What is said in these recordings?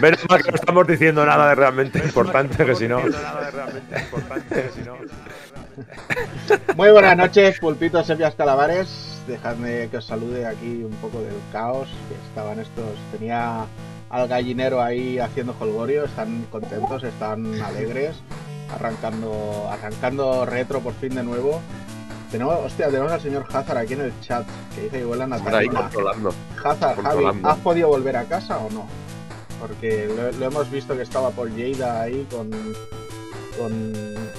Menos mal que no estamos diciendo nada de realmente importante, que si no. Muy buenas noches, pulpitos, sepias, calabares. Dejadme que os salude aquí un poco del caos que estaban estos. Tenía al gallinero ahí haciendo holgorio, están contentos, están alegres, arrancando, arrancando retro por fin de nuevo. Tenemos, hostia, tenemos al señor Hazard aquí en el chat que dice que vuelan a controlando. Hazard, Javi. ¿has podido volver a casa o no? Porque lo, lo hemos visto que estaba por Lleida ahí con, con,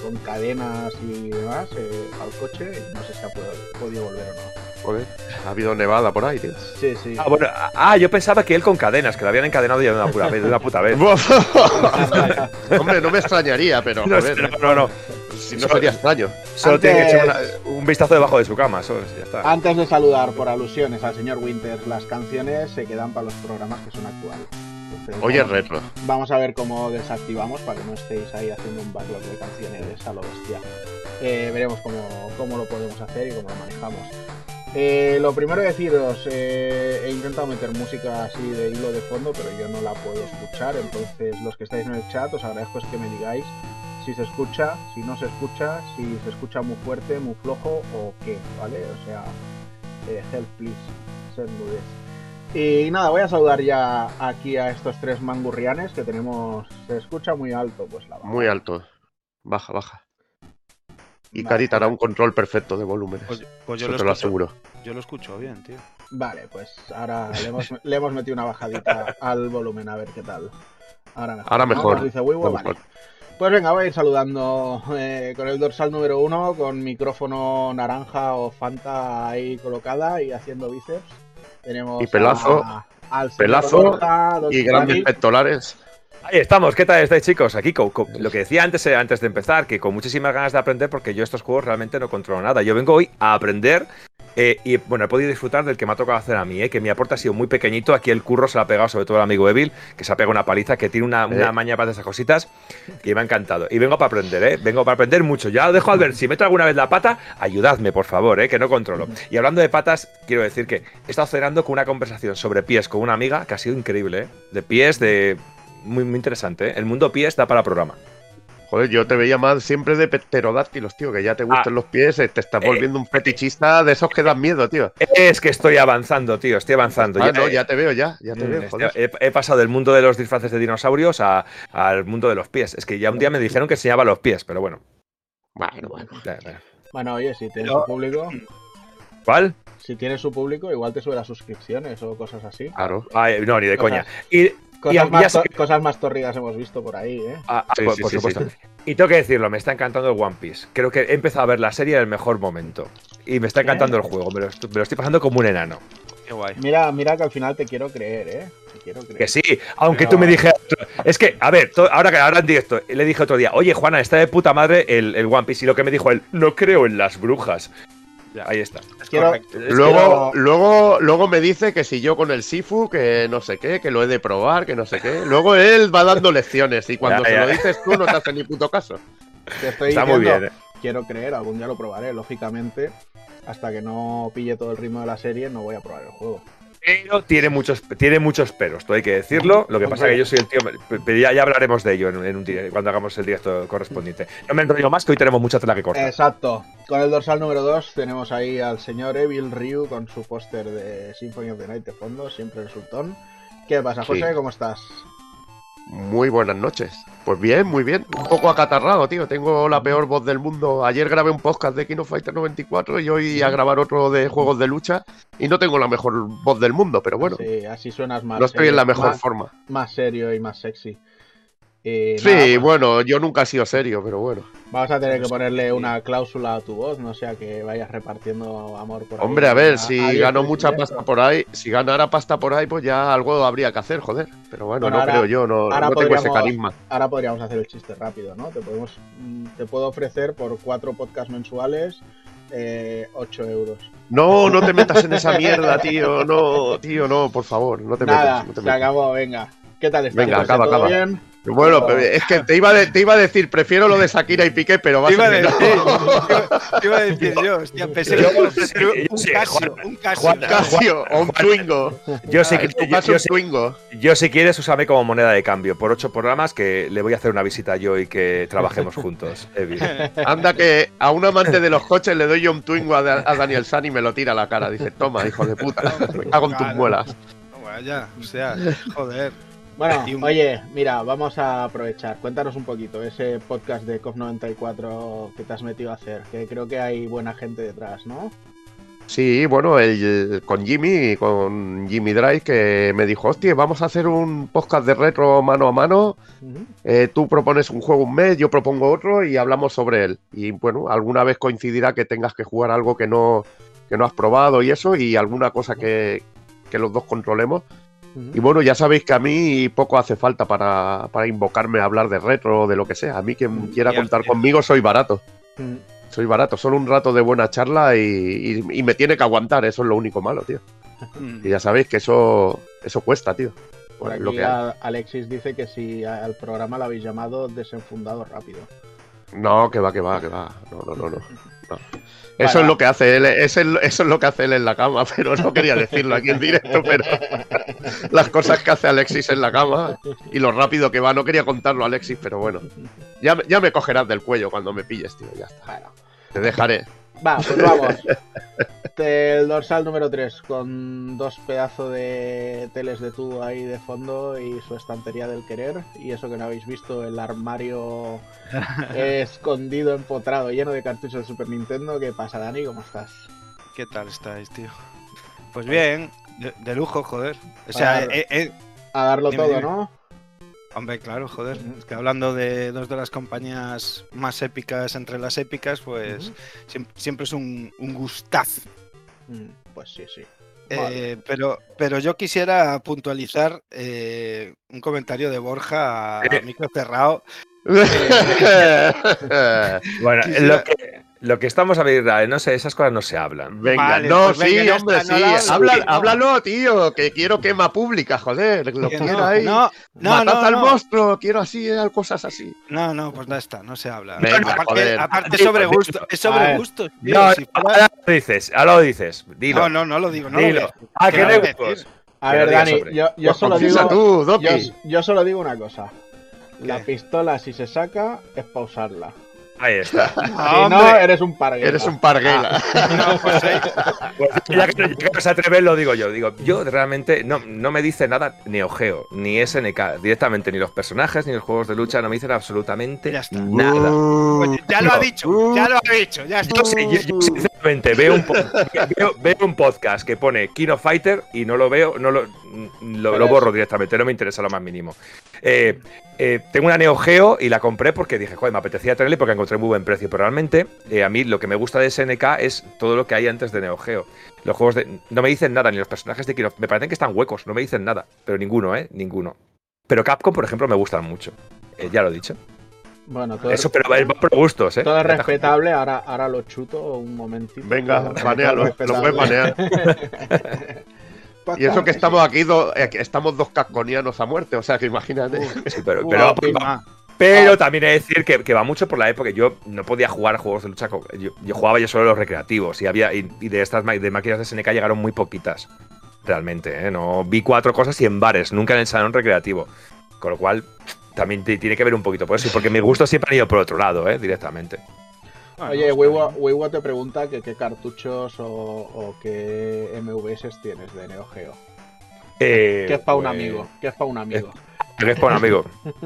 con cadenas y demás eh, al coche y no sé si ha podido, podido volver o no. Joder, ha habido nevada por ahí, tío. Sí, sí. Ah, bueno, ah, yo pensaba que él con cadenas, que lo habían encadenado ya de una pura vez. De una puta vez. Hombre, no me extrañaría, pero No, a ver, no, no, no. si no sería extraño. Solo Antes- tiene que echar una- un vistazo debajo de su cama, eso es, ya está. Antes de saludar por alusiones al señor Winters, las canciones se quedan para los programas que son actuales. Entonces, Oye, vamos- retro. Vamos a ver cómo desactivamos para que no estéis ahí haciendo un backlog de canciones a lo bestia. Eh, veremos cómo, cómo lo podemos hacer y cómo lo manejamos. Eh, lo primero deciros, eh, he intentado meter música así de hilo de fondo, pero yo no la puedo escuchar, entonces los que estáis en el chat os agradezco es que me digáis si se escucha, si no se escucha, si se escucha muy fuerte, muy flojo o qué, ¿vale? O sea, help please, send me this. Y nada, voy a saludar ya aquí a estos tres mangurrianes que tenemos. Se escucha muy alto, pues la bajo. Muy alto. Baja, baja. Y Vale, Carita hará un control perfecto de volúmenes. Pues, pues yo, Eso lo te lo escucho, aseguro. yo lo escucho bien, tío. Vale, pues ahora le hemos, le hemos metido una bajadita al volumen, a ver qué tal. Ahora mejor. Ahora mejor. Dice vale. con- Pues venga, voy a ir saludando eh, con el dorsal número uno, con micrófono naranja o Fanta ahí colocada y haciendo bíceps. Tenemos Y pelazo, a- al pelazo Borja, Y grandes pectorales. Ahí estamos, ¿qué tal estáis chicos? Aquí con, con- lo que decía antes, eh, antes de empezar, que con muchísimas ganas de aprender porque yo estos juegos realmente no controlo nada. Yo vengo hoy a aprender eh, y bueno, he podido disfrutar del que me ha tocado hacer a mí, eh, que mi aporte ha sido muy pequeñito. Aquí el curro se lo ha pegado sobre todo el amigo Evil, que se ha pegado una paliza, que tiene una, una Eh. maña para esas cositas que me ha encantado. Y vengo para aprender, ¿eh? Vengo para aprender mucho. Ya lo dejo al ver, si meto alguna vez la pata, ayudadme, por favor, ¿eh? Que no controlo. Y hablando de patas, quiero decir que he estado cenando con una conversación sobre pies con una amiga que ha sido increíble, ¿eh? De pies, de... Muy, muy interesante, ¿eh? El mundo pies da para programa. Joder, yo te veía más siempre de pterodáctilos, tío, que ya te gustan Ah. los pies, eh, te estás Eh. volviendo un fetichista de esos que dan miedo, tío. Es que estoy avanzando, tío, estoy avanzando. Ah, Ya- no, ya te veo, ya, ya te Mm, veo, este- joder. he, he pasado del mundo de los disfraces de dinosaurios a- al mundo de los pies. Es que ya un día me dijeron que enseñaba los pies, pero bueno. Bueno, bueno. Ya, ya. Bueno, oye, si tiene Pero- su público, ¿Cuál? si tiene su público, igual te sube las suscripciones o cosas así. Claro. Ay, no, ni de coña. Y, Cosas, más, sé to- que- cosas más torridas hemos visto por ahí, ¿eh? ah, ah, Sí, por, sí, por sí, supuesto. sí. Y tengo que decirlo, me está encantando el One Piece. Creo que he empezado a ver la serie en el mejor momento. Y me está encantando el juego. Me lo, estoy, me lo estoy pasando como un enano. Qué guay. Mira, mira que al final te quiero creer, ¿eh? Te quiero creer. Que sí, aunque Pero- tú me dijeras. Es que, a ver, to- ahora que ahora en directo, le dije otro día, oye Juana, está de puta madre el, el One Piece. Y lo que me dijo él, no creo en las brujas. Ahí está. Quiero- Correcto. Es Luego, luego, luego me dice que si yo con el Sifu, que no sé qué, que lo he de probar, que no sé qué. Luego él va dando lecciones y cuando Ya, se ya. lo dices tú no te hace ni puto caso. Te estoy Está muy diciendo, bien. ¿eh? quiero creer, algún día lo probaré, lógicamente. Hasta que no pille todo el ritmo de la serie, no voy a probar el juego. Pero tiene muchos, tiene muchos peros, todo hay que decirlo. Lo que pasa es que yo soy el tío. Pero ya, ya hablaremos de ello en, en un cuando hagamos el directo correspondiente. No me enrollo más, que hoy tenemos mucha tela que cortar. Exacto. Con el dorsal número 2 tenemos ahí al señor Evil Ryu con su póster de Symphony of the Night de fondo, siempre resultón. ¿Qué pasa, Sí. José? ¿Cómo estás? Muy buenas noches. Pues bien, muy bien. Un poco acatarrado, tío. Tengo la peor voz del mundo. Ayer grabé un podcast de King of Fighters 94 y hoy a grabar otro de juegos de lucha. Y no tengo la mejor voz del mundo, pero bueno, Sí, así suenas más. no estoy en la mejor más, forma. más serio y más sexy. Y Sí, nada, bueno, yo nunca he sido serio, pero bueno. Vamos a tener que ponerle una cláusula a tu voz, no sea que vayas repartiendo amor por ahí Hombre, a ver, a- si a y mucha pasta por ahí, si ganara pasta por ahí, pues ya algo habría que hacer, joder. Pero bueno, Bueno, no ahora- creo yo, no, ahora no tengo ese carisma. Ahora podríamos hacer el chiste rápido, ¿no? Te podemos, mm, te puedo ofrecer por cuatro podcasts mensuales eh, 8 euros. No, no te metas en esa mierda, tío. No, tío, no, por favor, no te Nada, metas. no te se metas. acabó, venga. ¿Qué tal estás? Venga, acaba, ¿Todo acaba. bien? Bueno, pero es que te iba, de- te iba a decir, prefiero lo de Shakira y Piqué, pero va a Te iba a ser que decir, no. te iba- a decir yo, hostia, pensé Yo- un sé, Casio, un Casio. Juan- Casio o un Twingo. Yo un si quieres, úsame como moneda de cambio por ocho programas que le voy a hacer una visita yo y que trabajemos juntos, Evi. Anda que a un amante de los coches le doy yo un Twingo a, Da- a Daniel San y me lo tira a la cara. Dice, toma, hijo de puta, me cago en tus muelas. No, vaya, o sea, joder. Bueno, un- oye, mira, vamos a aprovechar. Cuéntanos un poquito ese podcast de COP94 que te has metido a hacer, que creo que hay buena gente detrás, ¿no? Sí, bueno, el- con Jimmy, con Jimmy Drive, que me dijo, hostia, vamos a hacer un podcast de retro mano a mano. Eh, tú propones un juego un mes, yo propongo otro y hablamos sobre él. Y bueno, alguna vez coincidirá que tengas que jugar algo que no, que no has probado y eso, y alguna cosa que, que los dos controlemos. Y bueno, ya sabéis que a mí poco hace falta para, para invocarme a hablar de retro o de lo que sea. A mí quien quiera contar conmigo soy barato. Ujú. Soy barato, solo un rato de buena charla y, y- y me tiene que aguantar, eso es lo único malo, tío. Mm. Y ya sabéis que eso, eso cuesta, tío. Por Pues lo que Alexis dice que si al programa lo habéis llamado desenfundado rápido. No, que va, que va, que va. No, no, no, no. no. Eso es lo que hace él, eso es, lo que hace él en la cama, pero no quería decirlo aquí en directo, pero las cosas que hace Alexis en la cama y lo rápido que va, no quería contarlo Alexis, pero bueno, ya, me- ya me cogerás del cuello cuando me pilles, tío, ya está. Te dejaré. Va, pues vamos. El dorsal número 3, con dos pedazos de teles de tubo ahí de fondo y su estantería del querer. Y eso que no habéis visto, el armario escondido, empotrado, lleno de cartuchos del Super Nintendo. ¿Qué pasa, Dani? ¿Cómo estás? ¿Qué tal estáis, tío? Pues bien, de, de lujo, joder. O sea, Claro. eh, eh, A darlo Dime, todo, dime. ¿no? Hombre, claro, joder. Es que hablando de dos de las compañías más épicas entre las épicas, pues siempre es un, un gustazo. Mm, Pues sí, sí. Eh, pero, pero yo quisiera puntualizar eh, un comentario de Borja a, a Eh. micro cerrado. Bueno, Quisiera- lo que, lo que estamos a ver, no sé, esas cosas no se hablan. Venga, Vale, no, pues venga, sí, ya hombre, está, no sí. hablo, Habla- sí, no. Háblalo, tío, que quiero quema pública, joder. Lo Que quiero no, ahí. no, no, Matad no, al no. monstruo, quiero así, eh, cosas así. No, no, pues ya está, no se habla. Venga, aparte, joder. aparte sobre gusto, es sobre ver. gustos, tío. No, si fuera- ahora lo dices, ahora lo dices. Dilo. no, no, no lo digo, no lo dilo. a decir. Ah, ¿Qué que no no voy a ver, lo Dani, yo, yo Pues solo digo. tú. Yo, yo solo digo una cosa. La pistola, si se saca, es pausarla. Ahí está. No, si no, eres un parguela. Eres un parguela. No, pues, eh, Pues ya que, ya que no se lo digo yo. Digo, yo realmente no, no me dice nada ni Ogeo, ni SNK, directamente, ni los personajes, ni los juegos de lucha, no me dicen absolutamente Ya está. nada. pues ya lo ha dicho, ya lo ha dicho, ya está. Yo, sí, yo- yo veo un, veo, un podcast que pone Kino Fighter y no lo veo, no lo, lo, borro directamente, no me interesa lo más mínimo. Eh, eh, tengo una Neo Geo y la compré porque dije, joder, me apetecía tenerla porque encontré muy buen precio. Pero realmente, eh, a mí lo que me gusta de SNK es todo lo que hay antes de Neo Geo. Los juegos de. No me dicen nada, ni los personajes de Kino. Me parecen que están huecos, no me dicen nada. Pero ninguno, ¿eh? Ninguno. Pero Capcom, por ejemplo, me gustan mucho. Ya lo he dicho. Bueno, todo, Eso, pero es por gustos, ¿eh? todo es respetable. Ahora, ahora lo chuto un momentito. Venga, banealo, lo puedes banear. Y eso que estamos aquí, dos, eh, estamos dos casconianos a muerte, o sea que imagínate. Sí, pero, Uh, pero, prima. Pero también he de decir que, que va mucho por la época. Yo no podía jugar a juegos de lucha. con- Yo, yo jugaba yo solo los recreativos. Y había y, y de estas de máquinas de SNK llegaron muy poquitas. Realmente, ¿eh? No, vi cuatro cosas y en bares, nunca en el salón recreativo. Con lo cual, también tiene que ver un poquito por eso. Porque mis gustos siempre han ido por otro lado, ¿eh? Directamente. Bueno, Oye. Weibo te pregunta que qué cartuchos o, o qué MVS tienes de Neo Geo. Eh, ¿Qué es para un pues, amigo? ¿Qué es para un amigo? ¿Qué es para un amigo?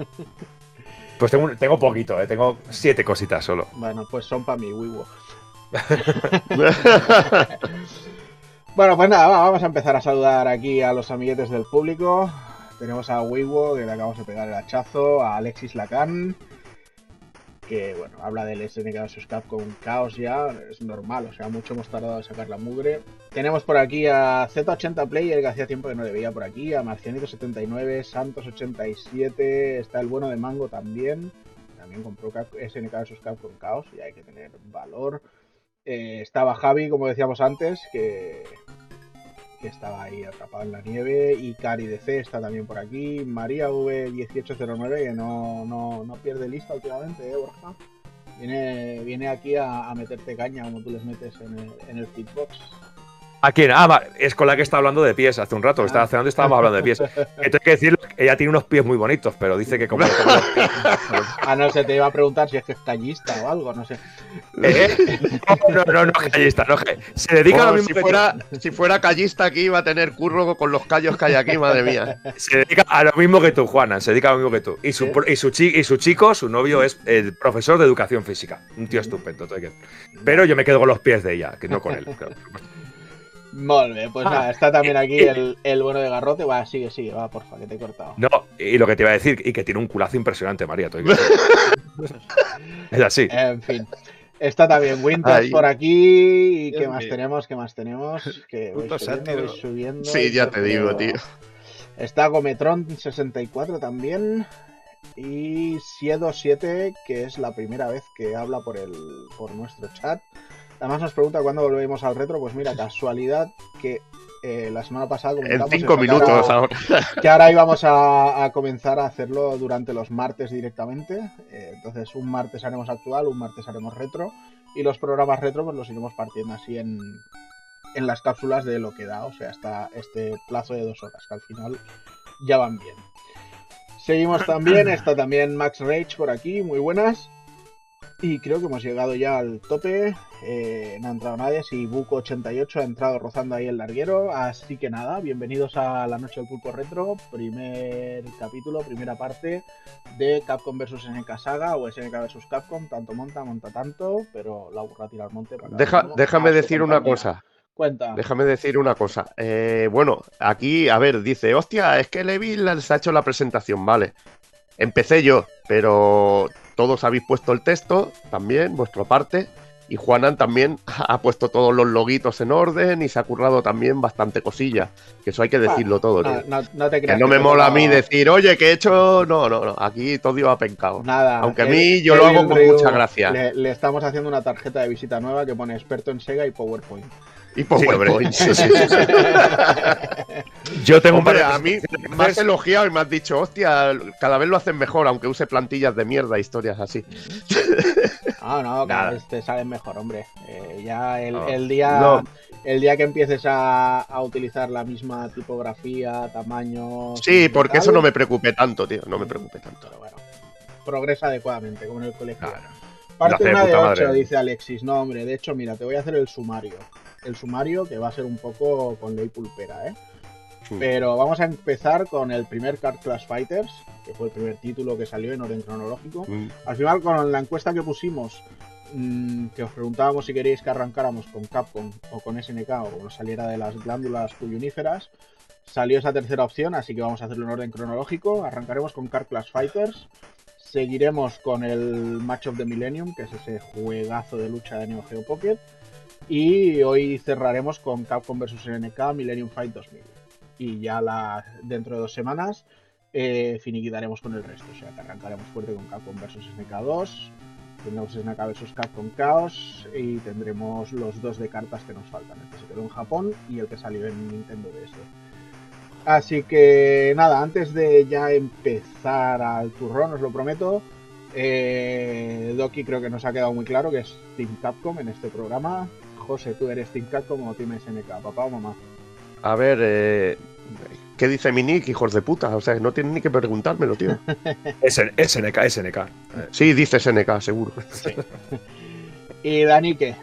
Pues tengo, un- tengo poquito, ¿eh? Tengo siete cositas solo. Bueno, pues son para mí, Weibo. Bueno, pues nada, va, vamos a empezar a saludar aquí a los amiguetes del público. Tenemos a Weibo, que le acabamos de pegar el hachazo, a Alexis Lacan, que bueno, habla del SNK vs Capcom Chaos ya, es normal, o sea, mucho hemos tardado en sacar la mugre. Tenemos por aquí a Z80 Player, que hacía tiempo que no le veía por aquí, a Marcianito79, Santos87, está el bueno de Mango también, también compró SNK vs Capcom Chaos y hay que tener valor. Eh, estaba Javi, como decíamos antes, que, que estaba ahí atrapado en la nieve. Y Cari DC está también por aquí. María V1809, que no, no, no pierde lista últimamente, ¿eh, Borja? Viene, viene aquí a, meterte caña como tú les metes en el, en el. ¿A quién? Ah, es con la que está hablando de pies hace un rato. Estaba cenando y estábamos hablando de pies. Que tengo que decir que ella tiene unos pies muy bonitos, pero dice que como. Ah, no sé, te iba a preguntar si es que es callista o algo, no sé. ¿Eh? No, no, no, no, callista, no, se dedica a lo Oh, mismo si, que fuera, si fuera callista aquí iba a tener curro con los callos que hay aquí, madre mía. Se dedica a lo mismo que tú, Juana, se dedica a lo mismo que tú. Y su, pro- y su, chi- y su chico, su novio, es el profesor de educación física. Un tío estupendo. todo hay que- Pero yo me quedo con los pies de ella, que no con él. claro. Molt bé, pues Ah, nada, está también aquí el, el bueno de Garrote. Va, sigue, sigue, va, porfa, que te he cortado. No, y lo que te iba a decir, y que tiene un culazo impresionante, María. Es así. En fin. Está también Winters Ahí. por aquí. ¿Y qué más mío. tenemos? ¿Qué más tenemos? Que voy subiendo, voy subiendo. Sí, ya te digo, tío. Está Gometron64 también. Y Siedo7, que es la primera vez que habla por, el, por nuestro chat. Además nos pregunta cuándo volvemos al retro. Pues mira, casualidad que eh, la semana pasada En comentamos cinco eso, que minutos ahora- ahora. que ahora íbamos a, a comenzar a hacerlo durante los martes directamente. Eh, entonces, un martes haremos actual, un martes haremos retro. Y los programas retro, pues los iremos partiendo así en, en las cápsulas de lo que da, o sea, hasta este plazo de dos horas, que al final ya van bien. Seguimos también, está también Max Rage por aquí, muy buenas. Y creo que hemos llegado ya al tope. eh, no ha entrado nadie. Si Buco88 ha entrado rozando ahí el larguero. Así que nada, bienvenidos a la noche del pulpo retro. Primer capítulo, primera parte de Capcom vs SNK Saga o SNK vs Capcom. Tanto monta, monta tanto. Pero la burra tira al monte. para Deja- déjame decir una cosa. Cuenta. Déjame decir una cosa. Eh, bueno, aquí, a ver, dice, hostia, es que Levi les ha hecho la presentación, vale. Empecé yo, pero todos habéis puesto el texto también, vuestra parte, Y Juanan también ha puesto todos los loguitos en orden y se ha currado también bastante cosillas. Que eso hay que decirlo todo, No, tío. no- no te Que creas no me mola a mí decir, oye, que he hecho. No, no, no. Aquí todo iba pencado. Nada. Aunque a mí yo lo hago con mucha gracia. Le, le estamos haciendo una tarjeta de visita nueva que pone experto en Sega y PowerPoint. Y PowerPoint. Sí, sí, sí, Yo tengo un par de a mí me has elogiado y me has dicho, hostia, cada vez lo hacen mejor, aunque use plantillas de mierda, historias así. Ah, no, cada Nada. vez te salen mejor, hombre. Eh, ya el, No. el día No. el día que empieces a, a utilizar la misma tipografía, tamaño. Sí, porque tal, eso no me preocupe tanto, tío. No me preocupe tanto. Pero bueno, progresa adecuadamente, como en el colegio. Claro. Parte una de puta 8, madre. dice Alexis. No, hombre, de hecho, mira, te voy a hacer el sumario. El sumario que va a ser un poco con ley pulpera, ¿eh? Sí. Pero vamos a empezar con el primer Card Clash Fighters, que fue el primer título que salió en orden cronológico. Mm. Al final, con la encuesta que pusimos, mm, que os preguntábamos si queréis que arrancáramos con Capcom o con SNK o saliera de las glándulas pulioníferas, salió esa tercera opción, así que vamos a hacerlo en orden cronológico. Arrancaremos con Card Clash Fighters. Seguiremos con el Match of the Millennium, que es ese juegazo de lucha de Neo Geo Pocket. Y hoy cerraremos con Capcom vs SNK Millennium Fight 2000. Y ya dentro de dos semanas eh, finiquitaremos con el resto. O sea que arrancaremos fuerte con Capcom vs SNK 2. Tendremos SNK vs Capcom Chaos. Y tendremos los dos de cartas que nos faltan. El que se quedó en Japón y el que salió en Nintendo DS. Así que nada, antes de ya empezar al turrón, os lo prometo. Eh, Doki creo que nos ha quedado muy claro que es Team Capcom en este programa. José, ¿tú eres Team Capcom o Team SNK? ¿Papá o mamá? A ver, eh, ¿qué dice mi nick, hijos de puta? O sea, no tienen ni que preguntármelo, tío. SN- SNK, SNK. Eh, Sí, dice SNK, seguro. ¿Y Dani qué?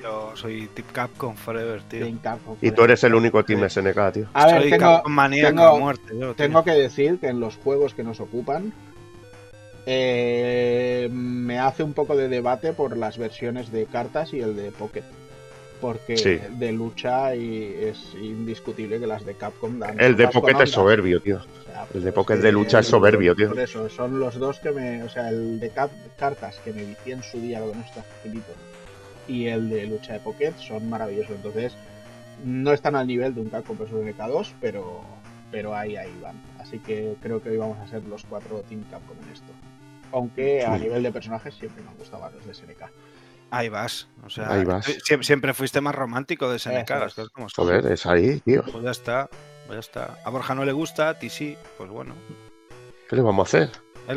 Yo soy Tip Capcom Forever, tío. Team Capcom. Y tú eres el único Team SNK, tío. A ver, soy tengo, Capcom maníaco tengo- muerte. Yo, tengo que decir que en los juegos que nos ocupan eh, me hace un poco de debate por las versiones de cartas y el de Pocket. Porque Sí. de lucha y es indiscutible que las de Capcom dan. El de con Pocket es soberbio, tío. O sea, El de pues Pocket de lucha es soberbio, tío. Por eso, son los dos que me. O sea, el de cap- cartas que me vicié en su día, lo que no está facilito, y el de lucha de Pocket son maravillosos. Entonces, no están al nivel de un Capcom vs NK2, pero, pero ahí, ahí van. Así que creo que hoy vamos a ser los cuatro Team Capcom en esto. Aunque a Sí. nivel de personajes siempre me han gustado más los de SNK. Ahí vas. O sea, Ahí vas. sie- Siempre, fuiste más romántico de SNK, las es. cosas como son. Joder, es ahí, tío. Pues ya está. pues ya está. A Borja no le gusta, a ti sí. Pues bueno. ¿Qué le vamos a hacer?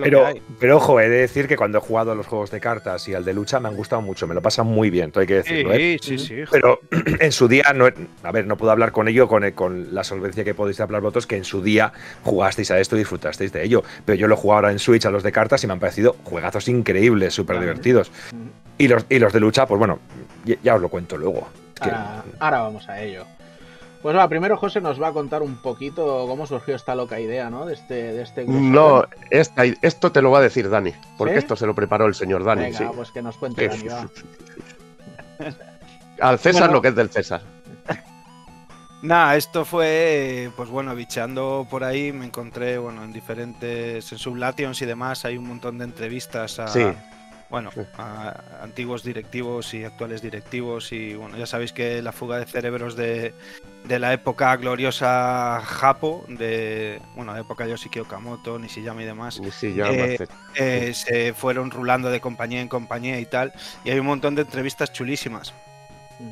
Pero, pero ojo, he de decir que cuando he jugado a los juegos de cartas y al de lucha me han gustado mucho, me lo pasan muy bien, todo hay que decirlo. ¿eh? Sí, sí, sí. Pero en su día, no, a ver, no puedo hablar con ello con, con la solvencia que podéis hablar vosotros, que en su día jugasteis a esto y disfrutasteis de ello. Pero yo lo he jugado ahora en Switch a los de cartas y me han parecido juegazos increíbles, súper divertidos. Y los, y los de lucha, pues bueno, ya, ya os lo cuento luego. Que- ahora vamos a ello. Pues va, primero José nos va a contar un poquito cómo surgió esta loca idea, ¿no? De este, de este No, esta- esto te lo va a decir Dani, porque ¿Sí? esto se lo preparó el señor Dani. Venga, sí. pues que nos cuente Dani, va. sí. Al César Bueno. lo que es del César. Nada, esto fue, pues bueno, bicheando por ahí, me encontré, bueno, en diferentes, en Sublations y demás, hay un montón de entrevistas a, Sí. Bueno, a antiguos directivos y actuales directivos y bueno, ya sabéis que la fuga de cerebros de, de la época gloriosa Japo, de, bueno, de época Yoshiki Okamoto, Nishiyama y demás, ya Eh, eh, se fueron rulando de compañía en compañía y tal. Y hay un montón de entrevistas chulísimas.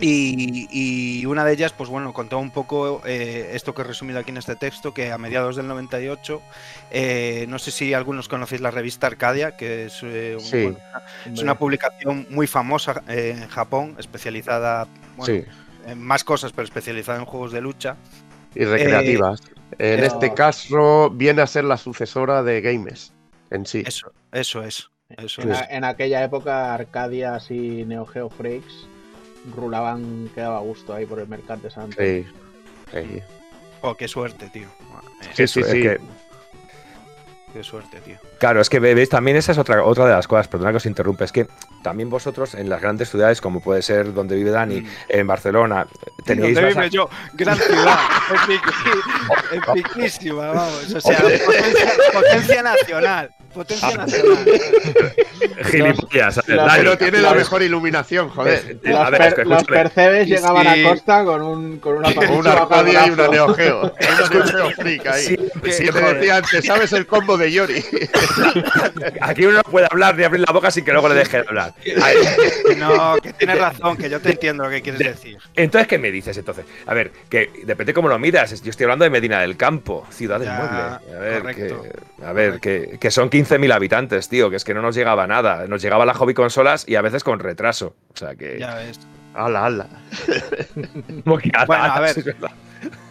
Y, y una de ellas, pues bueno, contó un poco eh, esto que he resumido aquí en este texto, que a mediados del 98, eh, no sé si algunos conocéis la revista Arcadia, que es, eh, un- Sí. bueno, es una publicación muy famosa eh, en Japón, especializada bueno, sí, en más cosas, pero especializada en juegos de lucha. y recreativas. en pero- este caso viene a ser la sucesora de Games en sí. Eso, eso es. Eso En, es. a- en aquella época, Arcadias y Neo Geo Freaks rulaban, quedaba a gusto ahí por el mercado de Santos. Sí, sí. Oh, qué suerte, tío. Eh, Sí, sí, es sí. que- Qué suerte, tío. Claro, es que veis, también esa es otra, otra de las cosas, perdona que os interrumpa, es que también vosotros en las grandes ciudades, como puede ser donde vive Dani, Mm. en Barcelona, tenéis Donde vive a- yo, gran ciudad, epiqui- epiquísima, vamos. O sea, potencia, potencia nacional. Potencia nacional. Gilipollas, las- Pero tiene la mejor iluminación, joder. Eh, Los, ver, per- percebes Y llegaban si- a costa con, un, con una Con una Arcadia y una Neo Geo. Una Neo Geo freak ahí. Sí, Que sí, te decía antes, ¿sabes el combo de Yori? Aquí uno no puede hablar ni abrir la boca sin que luego le deje de hablar. No, que tienes razón, que yo te entiendo lo que quieres decir. entonces, ¿qué me dices entonces? A ver, que depende cómo lo miras. Yo estoy hablando de Medina del Campo, ciudad del mueble. A ver, correcto. que, a ver que, que son 15.000 habitantes, tío, que es que no nos llegaba nada. Nos llegaba la hobby consolas y a veces con retraso. O sea que. Ya ves. Ala, ala. Bueno, a ver. es.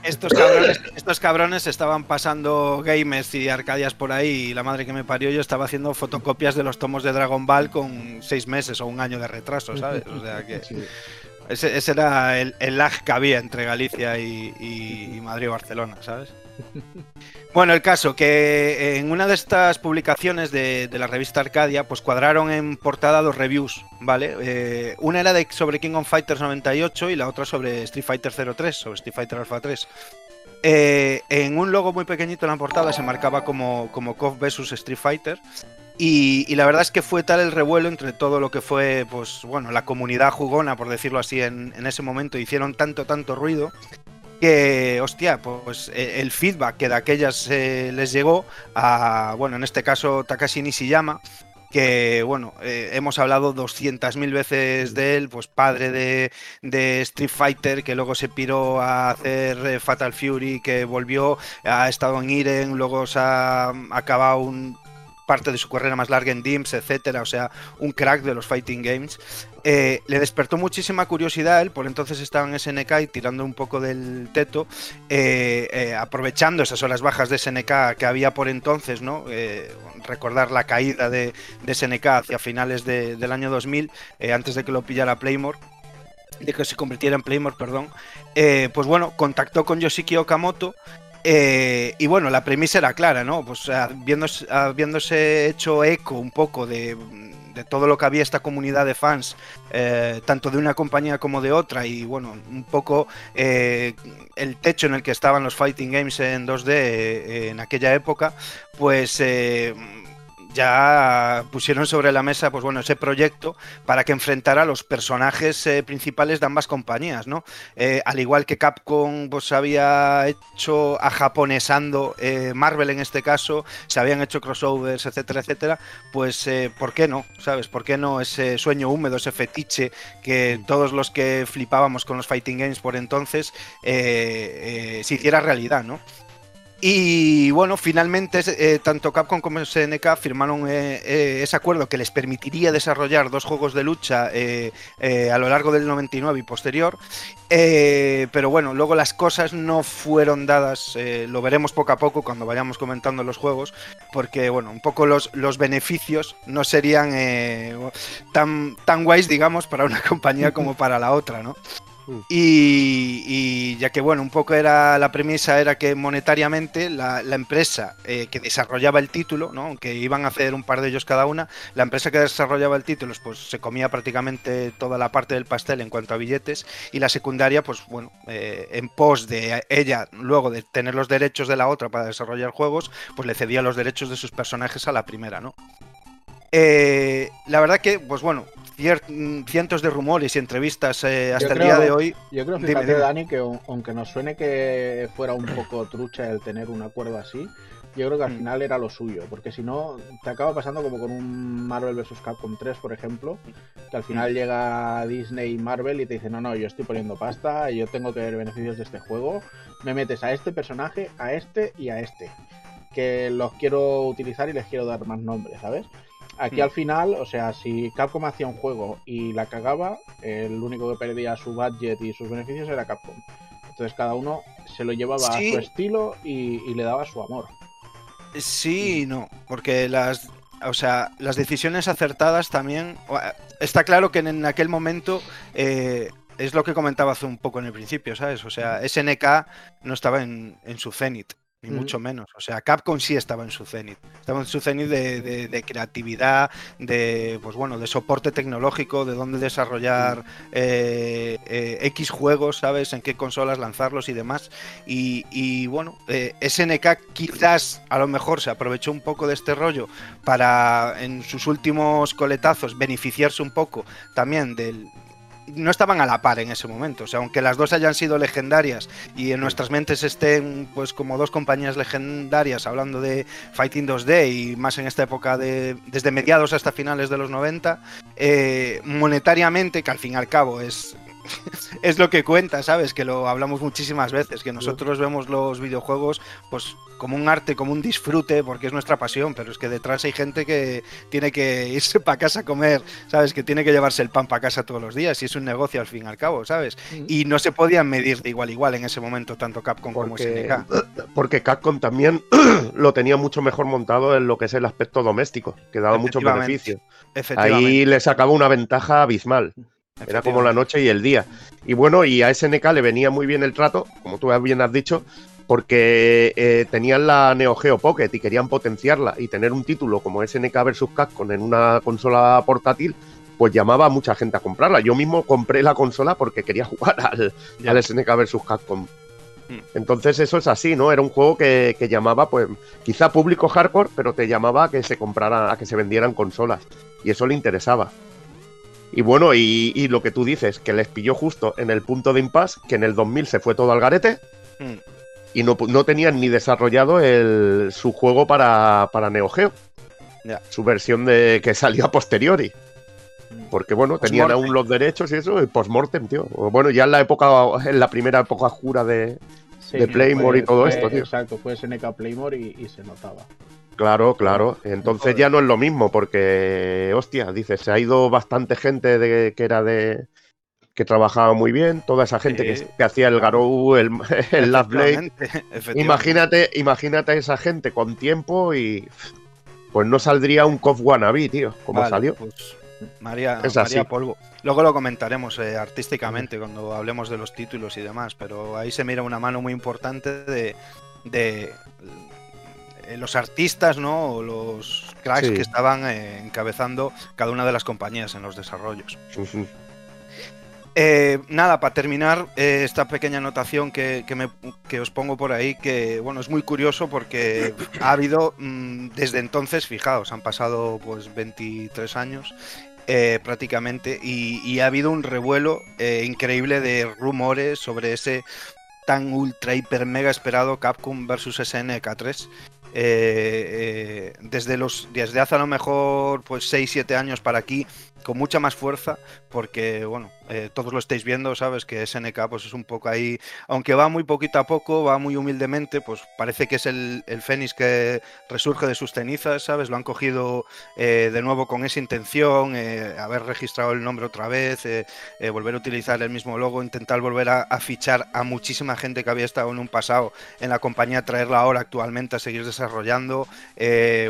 Estos cabrones, estos cabrones estaban pasando gamers y arcadias por ahí y la madre que me parió yo estaba haciendo fotocopias de los tomos de Dragon Ball con seis meses o un año de retraso, ¿sabes? O sea que ese, ese era el, el lag que había entre Galicia y, y- y Madrid o Barcelona, ¿sabes? Bueno, el caso que en una de estas publicaciones de, la revista Arcadia, pues cuadraron en portada dos reviews, ¿vale? Eh, una era de, sobre King of Fighters 98 y la otra sobre Street Fighter 03, sobre Street Fighter Alpha 3. Eh, en un logo muy pequeñito en la portada se marcaba como, como KOF vs Street Fighter. Y, la verdad es que fue tal el revuelo entre todo lo que fue, pues bueno, la comunidad jugona, por decirlo así, en ese momento, hicieron tanto, tanto ruido, que, hostia, pues eh, el feedback que de aquellas eh, les llegó a, bueno, en este caso Takashi Nishiyama, que, bueno, eh, hemos hablado 200.000 veces de él, pues padre de, de Street Fighter, que luego se piró a hacer eh, Fatal Fury, que volvió, ha estado en Iren, luego se ha acabado un parte de su carrera más larga en DIMS, etcétera, o sea, un crack de los fighting games. Eh, le despertó muchísima curiosidad él, por entonces estaba en SNK y tirando un poco del teto, eh, eh, aprovechando esas horas bajas de SNK que había por entonces, ¿no? Recordar la caída de, SNK hacia finales de- del año 2000, eh, antes de que lo pillara Playmore de que se convirtiera en Playmore, perdón, pues bueno, contactó con Yoshiki Okamoto y bueno, la premisa era clara, ¿no? Pues habiéndose, habiéndose hecho eco un poco de, todo lo que había esta comunidad de fans, eh, tanto de una compañía como de otra, y bueno, un poco eh, el techo en el que estaban los fighting games en 2D eh, en aquella época, pues ya pusieron sobre la mesa pues bueno ese proyecto para que enfrentara a los personajes eh, principales de ambas compañías no Eh, al igual que Capcom pues había hecho ajaponesando eh, Marvel en este caso se habían hecho crossovers etcétera etcétera pues por qué no sabes por qué no ese sueño húmedo ese fetiche que todos los que flipábamos con los fighting games por entonces se hiciera realidad no y bueno, finalmente eh, tanto Capcom como SNK firmaron eh, eh, ese acuerdo que les permitiría desarrollar dos juegos de lucha a lo largo del 99 y posterior. Pero bueno, luego las cosas no fueron dadas, lo veremos poco a poco cuando vayamos comentando los juegos, porque bueno, un poco los, los beneficios no serían tan, tan guays, digamos, para una compañía como para la otra, ¿no? Y, y ya que bueno, un poco era la premisa era que monetariamente la, empresa eh, que desarrollaba el título, ¿no? aunque iban a hacer un par de ellos cada una, la empresa que desarrollaba el título pues se comía prácticamente toda la parte del pastel en cuanto a billetes y la secundaria pues bueno, eh, en pos de ella luego de tener los derechos de la otra para desarrollar juegos, pues le cedía los derechos de sus personajes a la primera, ¿no? Eh, la verdad que, pues bueno, cientos de rumores y entrevistas eh, hasta el día de hoy. Yo creo, fíjate, dime. Dani, que aun- aunque nos suene que fuera un poco trucha el tener un acuerdo así, yo creo que al Mm. final era lo suyo, porque si no, te acaba pasando como con un Marvel vs. Capcom 3, por ejemplo, que al Mm. final llega Disney y Marvel y te dice, no, no, yo estoy poniendo pasta, yo tengo que ver beneficios de este juego, me metes a este personaje, a este y a este, que los quiero utilizar y les quiero dar más nombres, ¿sabes? Aquí Mm. al final, o sea, si Capcom hacía un juego y la cagaba, el único que perdía su budget y sus beneficios era Capcom. Entonces cada uno se lo llevaba Sí. a su estilo y, y le daba su amor. Sí y no, porque las, o sea, las decisiones acertadas también. o- Está claro que en aquel momento eh, es lo que comentaba hace un poco en el principio, ¿sabes? O sea, SNK no estaba en, en su cenit. Ni mucho menos. O sea, Capcom sí estaba en su cenit. Estaba en su cenit de, creatividad, de pues bueno, de soporte tecnológico, de dónde desarrollar eh, eh, X juegos, ¿sabes? En qué consolas lanzarlos y demás. Y, bueno, eh, SNK quizás a lo mejor se aprovechó un poco de este rollo para en sus últimos coletazos beneficiarse un poco también del, no estaban a la par en ese momento. O sea, aunque las dos hayan sido legendarias y en nuestras mentes estén pues como dos compañías legendarias hablando de Fighting 2D y más en esta época de desde mediados hasta finales de los 90, eh, monetariamente, que al fin y al cabo es es lo que cuenta, ¿sabes? Que lo hablamos muchísimas veces, que nosotros vemos los videojuegos pues como un arte, como un disfrute, porque es nuestra pasión, pero es que detrás hay gente que tiene que irse para casa a comer, ¿sabes? Que tiene que llevarse el pan para casa todos los días y es un negocio al fin y al cabo, ¿sabes? Y no se podían medir de igual a igual en ese momento tanto Capcom como SNK. Porque Capcom también lo tenía mucho mejor montado en lo que es el aspecto doméstico, que daba muchos beneficios. Ahí le sacaba una ventaja abismal. Era como la noche y el día. Y bueno, y a SNK le venía muy bien el trato, como tú bien has dicho, porque eh, tenían la Neo Geo Pocket y querían potenciarla y tener un título como SNK vs Capcom en una consola portátil, pues llamaba a mucha gente a comprarla. Yo mismo compré la consola porque quería jugar al, al SNK vs Capcom. Hmm. Entonces eso es así, ¿no? Era un juego que, que, llamaba, pues, quizá público hardcore, pero te llamaba a que se comprara, a que se vendieran consolas. Y eso le interesaba. Y bueno, y, lo que tú dices, que les pilló justo en el punto de impasse, que en el 2000 se fue todo al garete hmm. y no, tenían ni desarrollado el, su juego para, para Neo Geo. Su versión de que salió a posteriori. Hmm. Porque bueno, tenían aún los derechos y eso, y post-mortem, tío. Bueno, ya en la época, en la primera época oscura de, Playmore y todo esto, tío. Exacto, fue SNK Playmore y se notaba. Claro, claro. Entonces ya no es lo mismo, porque, hostia, dices, se ha ido bastante gente de, que era de. que trabajaba muy bien, toda esa gente que, hacía el Garou, el, el Last Blade. Imagínate, imagínate esa gente con tiempo y. Pues no saldría un KOF Wannabe, tío, como salió. Pues, María, María Polvo. Luego lo comentaremos eh, artísticamente cuando hablemos de los títulos y demás, pero ahí se mira una mano muy importante de, de los artistas, ¿no? O los cracks que estaban eh, encabezando cada una de las compañías en los desarrollos. Eh, nada, para terminar esta pequeña anotación que, os pongo por ahí, que bueno, es muy curioso porque ha habido mm, desde entonces, fijaos, han pasado pues 23 años prácticamente y, ha habido un revuelo increíble de rumores sobre ese tan ultra hiper mega esperado Capcom versus SNK 3 eh, eh, desde los desde hace a lo mejor pues 6-7 años para aquí con mucha más fuerza, porque, bueno, eh, todos lo estáis viendo, ¿sabes? Que SNK pues es un poco ahí, aunque va muy poquito a poco, va muy humildemente, pues parece que es el, el Fénix que resurge de sus cenizas, ¿sabes? Lo han cogido eh, de nuevo con esa intención, eh, haber registrado el nombre otra vez, volver a utilizar el mismo logo, intentar volver a, fichar a muchísima gente que había estado en un pasado en la compañía, traerla ahora actualmente a seguir desarrollando,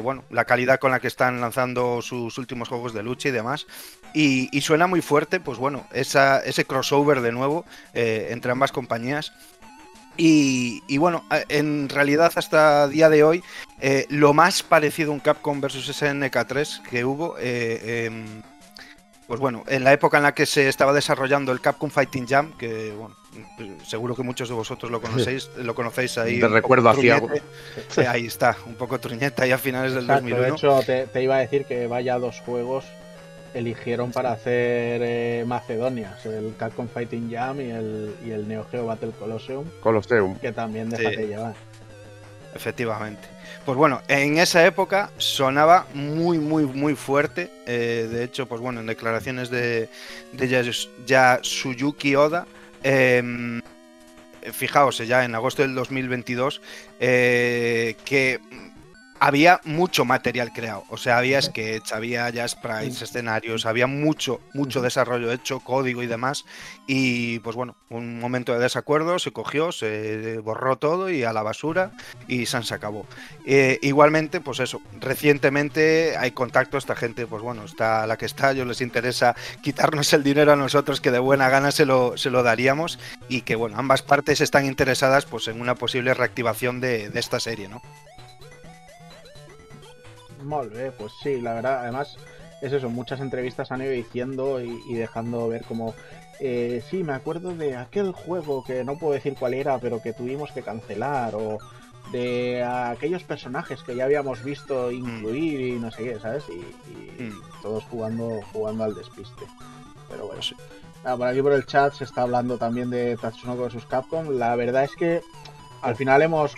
bueno, la calidad con la que están lanzando sus últimos juegos de lucha y demás. Y, suena muy fuerte, pues bueno, ese crossover de nuevo eh, entre ambas compañías. Y, bueno, en realidad hasta día de hoy, eh, lo más parecido a un Capcom versus SNK3 que hubo, eh, em, pues bueno, en la época en la que se estaba desarrollando el Capcom Fighting Jam, que bueno, seguro que muchos de vosotros lo conocéis, lo conocéis ahí. Te recuerdo hacia Ahí está, un poco truñeta ahí a finales del 2001. De hecho, te, te, iba a decir que vaya dos juegos eligieron para hacer eh, Macedonias, el Capcom Fighting Jam y el, y el Neo Geo Battle Colosseum. Colosseum. Que también déjate llevar. Efectivamente. Pues bueno, en esa época sonaba muy, muy, muy fuerte. Eh, de hecho, pues bueno, en declaraciones de, de Yasuyuki Oda, em, fijaos ya en agosto del 2022, eh, que había mucho material creado. O sea, había sketch, había ya sprites, escenarios, había mucho, mucho desarrollo hecho, código y demás. Y pues bueno, un momento de desacuerdo, se cogió, se borró todo y a la basura y se acabó. Eh, igualmente, pues eso, recientemente hay contacto, esta gente, pues bueno, está la que está, yo les interesa quitarnos el dinero a nosotros, que de buena gana se lo, se lo daríamos. Y que bueno, ambas partes están interesadas pues en una posible reactivación de, de esta serie, ¿no? Molt pues sí, la verdad, además es eso, muchas entrevistas han ido diciendo y, dejando ver como, eh, sí, me acuerdo de aquel juego que no puedo decir cuál era, pero que tuvimos que cancelar, o de aquellos personajes que ya habíamos visto incluir y no sé qué, ¿sabes? Y, mm. todos jugando, jugando al despiste. Pero bueno, sí. Ah, por aquí por el chat se está hablando también de Tatsunoko vs Capcom. La verdad es que al final hemos,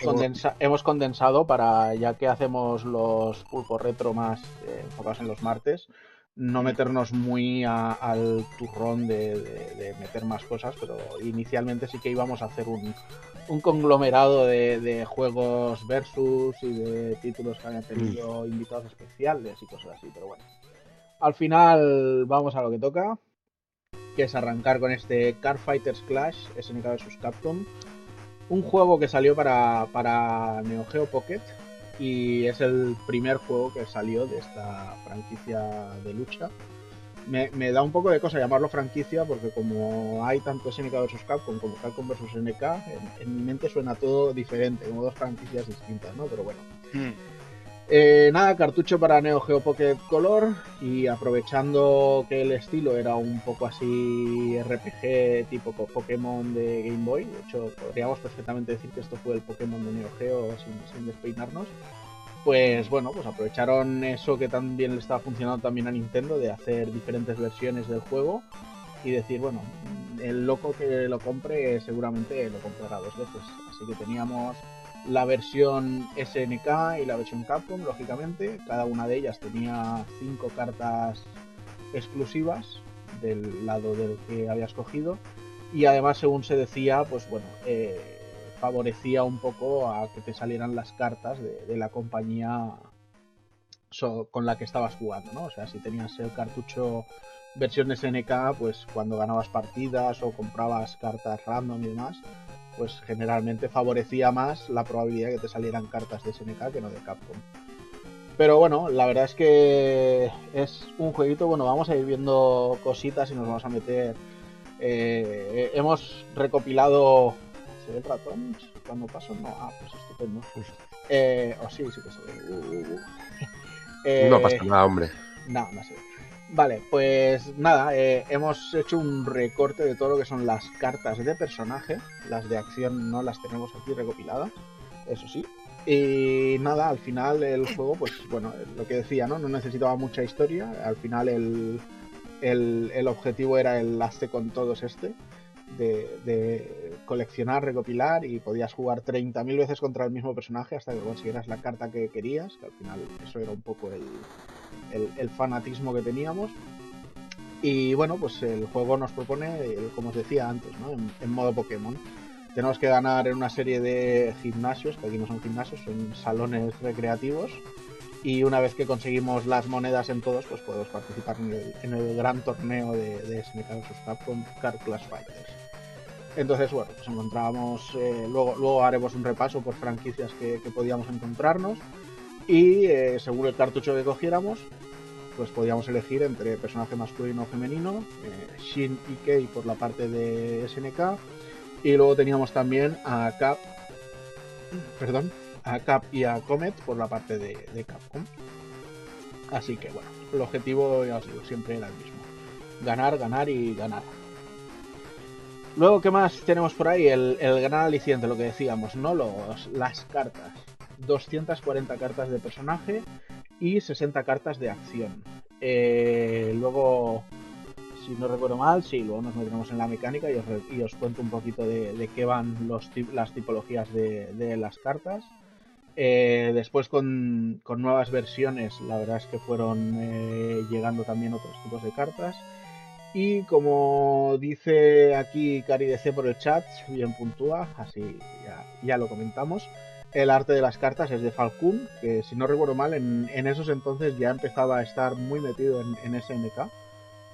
hemos condensado para, ya que hacemos los pulpos retro más eh, enfocados en los martes, no meternos muy al turrón de, meter más cosas, pero inicialmente sí que íbamos a hacer un, conglomerado de, juegos versus y de títulos que hayan tenido mm. invitados especiales y cosas así, pero bueno. Al final vamos a lo que toca, que es arrancar con este Car Fighters Clash SNK vs Capcom un juego que salió para, para Neo Geo Pocket y es el primer juego que salió de esta franquicia de lucha. Me, da un poco de cosa llamarlo franquicia porque como hay tanto SNK vs Capcom como Capcom vs SNK, en, mi mente suena todo diferente, como dos franquicias distintas, ¿no? Pero bueno. Hmm. Eh, nada, cartucho para Neo Geo Pocket Color y aprovechando que el estilo era un poco así RPG tipo Pokémon de Game Boy, de hecho podríamos perfectamente decir que esto fue el Pokémon de Neo Geo sin, despeinarnos, pues bueno, pues aprovecharon eso que también le estaba funcionando también a Nintendo de hacer diferentes versiones del juego y decir, bueno, el loco que lo compre seguramente lo comprará dos veces, así que teníamos la versión SNK y la versión Capcom, lógicamente. Cada una de ellas tenía cinco cartas exclusivas del lado del que había escogido. Y además, según se decía, pues bueno, eh, favorecía un poco a que te salieran las cartas de, la compañía con la que estabas jugando, ¿no? O sea, si tenías el cartucho versión SNK, pues cuando ganabas partidas o comprabas cartas random y demás, pues generalmente favorecía más la probabilidad de que te salieran cartas de SNK que no de Capcom. Pero bueno, la verdad es que es un jueguito, bueno, vamos a ir viendo cositas y nos vamos a meter... Eh, hemos recopilado... ¿Se ve el ratón cuando paso? No, ah, pues estupendo. Eh, oh, sí, sí que se ve. Uh, uh, uh. no pasa nada, hombre. No, no se ve. Vale, pues nada, eh, hemos hecho un recorte de todo lo que son las cartas de personaje. Las de acción no las tenemos aquí recopiladas, eso sí. Y nada, al final el juego, pues bueno, lo que decía, ¿no? No necesitaba mucha historia. Al final el, el, objetivo era el haste con todos este. De, de, coleccionar, recopilar y podías jugar 30.000 veces contra el mismo personaje hasta que consiguieras la carta que querías, que al final eso era un poco el, el, fanatismo que teníamos. Y bueno, pues el juego nos propone, como os decía antes, ¿no? en, modo Pokémon. Tenemos que ganar en una serie de gimnasios, que aquí no son gimnasios, son salones recreativos. Y una vez que conseguimos las monedas en todos, pues podemos participar en el, gran torneo de, de SNK vs Capcom Car Clash Fighters. Entonces, bueno, pues encontramos, eh, luego, luego haremos un repaso por franquicias que podíamos encontrarnos y eh, según el cartucho que cogiéramos, pues podíamos elegir entre personaje masculino o femenino, eh, Shin y Kei por la parte de SNK, y luego teníamos también a Cap, perdón, a Cap y a Comet por la parte de, Capcom. Así que bueno, el objetivo, ya siempre era el mismo. Ganar, ganar y ganar. Luego, ¿qué más tenemos por ahí? El, el gran aliciente, lo que decíamos, ¿no? Los, las cartas. 240 cartas de personaje y 60 cartas de acción. Eh, luego, si no recuerdo mal, sí, luego nos metemos en la mecánica y os, cuento un poquito de, qué van los, las tipologías de, las cartas. Eh, después con, nuevas versiones, la verdad es que fueron eh, llegando también otros tipos de cartas. Y como dice aquí Cari DC por el chat, bien puntúa, así ya, ya lo comentamos. El arte de las cartas es de Falcon, que si no recuerdo mal, en, esos entonces ya empezaba a estar muy metido en, SNK. Al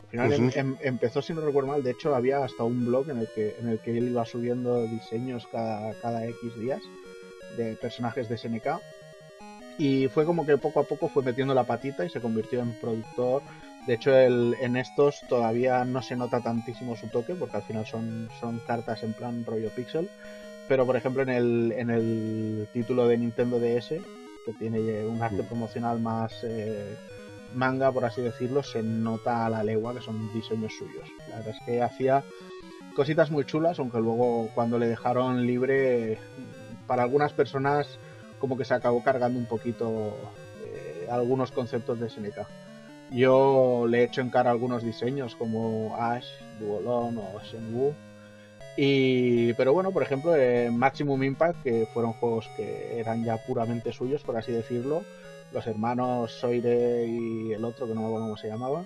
final em, em, empezó, si no recuerdo mal, de hecho había hasta un blog en el que, en el que él iba subiendo diseños cada, cada X días de personajes de SNK. Y fue como que poco a poco fue metiendo la patita y se convirtió en productor. De hecho, el, en estos todavía no se nota tantísimo su toque, porque al final son, son cartas en plan rollo pixel. Pero por ejemplo en el, en el título de Nintendo DS, que tiene un arte promocional más eh, manga, por así decirlo, se nota a la legua que son diseños suyos. La verdad es que hacía cositas muy chulas, aunque luego cuando le dejaron libre, para algunas personas como que se acabó cargando un poquito eh, algunos conceptos de SNK. Yo le he hecho en cara algunos diseños como Ash, Duolon o Shenwu y, pero bueno, por ejemplo, Maximum Impact, que fueron juegos que eran ya puramente suyos, por así decirlo, los hermanos Soire y el otro, que no me acuerdo cómo se llamaba,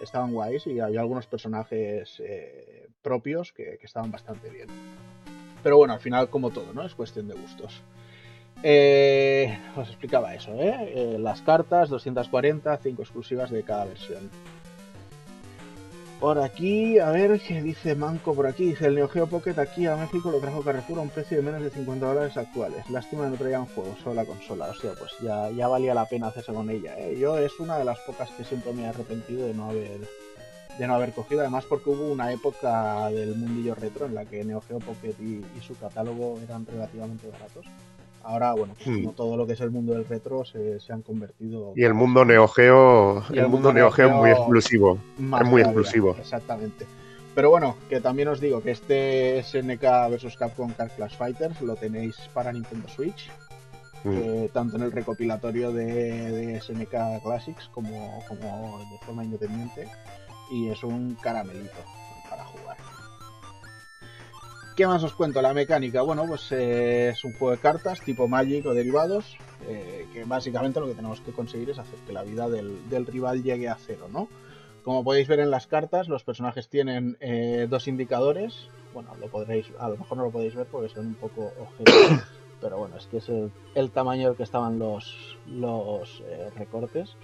estaban guays y había algunos personajes eh, propios que, estaban bastante bien. Pero bueno, al final, como todo, ¿no? Es cuestión de gustos. Eh, os explicaba eso, ¿eh? ¿eh? Las cartas, 240, 5 exclusivas de cada versión. Por aquí, a ver qué dice Manco por aquí. Dice el Neo Geo Pocket aquí a México lo trajo Carrefour a un precio de menos de 50 dólares actuales. Lástima que no traían juegos, solo la consola. O sea, pues ya, ya valía la pena hacerse con ella. ¿eh? Yo es una de las pocas que siempre me he arrepentido de no haber de no haber cogido, además porque hubo una época del mundillo retro en la que Neo Geo Pocket y su catálogo eran relativamente baratos. Ahora, bueno, pues como todo lo que es el mundo del retro se, han convertido. Y el mundo Neo Geo, el, mundo, Neo Geo es muy exclusivo. Es muy exclusivo. Exactamente. Pero bueno, que también os digo que este SNK vs Capcom Card Clash Fighters lo tenéis para Nintendo Switch. Mm. tanto en el recopilatorio de, SNK Classics como, como de forma independiente. Y es un caramelito. ¿Qué más os cuento? La mecánica, bueno, pues eh, es un juego de cartas tipo Magic o derivados, eh, que básicamente lo que tenemos que conseguir es hacer que la vida del, rival llegue a cero, ¿no? Como podéis ver en las cartas, los personajes tienen eh, dos indicadores. Bueno, lo podréis, a lo mejor no lo podéis ver porque son un poco objetivos, pero bueno, es que es el, tamaño del que estaban los, los recortes.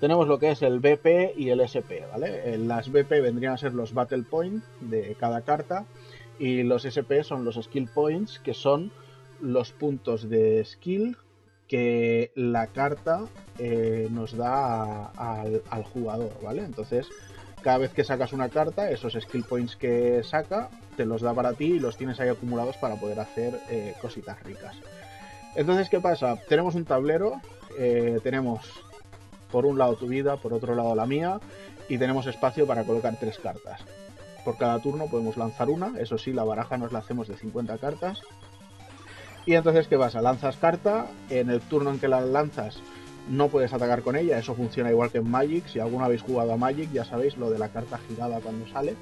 Tenemos lo que es el BP y el SP, ¿vale? Las BP vendrían a ser los Battle Point de cada carta y los SP son los skill points, que son los puntos de skill que la carta eh, nos da al, jugador, ¿vale? Entonces, cada vez que sacas una carta, esos skill points que saca, te los da para ti y los tienes ahí acumulados para poder hacer eh, cositas ricas. Entonces, ¿qué pasa? Tenemos un tablero, eh, tenemos por un lado tu vida, por otro lado la mía, y tenemos espacio para colocar tres cartas por cada turno podemos lanzar una, eso sí, la baraja nos la hacemos de 50 cartas. Y entonces, ¿qué pasa? Lanzas carta, en el turno en que la lanzas no puedes atacar con ella, eso funciona igual que en Magic, si alguno habéis jugado a Magic ya sabéis lo de la carta girada cuando sale.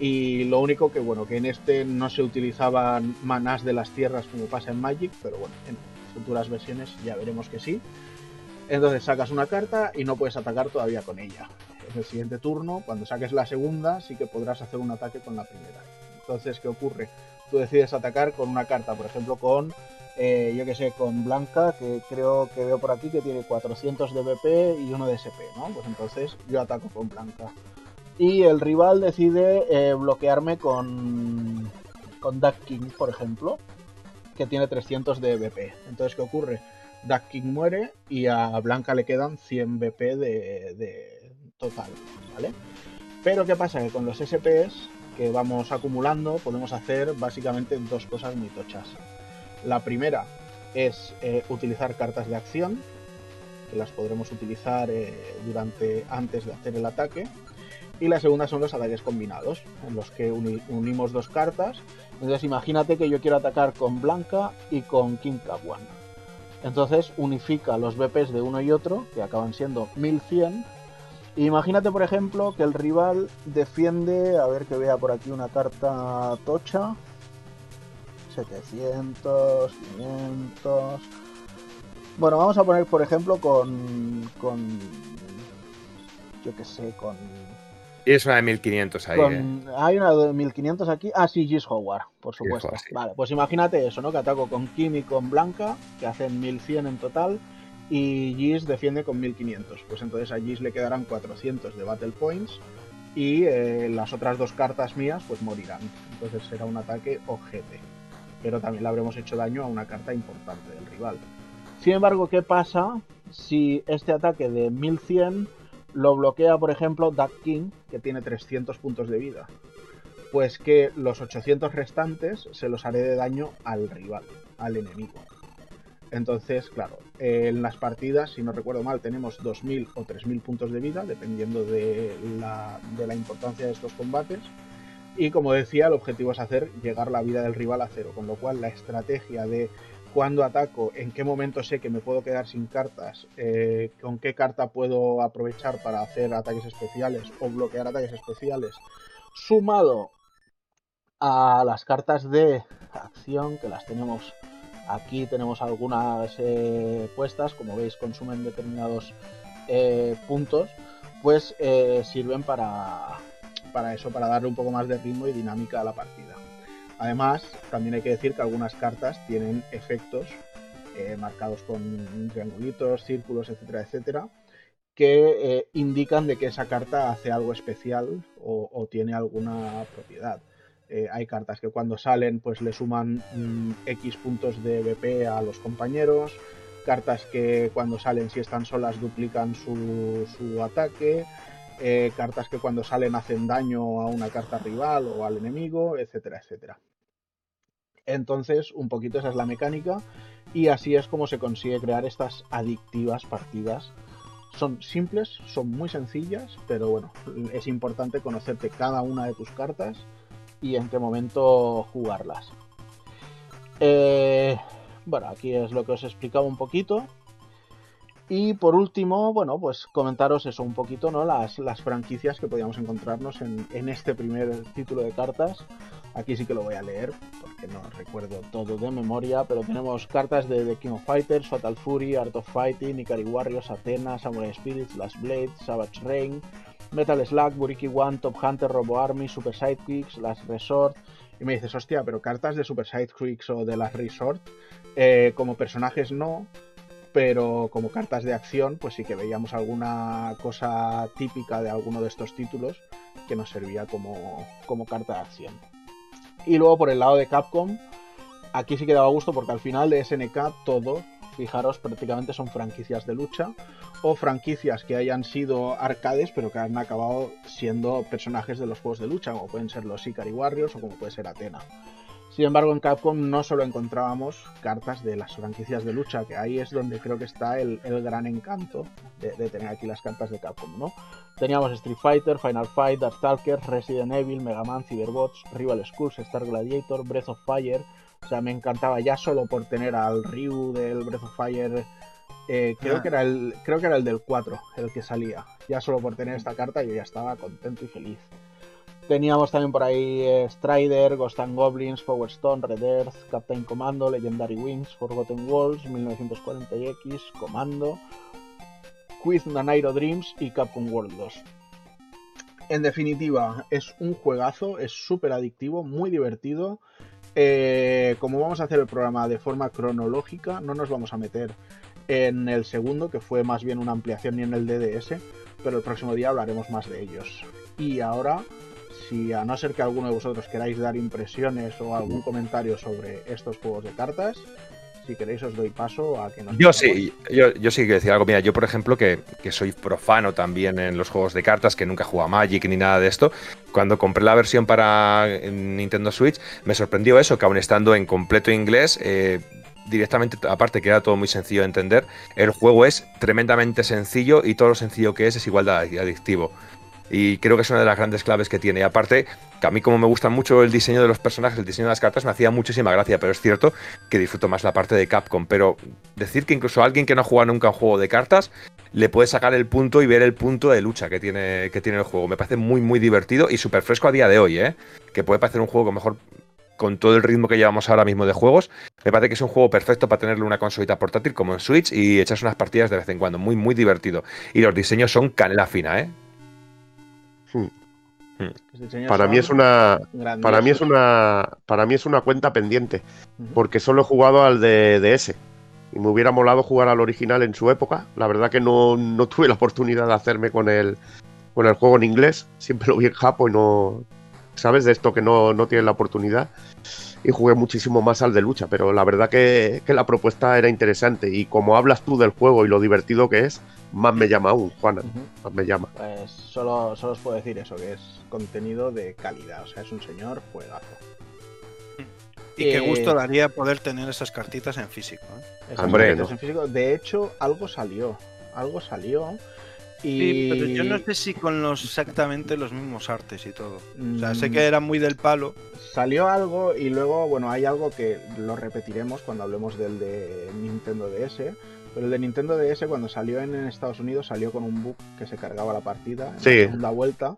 Y lo único que, bueno, que en este no se utilizaban manás de las tierras como pasa en Magic, pero bueno, en futuras versiones ya veremos que sí. Entonces sacas una carta y no puedes atacar todavía con ella el siguiente turno, cuando saques la segunda, sí que podrás hacer un ataque con la primera. Entonces, ¿qué ocurre? Tú decides atacar con una carta, por ejemplo, con, eh, yo que sé, con Blanca, que creo que veo por aquí que tiene 400 de BP y uno de SP, ¿no? Pues entonces yo ataco con Blanca. Y el rival decide eh, bloquearme con, con Duck King, por ejemplo, que tiene 300 de BP. Entonces, ¿qué ocurre? Duck King muere y a Blanca le quedan 100 BP de total, ¿vale? Pero ¿qué pasa? Que con los SPS que vamos acumulando podemos hacer básicamente dos cosas muy tochas. La primera es eh, utilizar cartas de acción, que las podremos utilizar eh, durante antes de hacer el ataque. Y la segunda son los ataques combinados, en los que unimos dos cartas. Entonces imagínate que yo quiero atacar con Blanca y con King One. Entonces unifica los BPs de uno y otro, que acaban siendo 1100, Imagínate, por ejemplo, que el rival defiende, a ver que vea por aquí una carta tocha. 700, 500. Bueno, vamos a poner, por ejemplo, con. con yo qué sé, con. Y es una de 1500 ahí. Con- ¿eh? Hay una de 1500 aquí. Ah, sí, Gis Howard, por supuesto. Howard, sí. Vale, pues imagínate eso, ¿no? Que ataco con Kim y con Blanca, que hacen 1100 en total. Y Gis defiende con 1500. Pues entonces a Gis le quedarán 400 de Battle Points. Y eh, las otras dos cartas mías, pues morirán. Entonces será un ataque ojete. Pero también le habremos hecho daño a una carta importante del rival. Sin embargo, ¿qué pasa si este ataque de 1100 lo bloquea, por ejemplo, Duck King, que tiene 300 puntos de vida? Pues que los 800 restantes se los haré de daño al rival, al enemigo. Entonces, claro, en las partidas, si no recuerdo mal, tenemos 2.000 o 3.000 puntos de vida, dependiendo de la, de la importancia de estos combates. Y como decía, el objetivo es hacer llegar la vida del rival a cero, con lo cual la estrategia de cuándo ataco, en qué momento sé que me puedo quedar sin cartas, eh, con qué carta puedo aprovechar para hacer ataques especiales o bloquear ataques especiales, sumado a las cartas de acción, que las tenemos aquí, tenemos algunas eh, puestas, como veis consumen determinados eh, puntos, pues eh, sirven para, para eso, para darle un poco más de ritmo y dinámica a la partida. Además, también hay que decir que algunas cartas tienen efectos marcados con triangulitos, círculos, etcétera, etcétera, que indican de que esa carta hace algo especial o tiene alguna propiedad. Eh, hay cartas que cuando salen pues le suman mm, X puntos de BP a los compañeros, cartas que cuando salen si están solas duplican su, ataque, eh, cartas que cuando salen hacen daño a una carta rival o al enemigo, etcétera, etcétera. Entonces, un poquito esa es la mecánica y así es como se consigue crear estas adictivas partidas. Son simples, son muy sencillas, pero bueno, es importante conocerte cada una de tus cartas y en qué momento jugarlas. Eh, bueno, aquí es lo que os he explicado un poquito. Y por último, bueno, pues comentaros eso un poquito, ¿no? Las, las franquicias que podíamos encontrarnos en, en este primer título de cartas. Aquí sí que lo voy a leer, porque no recuerdo todo de memoria, pero tenemos cartas de The King of Fighters, Fatal Fury, Art of Fighting, Ikari Warriors, Athena, Samurai Spirits, Last Blade, Savage Rain, Metal Slug, Buriki One, Top Hunter, Robo Army, Super Sidekicks, Last Resort. Y me dices, hostia, pero cartas de Super Sidekicks o de Last Resort, eh, como personajes no, pero como cartas de acción, pues sí que veíamos alguna cosa típica de alguno de estos títulos que nos servía como, como carta de acción. Y luego por el lado de Capcom, aquí sí que daba gusto porque al final de SNK todo, fijaros, prácticamente son franquicias de lucha o franquicias que hayan sido arcades pero que han acabado siendo personajes de los juegos de lucha, como pueden ser los Ikari Warriors o como puede ser Athena. Sin embargo, en Capcom no solo encontrábamos cartas de las franquicias de lucha, que ahí es donde creo que está el, gran encanto de, de, tener aquí las cartas de Capcom, ¿no? Teníamos Street Fighter, Final Fight, Darkstalkers, Resident Evil, Mega Man, Cyberbots, Rival Schools, Star Gladiator, Breath of Fire. O sea, me encantaba ya solo por tener al Ryu del Breath of Fire. Eh, creo, Ah. que era el, creo que era el del 4, el que salía. Ya solo por tener esta carta yo ya estaba contento y feliz. Teníamos también por ahí eh, Strider, Ghost and Goblins, Power Stone, Red Earth, Captain Commando, Legendary Wings, Forgotten Walls, 1940X, Commando, Quiz Nanairo Dreams y Capcom World 2. En definitiva, es un juegazo, es súper adictivo, muy divertido. Eh, como vamos a hacer el programa de forma cronológica, no nos vamos a meter en el segundo, que fue más bien una ampliación, ni en el DDS, pero el próximo día hablaremos más de ellos. Y ahora, si a no ser que alguno de vosotros queráis dar impresiones o algún comentario sobre estos juegos de cartas, si queréis os doy paso a que nos Yo sí, yo, yo sí quiero decir algo. Mira, yo por ejemplo, que, que soy profano también en los juegos de cartas, que nunca he jugado a Magic ni nada de esto, cuando compré la versión para Nintendo Switch, me sorprendió eso, que aún estando en completo inglés, eh, directamente, aparte que era todo muy sencillo de entender, el juego es tremendamente sencillo y todo lo sencillo que es es igual de adictivo. Y creo que es una de las grandes claves que tiene. Y aparte, que a mí como me gusta mucho el diseño de los personajes, el diseño de las cartas, me hacía muchísima gracia, pero es cierto que disfruto más la parte de Capcom. Pero decir que incluso a alguien que no ha jugado nunca un juego de cartas, le puede sacar el punto y ver el punto de lucha que tiene, que tiene el juego. Me parece muy, muy divertido y súper fresco a día de hoy, ¿eh? Que puede parecer un juego mejor con todo el ritmo que llevamos ahora mismo de juegos, me parece que es un juego perfecto para tenerle una consolita portátil como en Switch y echarse unas partidas de vez en cuando. Muy, muy divertido. Y los diseños son canela fina, ¿eh? Este Para mí es una para mí es una para mí es una cuenta pendiente, porque solo he jugado al de DS y me hubiera molado jugar al original en su época. La verdad que no, no tuve la oportunidad de hacerme con el con el juego en inglés, siempre lo vi en japo y no sabes de esto que no no tiene la oportunidad y jugué muchísimo más al de lucha, pero la verdad que, la propuesta era interesante y como hablas tú del juego y lo divertido que es, más me llama aún, Juana, más me llama. Pues solo, solo os puedo decir eso, que es contenido de calidad, o sea, es un señor juegazo. Y qué gusto daría poder tener esas cartitas en físico. ¿eh? en físico. De hecho, algo salió, algo salió Sí, pero yo no sé si con los exactamente los mismos artes y todo. O sea, sé mm. que era muy del palo. Salió algo y luego, bueno, hay algo que lo repetiremos cuando hablemos del de Nintendo DS. Pero el de Nintendo DS cuando salió en Estados Unidos salió con un bug que se cargaba la partida en la segunda vuelta.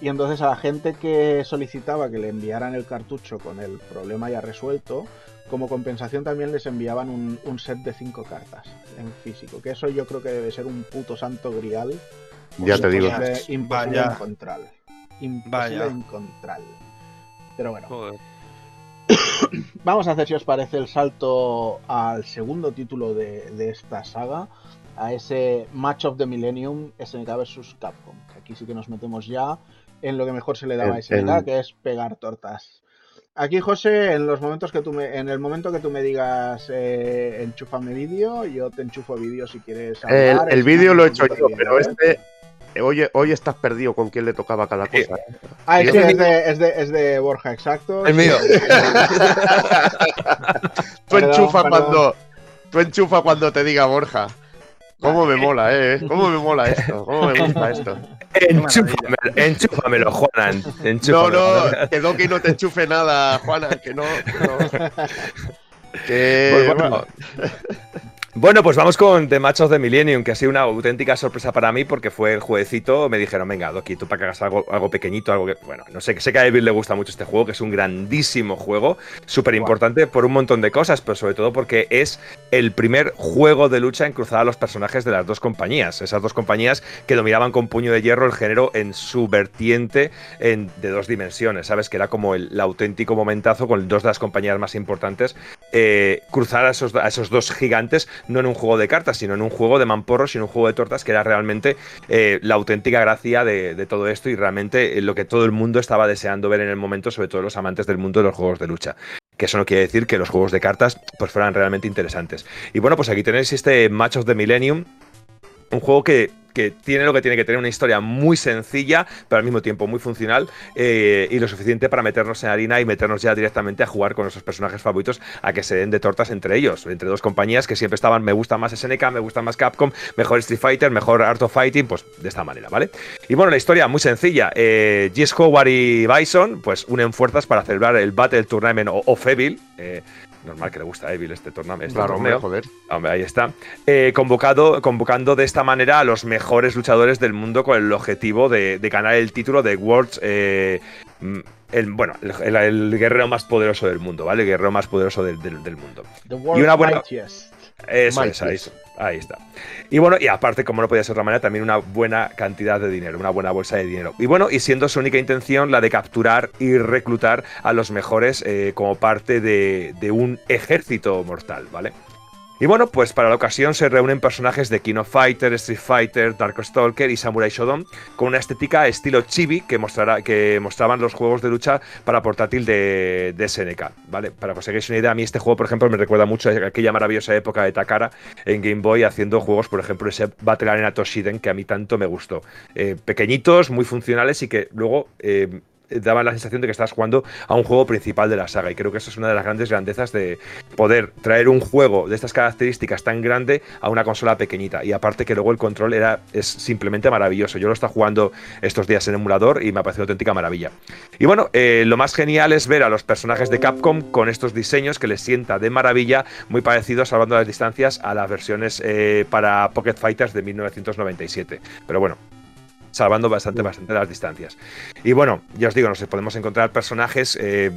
Y entonces a la gente que solicitaba que le enviaran el cartucho con el problema ya resuelto, como compensación también les enviaban un, set de cinco cartas en físico. Que eso yo creo que debe ser un puto santo grial. Ya te digo. Imposible de encontrar. Imposible de encontrar. Pero bueno. Vamos a hacer, si os parece, el salto al segundo título de, esta saga, a ese Match of the Millennium SNK vs Capcom. Aquí sí que nos metemos ya en lo que mejor se le daba a SNK, que es pegar tortas. Aquí, José, en los momentos que tú me, en el momento que tú me digas eh, enchúfame vídeo, yo te enchufo vídeo si quieres. Hablar, el, vídeo lo he hecho yo, pero este hoy, hoy estás perdido con quién le tocaba cada cosa. Ah, este es de, es, de, es de Borja, exacto. El mío. tú enchufa cuando tú enchufa cuando te diga Borja. ¿Cómo me mola, eh? ¿Cómo me mola esto? ¿Cómo me gusta esto? Enchúfamelo, enchúfamelo, Juanan. No, no, que Doki no te enchufe nada, Juanan, que no. Que pues bueno. Bueno, pues vamos con The Match of the Millennium, que ha sido una auténtica sorpresa para mí porque fue el jueguecito. Me dijeron, venga, Doki, tú para que hagas algo, algo pequeñito, algo que. Bueno, no sé, sé que a Evil le gusta mucho este juego, que es un grandísimo juego, súper importante por un montón de cosas, pero sobre todo porque es el primer juego de lucha en cruzar a los personajes de las dos compañías. Esas dos compañías que dominaban con puño de hierro el género en su vertiente en, de dos dimensiones, ¿sabes? Que era como el, auténtico momentazo con dos de las compañías más importantes. Eh, cruzar a esos, a esos dos gigantes no en un juego de cartas, sino en un juego de mamporros y en un juego de tortas, que era realmente eh, la auténtica gracia de, todo esto y realmente eh, lo que todo el mundo estaba deseando ver en el momento, sobre todo los amantes del mundo de los juegos de lucha que eso no quiere decir que los juegos de cartas pues fueran realmente interesantes. Y bueno, pues aquí tenéis este Match of the Millennium, un juego que que tiene lo que tiene que tener, una historia muy sencilla, pero al mismo tiempo muy funcional eh, y lo suficiente para meternos en harina y meternos ya directamente a jugar con nuestros personajes favoritos a que se den de tortas entre ellos, entre dos compañías que siempre estaban, me gusta más SNK, me gusta más Capcom, mejor Street Fighter, mejor Art of Fighting, pues de esta manera, ¿vale? Y bueno, la historia muy sencilla, eh, Howard y Bison pues unen fuerzas para celebrar el Battle Tournament o, o eh, normal que le gusta a Evil este torneo. Este claro, torneo. joder. Hombre, ahí está. Eh, convocado, convocando de esta manera a los mejores luchadores del mundo con el objetivo de, ganar el título de Worlds. Eh, mm, el, bueno, el, guerrero más poderoso del mundo, ¿vale? El guerrero más poderoso del, mundo. y una buena. Eso es, ahí, ahí, está. Y bueno, y aparte, como no podía ser de otra manera, también una buena cantidad de dinero, una buena bolsa de dinero. Y bueno, y siendo su única intención la de capturar y reclutar a los mejores eh, como parte de, de un ejército mortal, ¿vale? Y bueno, pues para la ocasión se reúnen personajes de King of Fighter, Street Fighter, Stalker y Samurai Shodown con una estética estilo chibi que, mostrará, que mostraban los juegos de lucha para portátil de, de SNK, ¿vale? Para que os hagáis una idea, a mí este juego, por ejemplo, me recuerda mucho a aquella maravillosa época de Takara en Game Boy haciendo juegos, por ejemplo, ese Battle Arena Toshiden que a mí tanto me gustó. Eh, pequeñitos, muy funcionales y que luego... Eh, daba la sensación de que estás jugando a un juego principal de la saga. Y creo que esa es una de las grandes grandezas de poder traer un juego de estas características tan grande a una consola pequeñita. Y aparte que luego el control era, es simplemente maravilloso. Yo lo estaba jugando estos días en emulador y me ha parecido auténtica maravilla. Y bueno, eh, lo más genial es ver a los personajes de Capcom con estos diseños que les sienta de maravilla, muy parecidos, salvando las distancias, a las versiones eh, para Pocket Fighters de 1997. Pero bueno, salvando bastante, bastante las distancias. Y bueno, ya os digo, nos podemos encontrar personajes eh,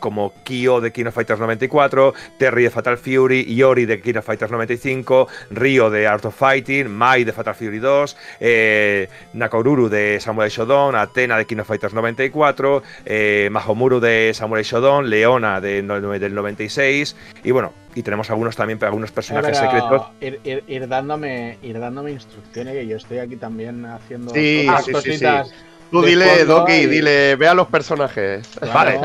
como Kyo de King of Fighters 94, Terry de Fatal Fury, Yori de King of Fighters 95, Ryo de Art of Fighting, Mai de Fatal Fury 2, eh, Nakoruru de Samurai Shodown, Athena de King of Fighters 94, eh, Mahomuru de Samurai Shodown, Leona de, del 96, y bueno, y tenemos algunos también, algunos personajes secretos. Ir, dándome, ir dándome instrucciones, que yo estoy aquí también haciendo sí, cositas. Tú dile, Doki, dile, ve a los personajes. Vale.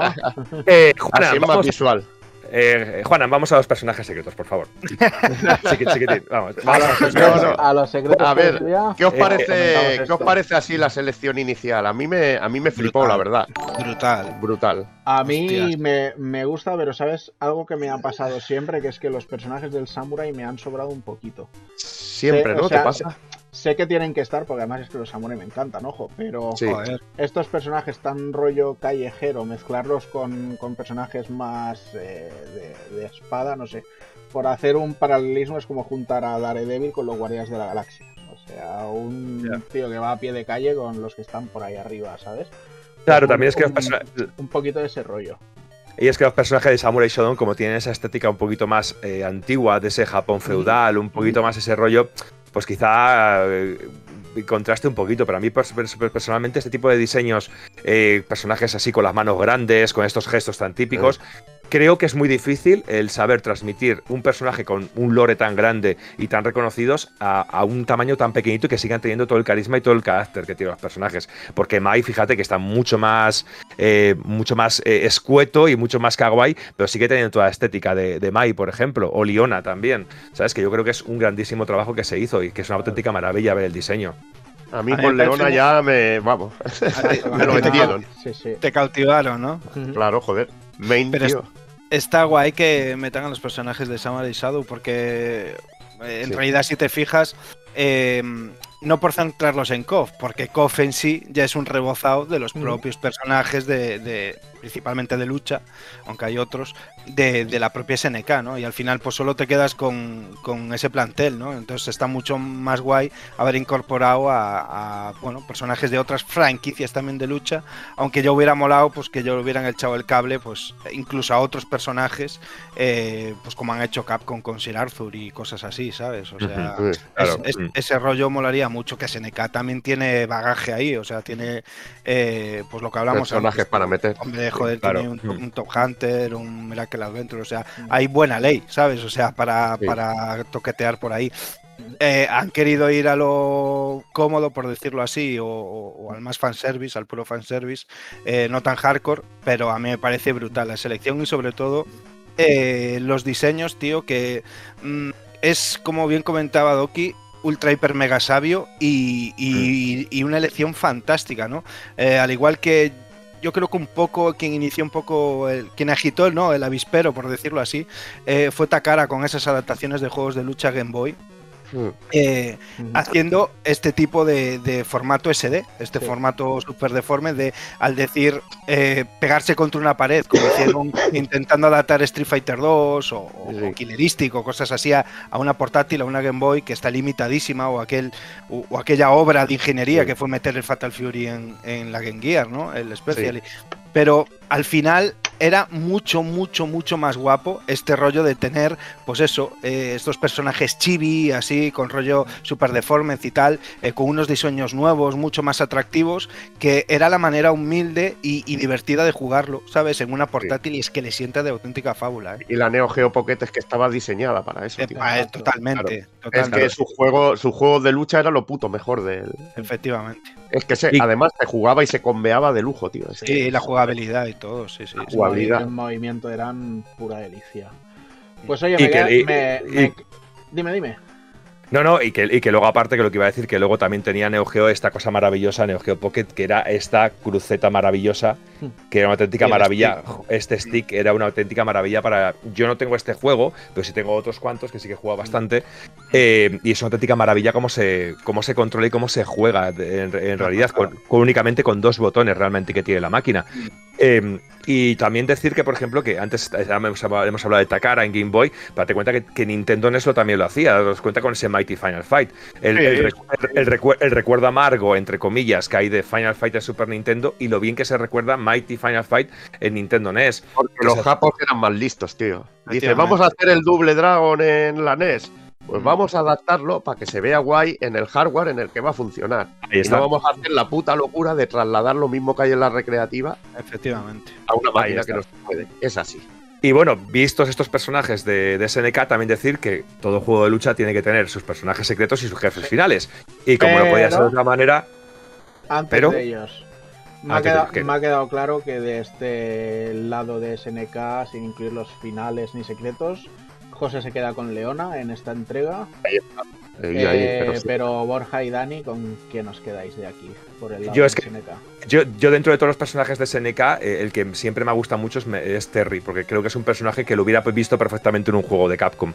eh, Juana, Así más visual. Eh, Juana, vamos a los personajes secretos, por favor. vamos. A, los secretos, a ver, ¿qué os parece, ¿qué os parece así la selección inicial? A mí me, a mí me flipó, la verdad. Brutal. Brutal. A mí me, me, gusta, pero ¿sabes? Algo que me ha pasado siempre, que es que los personajes del Samurai me han sobrado un poquito. Siempre, ¿no? ¿Te pasa? Sé que tienen que estar, porque además es que los samurai me encantan, ojo, pero estos personajes tan rollo callejero, mezclarlos con, personajes más eh, de, espada, no sé. Por hacer un paralelismo es como juntar a Daredevil con los Guardias de la Galaxia. O sea, un tío que va a pie de calle con los que están por ahí arriba, ¿sabes? Claro, también es que un, poquito de ese rollo. Y es que los personajes de Samurai Shodown, como tienen esa estética un poquito más eh, antigua, de ese Japón feudal, un poquito más ese rollo, pues quizá eh, contraste un poquito. Pero a mí personalmente este tipo de diseños, eh, personajes así con las manos grandes, con estos gestos tan típicos, creo que es muy difícil el saber transmitir un personaje con un lore tan grande y tan reconocidos a, un tamaño tan pequeñito y que sigan teniendo todo el carisma y todo el carácter que tienen los personajes. Porque Mai, fíjate que está mucho más, eh, mucho más eh, escueto y mucho más kawaii, pero sigue teniendo toda la estética de, Mai, por ejemplo, o Liona también. ¿Sabes? Que yo creo que es un grandísimo trabajo que se hizo y que es una auténtica maravilla ver el diseño. A mí con Leona ya me. Vamos. me lo metieron. Te cautivaron, ¿no? Claro, joder. Main, tío está guay que metan a los personajes de Samurai Shadow porque eh, en realidad si te fijas eh, no por centrarlos en KOF, porque KOF en sí ya es un rebozado de los propios personajes de, principalmente de lucha, aunque hay otros, de, la propia SNK, ¿no? Y al final pues solo te quedas con, ese plantel, ¿no? Entonces está mucho más guay haber incorporado a, bueno, personajes de otras franquicias también de lucha, aunque yo hubiera molado pues que yo hubieran echado el cable pues incluso a otros personajes, eh, pues como han hecho Capcom con Sir Arthur y cosas así, ¿sabes? O sea, ese rollo molaría mucho que SNK también tiene bagaje ahí, o sea, tiene eh, pues lo que hablamos personajes para meter. Hombre, joder, tiene un, Top Hunter, un Miracle Adventure, o sea, hay buena ley, ¿sabes? O sea, para, para toquetear por ahí. Eh, han querido ir a lo cómodo, por decirlo así, o, al más fanservice, al puro fanservice, eh, no tan hardcore, pero a mí me parece brutal la selección y sobre todo eh, los diseños, tío, que mm, es como bien comentaba Doki, ultra hiper mega sabio y, y, una elección fantástica, ¿no? Eh, al igual que yo creo que un poco quien inició un poco, el, quien agitó ¿no? el avispero, por decirlo así, eh, fue Takara con esas adaptaciones de juegos de lucha Game Boy. Eh, haciendo este tipo de, formato SD, este formato súper deforme de, al decir, eh, pegarse contra una pared, como hicieron intentando adaptar Street Fighter 2 o, Killeristic o cosas así a, una portátil, a una Game Boy que está limitadísima o, aquel, o, aquella obra de ingeniería que fue meter el Fatal Fury en, la Game Gear, ¿no? el Special. Pero al final era mucho, mucho, mucho más guapo este rollo de tener, pues eso, eh, estos personajes chibi, así, con rollo super deformes y tal, eh, con unos diseños nuevos, mucho más atractivos, que era la manera humilde y, divertida de jugarlo, ¿sabes? En una portátil y es que le sienta de auténtica fábula. ¿eh? Y la Neo Geo Pocket es que estaba diseñada para eso. totalmente, Es que su juego, su juego de lucha era lo puto mejor de él. Efectivamente. Es que además se jugaba y se conveaba de lujo, tío. sí, la jugabilidad y todo, sí, sí. El movimiento eran pura delicia. Pues oye, me, dime, dime. No, no, y que, y que luego aparte que lo que iba a decir, que luego también tenía Neo Geo esta cosa maravillosa, Neo Geo Pocket, que era esta cruceta maravillosa, que era una auténtica maravilla. Este stick era una auténtica maravilla para... Yo no tengo este juego, pero sí tengo otros cuantos que sí que he jugado bastante. Eh, y es una auténtica maravilla cómo se, cómo se controla y cómo se juega en, realidad, con, únicamente con dos botones realmente que tiene la máquina. Eh, y también decir que, por ejemplo, que antes hemos hablado de Takara en Game Boy, para date cuenta que, que, Nintendo NES lo también lo hacía, daros cuenta con ese Mighty Final Fight. El, el, el, recuerdo amargo, entre comillas, que hay de Final Fight en Super Nintendo y lo bien que se recuerda Mighty Final Fight en Nintendo NES. Porque los japos eran más listos, tío. Dice, vamos a hacer el Double Dragon en la NES. Pues vamos a adaptarlo para que se vea guay en el hardware en el que va a funcionar. Ahí está. Y no vamos a hacer la puta locura de trasladar lo mismo que hay en la recreativa Efectivamente. a una máquina que no se puede. Es así. Y bueno, vistos estos personajes de, de, SNK, también decir que todo juego de lucha tiene que tener sus personajes secretos y sus jefes finales. Y como Pero- no podía ser de otra manera, Antes Pero- de ellos. Me ha, Antes de- quedado, ¿qué? me ha quedado claro que de este lado de SNK, sin incluir los finales ni secretos, José se queda con Leona en esta entrega. Eh, ahí, Eh, pero sí. pero Borja y Dani, ¿con quién os quedáis de aquí? Por el lado Yo de es que- SNK. yo, yo dentro de todos los personajes de SNK, eh, el que siempre me gusta mucho es, me- es Terry, porque creo que es un personaje que lo hubiera visto perfectamente en un juego de Capcom.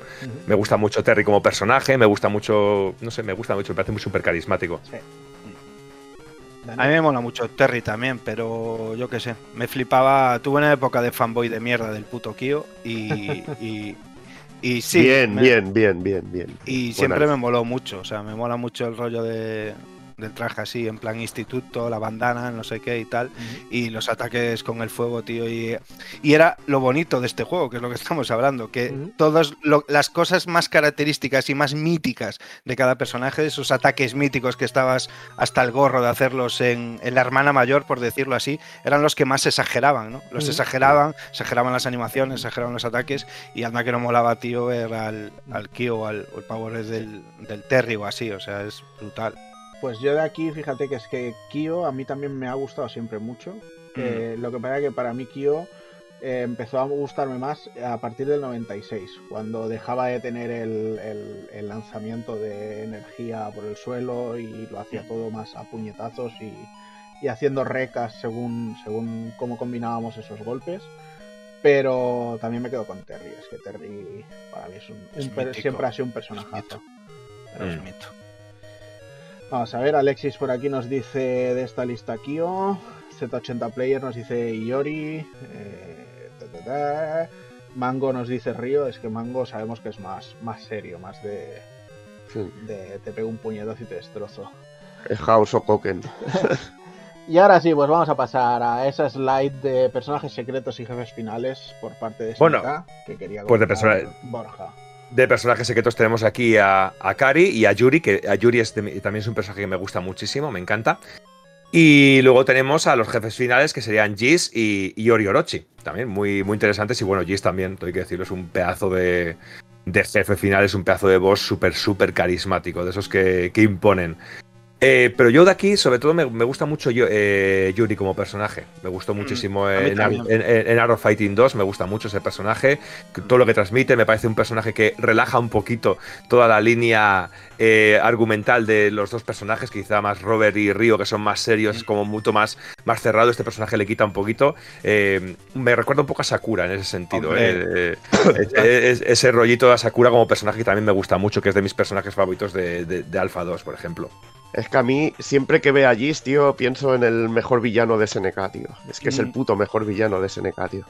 Me gusta mucho Terry como personaje, me gusta mucho, no sé, me gusta mucho, me parece muy súper carismático. Sí. A mí me mola mucho Terry también, pero yo qué sé, me flipaba. Tuve una época de fanboy de mierda del puto Kyo y, y, y sí. bien, me- bien, bien, bien, bien. Y siempre me moló mucho, o sea, me mola mucho el rollo de, del traje así, en plan instituto, la bandana, no sé qué y tal, y los ataques con el fuego, tío. Y, y era lo bonito de este juego, que es lo que estamos hablando, que todas lo- las cosas más características y más míticas de cada personaje, esos ataques míticos que estabas hasta el gorro de hacerlos en, en la hermana mayor, por decirlo así, eran los que más exageraban, ¿no? Los exageraban, exageraban las animaciones, exageraban los ataques, y anda que no molaba, tío, ver al, al Kyo o al, el Power del, del Terry o así, o sea, es brutal. Pues yo de aquí, fíjate que es que Kyo a mí también me ha gustado siempre mucho. Mm. Eh, lo que pasa es que para mí Kyo eh, empezó a gustarme más a partir del 96, cuando dejaba de tener el, el- el lanzamiento de energía por el suelo y lo hacía todo más a puñetazos y, y haciendo recas según, según cómo combinábamos esos golpes. Pero también me quedo con Terry, es que Terry para mí es un, Es un per- mítico, siempre ha sido un es personajazo. mito. Pero es Mm. mito. Vamos a ver, Alexis por aquí nos dice de esta lista Kyo, Z80 Player nos dice Iori, eh, ta, ta, ta. Mango nos dice Río, es que Mango sabemos que es más, más serio, más de, Sí. de te pego un puñetazo y te destrozo. Es House o Koken. Y ahora sí, pues vamos a pasar a esa slide de personajes secretos y jefes finales por parte de SNK, Bueno, que quería pues de Borja. De personajes secretos tenemos aquí a, a Kari y a Yuri, que a Yuri es de también es un personaje que me gusta muchísimo, me encanta. Y luego tenemos a los jefes finales, que serían Jis y, y Ori Orochi. También muy, muy interesantes. Y bueno, Jis también, tengo que decirlo, es un pedazo de, de jefe final, es un pedazo de boss súper, súper carismático, de esos que, que imponen. Eh, pero yo de aquí, sobre todo, me, me gusta mucho yo- eh, Yuri como personaje. Me gustó muchísimo a mí en, también. en, en- en Arrow Fighting 2, me gusta mucho ese personaje. Todo lo que transmite, me parece un personaje que relaja un poquito toda la línea eh, argumental de los dos personajes, quizá más Robert y Río, que son más serios, es como mucho más, más cerrado. Este personaje le quita un poquito. Me recuerda un poco a Sakura en ese sentido. Es- ese rollito de Sakura como personaje que también me gusta mucho, que es de mis personajes favoritos de, de, de Alpha 2, por ejemplo. Es que a mí, siempre que veo a Gis, tío, pienso en el mejor villano de SNK, tío. Es que es el Mm. puto mejor villano de SNK, tío.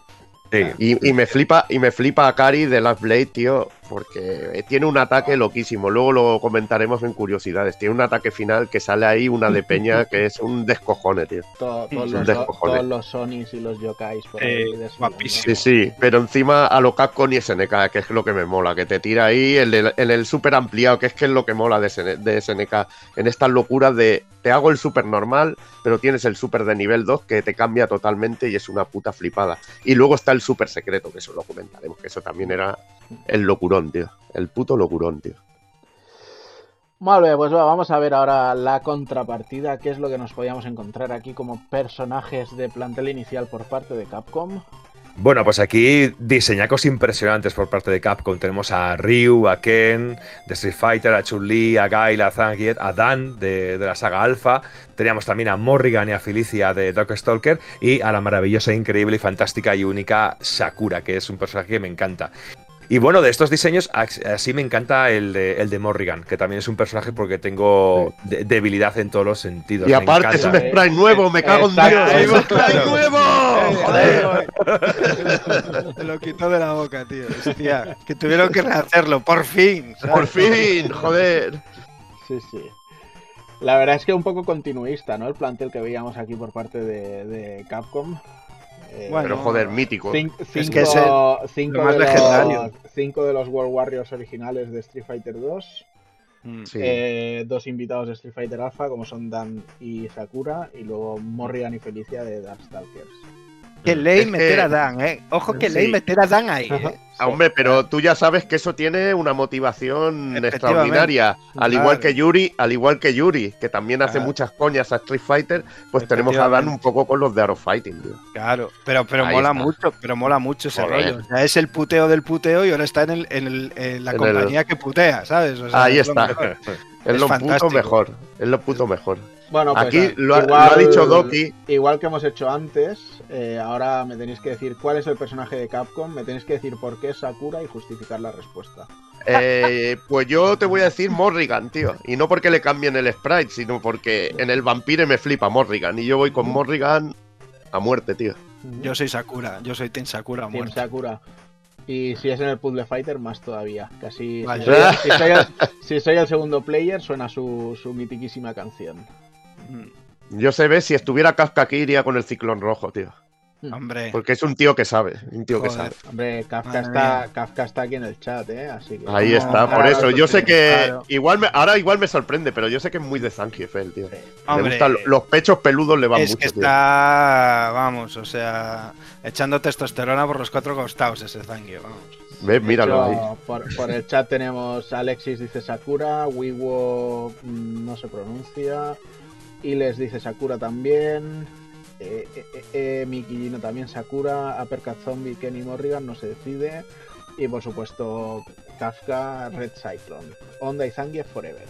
Sí. Y, y me flipa, y me flipa a Kari de Last Blade, tío, porque tiene un ataque loquísimo. Luego lo comentaremos en curiosidades. Tiene un ataque final que sale ahí una de peña que es un descojone, tío. To- Sí, todos, los, descojones. todos los Sonys y los Yokais por ahí Eh. Sí, sí, pero encima a lo Capcom y SNK, que es lo que me mola, que te tira ahí en el, en el super ampliado, que es que es lo que mola de SNK, en estas locuras de te hago el super normal, pero tienes el super de nivel 2 que te cambia totalmente y es una puta flipada. Y luego está el super secreto, que eso lo comentaremos, que eso también era el locurón, tío. El puto locurón, tío. Bé, pues va, vamos a ver ahora la contrapartida, qué es lo que nos podíamos encontrar aquí como personajes de plantel inicial por parte de Capcom. Bueno, pues aquí diseñacos impresionantes por parte de Capcom. Tenemos a Ryu, a Ken, de Street Fighter, a Chun-Li, a Guile, a Zangief, a Dan, de, de la saga Alpha. Teníamos también a Morrigan y a Felicia de Darkstalker y a la maravillosa, increíble y fantástica y única Sakura, que es un personaje que me encanta. Y bueno, de estos diseños, así me encanta el de, el de Morrigan, que también es un personaje porque tengo de- debilidad en todos los sentidos. Y me aparte es un encanta. sprite nuevo, me cago en Dios. ¡Es un sprite nuevo! Eh, ¡Joder! ¡Joder! Te lo quitó de la boca, tío. Hostia, que tuvieron que rehacerlo, por fin. ¿sabes? Por fin, joder. Sí, sí. La verdad es que un poco continuista, ¿no? El plantel que veíamos aquí por parte de, de Capcom. Eh, Bueno, Pero joder, mítico. cin- cinco, que es el- cinco lo más de los, legendario. cinco de los World Warriors originales de Street Fighter 2. Mm. Sí. Eh, dos invitados de Street Fighter Alpha, como son Dan y Sakura. Y luego Morrigan y Felicia de Darkstalkers. Que ley Es que- meter a Dan, ¿eh? Ojo que ley Sí. meter a Dan ahí, ¿eh? Ah, hombre, pero tú ya sabes que eso tiene una motivación extraordinaria. Al Claro. igual que Yuri, al igual que Yuri, que también hace Claro. muchas coñas a Street Fighter, pues tenemos a Dan un poco con los de Arrow Fighting, tío. Claro, pero, pero Ahí mola está. mucho, pero mola mucho ese Joder. rollo. O sea, es el puteo del puteo y ahora está en, el, en, el- en la En compañía que putea, ¿sabes? O sea, Ahí es está. Es, lo puto mejor. Es lo puto mejor. Bueno, pues, Aquí eh, lo, ha- lo igual- ha dicho Doki. Igual que hemos hecho antes, eh, ahora me tenéis que decir cuál es el personaje de Capcom, me tenéis que decir por qué es Sakura y justificar la respuesta. eh, pues yo te voy a decir Morrigan, tío. Y no porque le cambien el sprite, sino porque en el Vampire me flipa Morrigan. Y yo voy con Morrigan a muerte, tío. Yo soy Sakura, yo soy Team Sakura, Team muerto. Sakura. Y si es en el Puzzle Fighter, más todavía. Casi. si Vaya. soy el- Si, soy el, si soy el segundo player, suena su, su mitiquísima canción. Mm, Yo sé, ve, si estuviera Kafka aquí iría con el ciclón rojo, tío. Hombre, Porque es un tío que sabe. Un tío que sabe. Hombre, Kafka está. Kafka está aquí en el chat, ¿eh? Así que. Ahí está, por eso. Yo sé que claro. igual me, ahora igual me sorprende, pero yo sé que es muy de Zangief tío. Le hombre, gustan- los pechos peludos le van es mucho, que tío. está, vamos, o sea, echando testosterona por los cuatro costados ese Zangio, vamos. ¿Ves? Míralo hecho, ahí. Por, por el chat tenemos Alexis dice Sakura, Wiwo mm, no se pronuncia, y les dice Sakura también, eh, eh, eh, eh, Miki Gino también Sakura, Uppercut Zombie, Kenny Morrigan no se decide, y por supuesto Kafka, Red Cyclone, Onda y Zangief Forever.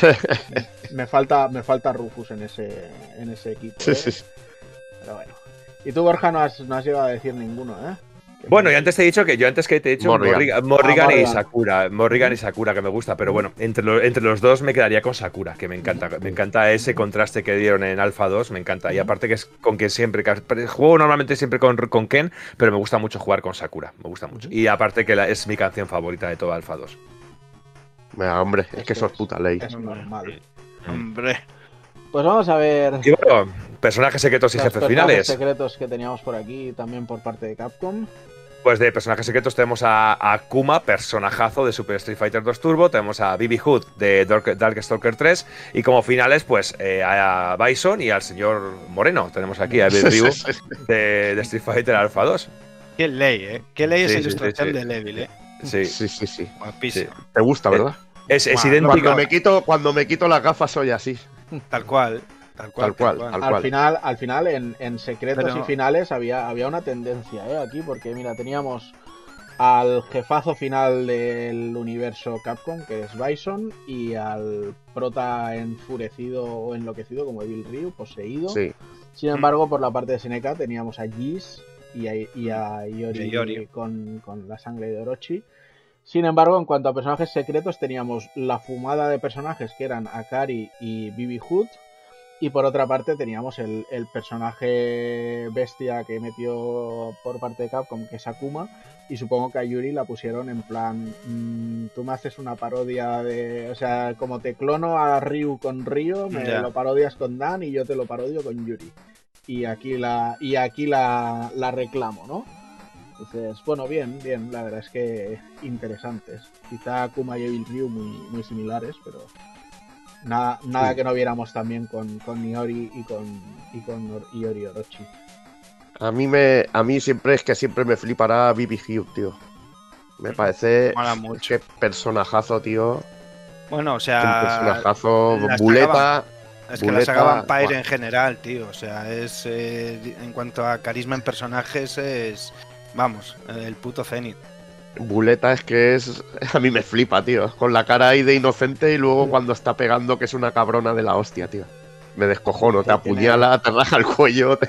Me falta, me falta Rufus en ese, en ese equipo. ¿eh? sí, sí. Pero bueno. Y tú, Borja, no has, no has llegado a decir ninguno, ¿eh? Bueno, y antes te he dicho que yo antes que te he dicho Morrigan. Morrigan, Morrigan Ah, y. Sakura, Morrigan y Sakura que me gusta, pero bueno, entre, lo- entre los dos me quedaría con Sakura, que me encanta, me encanta ese contraste que dieron en Alpha 2, me encanta, y aparte que es con quien siempre, que juego normalmente siempre con, con Ken, pero me gusta mucho jugar con Sakura, me gusta mucho, y aparte que la- es mi canción favorita de todo Alpha 2. Venga, hombre, es que eso es que puta ley. Es normal. Hombre, Pues vamos a ver Y bueno, personajes secretos y jefes personajes finales. secretos que teníamos por aquí también por parte de Capcom. Pues de personajes secretos tenemos a, a Kuma, personajazo de Super Street Fighter 2 Turbo, tenemos a Bibi Hood de Dark, Darkstalker 3 y como finales pues eh, a Bison y al señor Moreno, tenemos aquí a Bibi Ryu de, de Street Fighter Alpha 2. qué ley, ¿eh? Qué ley Sí, esa sí, ilustración sí, sí. de Levil, ¿eh? Sí, Sí, sí, sí. Guapísimo. Te gusta, Eh, ¿verdad? es, es idéntico. Cuando me quito, cuando me quito las gafas soy así. Tal cual, tal cual. Tal cual, tal Al cual. final, al final en, en secretos Pero- y finales había, había una tendencia ¿eh? aquí, porque mira, teníamos al jefazo final del universo Capcom, que es Bison, y al prota enfurecido o enloquecido como Evil Ryu, poseído. Sí. Sin embargo, por la parte de Seneca teníamos a Giz y a, y a Iori, Y a Iori. Con, con la sangre de Orochi. Sin embargo, en cuanto a personajes secretos, teníamos la fumada de personajes que eran Akari y Bibi Hood. Y por otra parte teníamos el, el personaje bestia que metió por parte de Capcom, que es Akuma. Y supongo que a Yuri la pusieron en plan, mm, tú me haces una parodia de... O sea, como te clono a Ryu con Ryu, me lo parodias con Dan y yo te lo parodio con Yuri. Y aquí la, y aquí la, la reclamo, ¿no? Entonces, bueno, bien, bien, la verdad es que interesantes. Quizá Akuma y Evil Ryu muy, muy similares, pero nada, nada Sí. que no viéramos también con, con Iori y con, y con Or- Iori Orochi. A mí me, a mí siempre es que siempre me flipará Bibi Hugh, tío. Me parece Mola mucho. que personajazo, tío. Bueno, o Un sea, personajazo, las buleta. es que la saga Vampire en general, tío. O sea, es eh, en cuanto a carisma en personajes es, vamos, el puto cenit. Buleta es que es. A mí me flipa, tío. Con la cara ahí de inocente y luego cuando está pegando que es una cabrona de la hostia, tío. Me descojono, te Tiene- apuñala, te raja el cuello, te,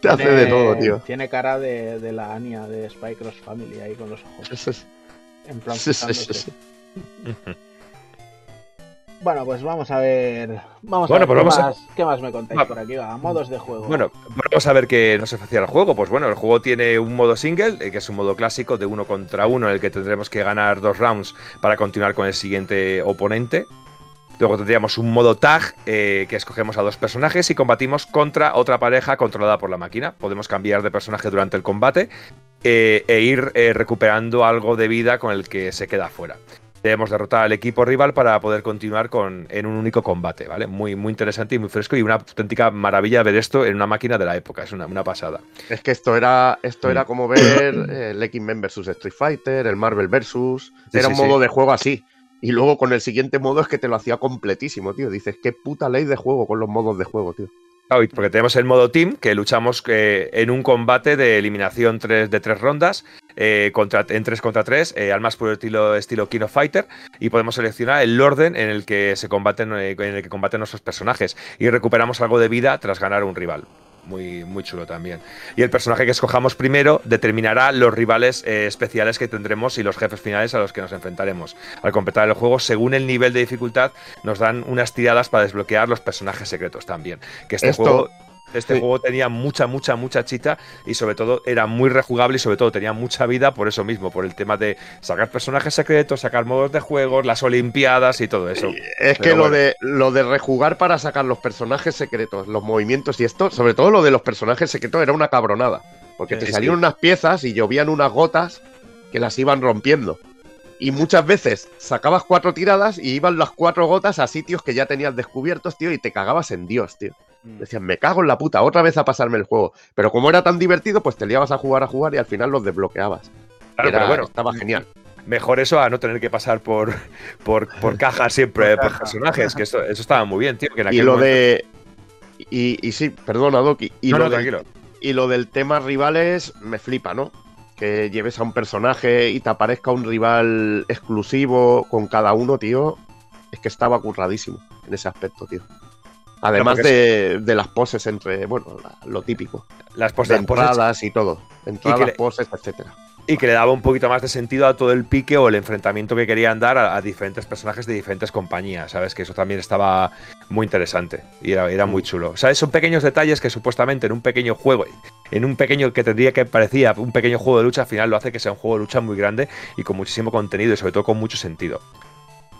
te hace de todo, tío. Tiene cara de, de la Anya de Spy Cross Family ahí con los ojos. Eso es- En plan, sí, sí, sí. Bueno, pues vamos a ver. Vamos Bueno, a ver pues qué, vamos a- más, qué más me contáis por aquí. Va, modos de juego. Bueno, vamos a ver qué nos ofrecía el juego. Pues bueno, el juego tiene un modo single, eh, que es un modo clásico de uno contra uno, en el que tendremos que ganar dos rounds para continuar con el siguiente oponente. Luego tendríamos un modo tag, eh, que escogemos a dos personajes y combatimos contra otra pareja controlada por la máquina. Podemos cambiar de personaje durante el combate eh, e ir eh, recuperando algo de vida con el que se queda fuera. Debemos derrotar al equipo rival para poder continuar con, en un único combate, ¿vale? Muy, muy interesante y muy fresco y una auténtica maravilla ver esto en una máquina de la época, es una, una pasada. Es que esto era, esto Mm. era como ver eh, el X-Men vs Street Fighter, el Marvel vs. Sí, era sí, un modo sí. de juego así. Y luego con el siguiente modo es que te lo hacía completísimo, tío. Dices, qué puta ley de juego con los modos de juego, tío. Claro, y porque tenemos el modo team, que luchamos eh, en un combate de eliminación tres- de tres rondas, eh, contra, en 3 contra 3, al más puro estilo, estilo King of Fighter, y podemos seleccionar el orden en el que se combaten, eh, en el que combaten nuestros personajes, y recuperamos algo de vida tras ganar un rival. Muy, muy chulo también. Y el personaje que escojamos primero determinará los rivales eh, especiales que tendremos y los jefes finales a los que nos enfrentaremos. Al completar el juego, según el nivel de dificultad, nos dan unas tiradas para desbloquear los personajes secretos también. Que este Esto- juego este Sí. juego tenía mucha, mucha, mucha chita y sobre todo era muy rejugable y sobre todo tenía mucha vida por eso mismo, por el tema de sacar personajes secretos, sacar modos de juegos, las olimpiadas y todo eso. Es que lo, de, lo de rejugar para sacar los personajes secretos, los movimientos y esto, sobre todo lo de los personajes secretos, era una cabronada. Porque te Sí, salían unas piezas y llovían unas gotas que las iban rompiendo. Y muchas veces sacabas cuatro tiradas y iban las cuatro gotas a sitios que ya tenías descubiertos, tío, y te cagabas en Dios, tío. Decías, me cago en la puta, otra vez a pasarme el juego. Pero como era tan divertido, pues te liabas a jugar a jugar y al final los desbloqueabas. Claro, Era- pero bueno, estaba genial. mejor eso a no tener que pasar por, por, por cajas siempre Por personajes, que eso, eso estaba muy bien, tío. Que en Y lo momento- de. Y, y sí, perdona, Doki. Y No, lo no, del- tranquilo. Y lo del tema rivales me flipa, ¿no? Que lleves a un personaje y te aparezca un rival exclusivo con cada uno, tío. Es que estaba curradísimo en ese aspecto, tío. Además de, de las poses entre, bueno, la- lo típico. Las pos- De poses entradas y todo. Entradas, le- poses, etcétera. y que le daba un poquito más de sentido a todo el pique o el enfrentamiento que querían dar a, a diferentes personajes de diferentes compañías, ¿sabes? Que eso también estaba muy interesante y era, era muy chulo. ¿Sabes? Son pequeños detalles que supuestamente en un pequeño juego, en un pequeño que tendría que parecía un pequeño juego de lucha, al final lo hace que sea un juego de lucha muy grande y con muchísimo contenido y sobre todo con mucho sentido.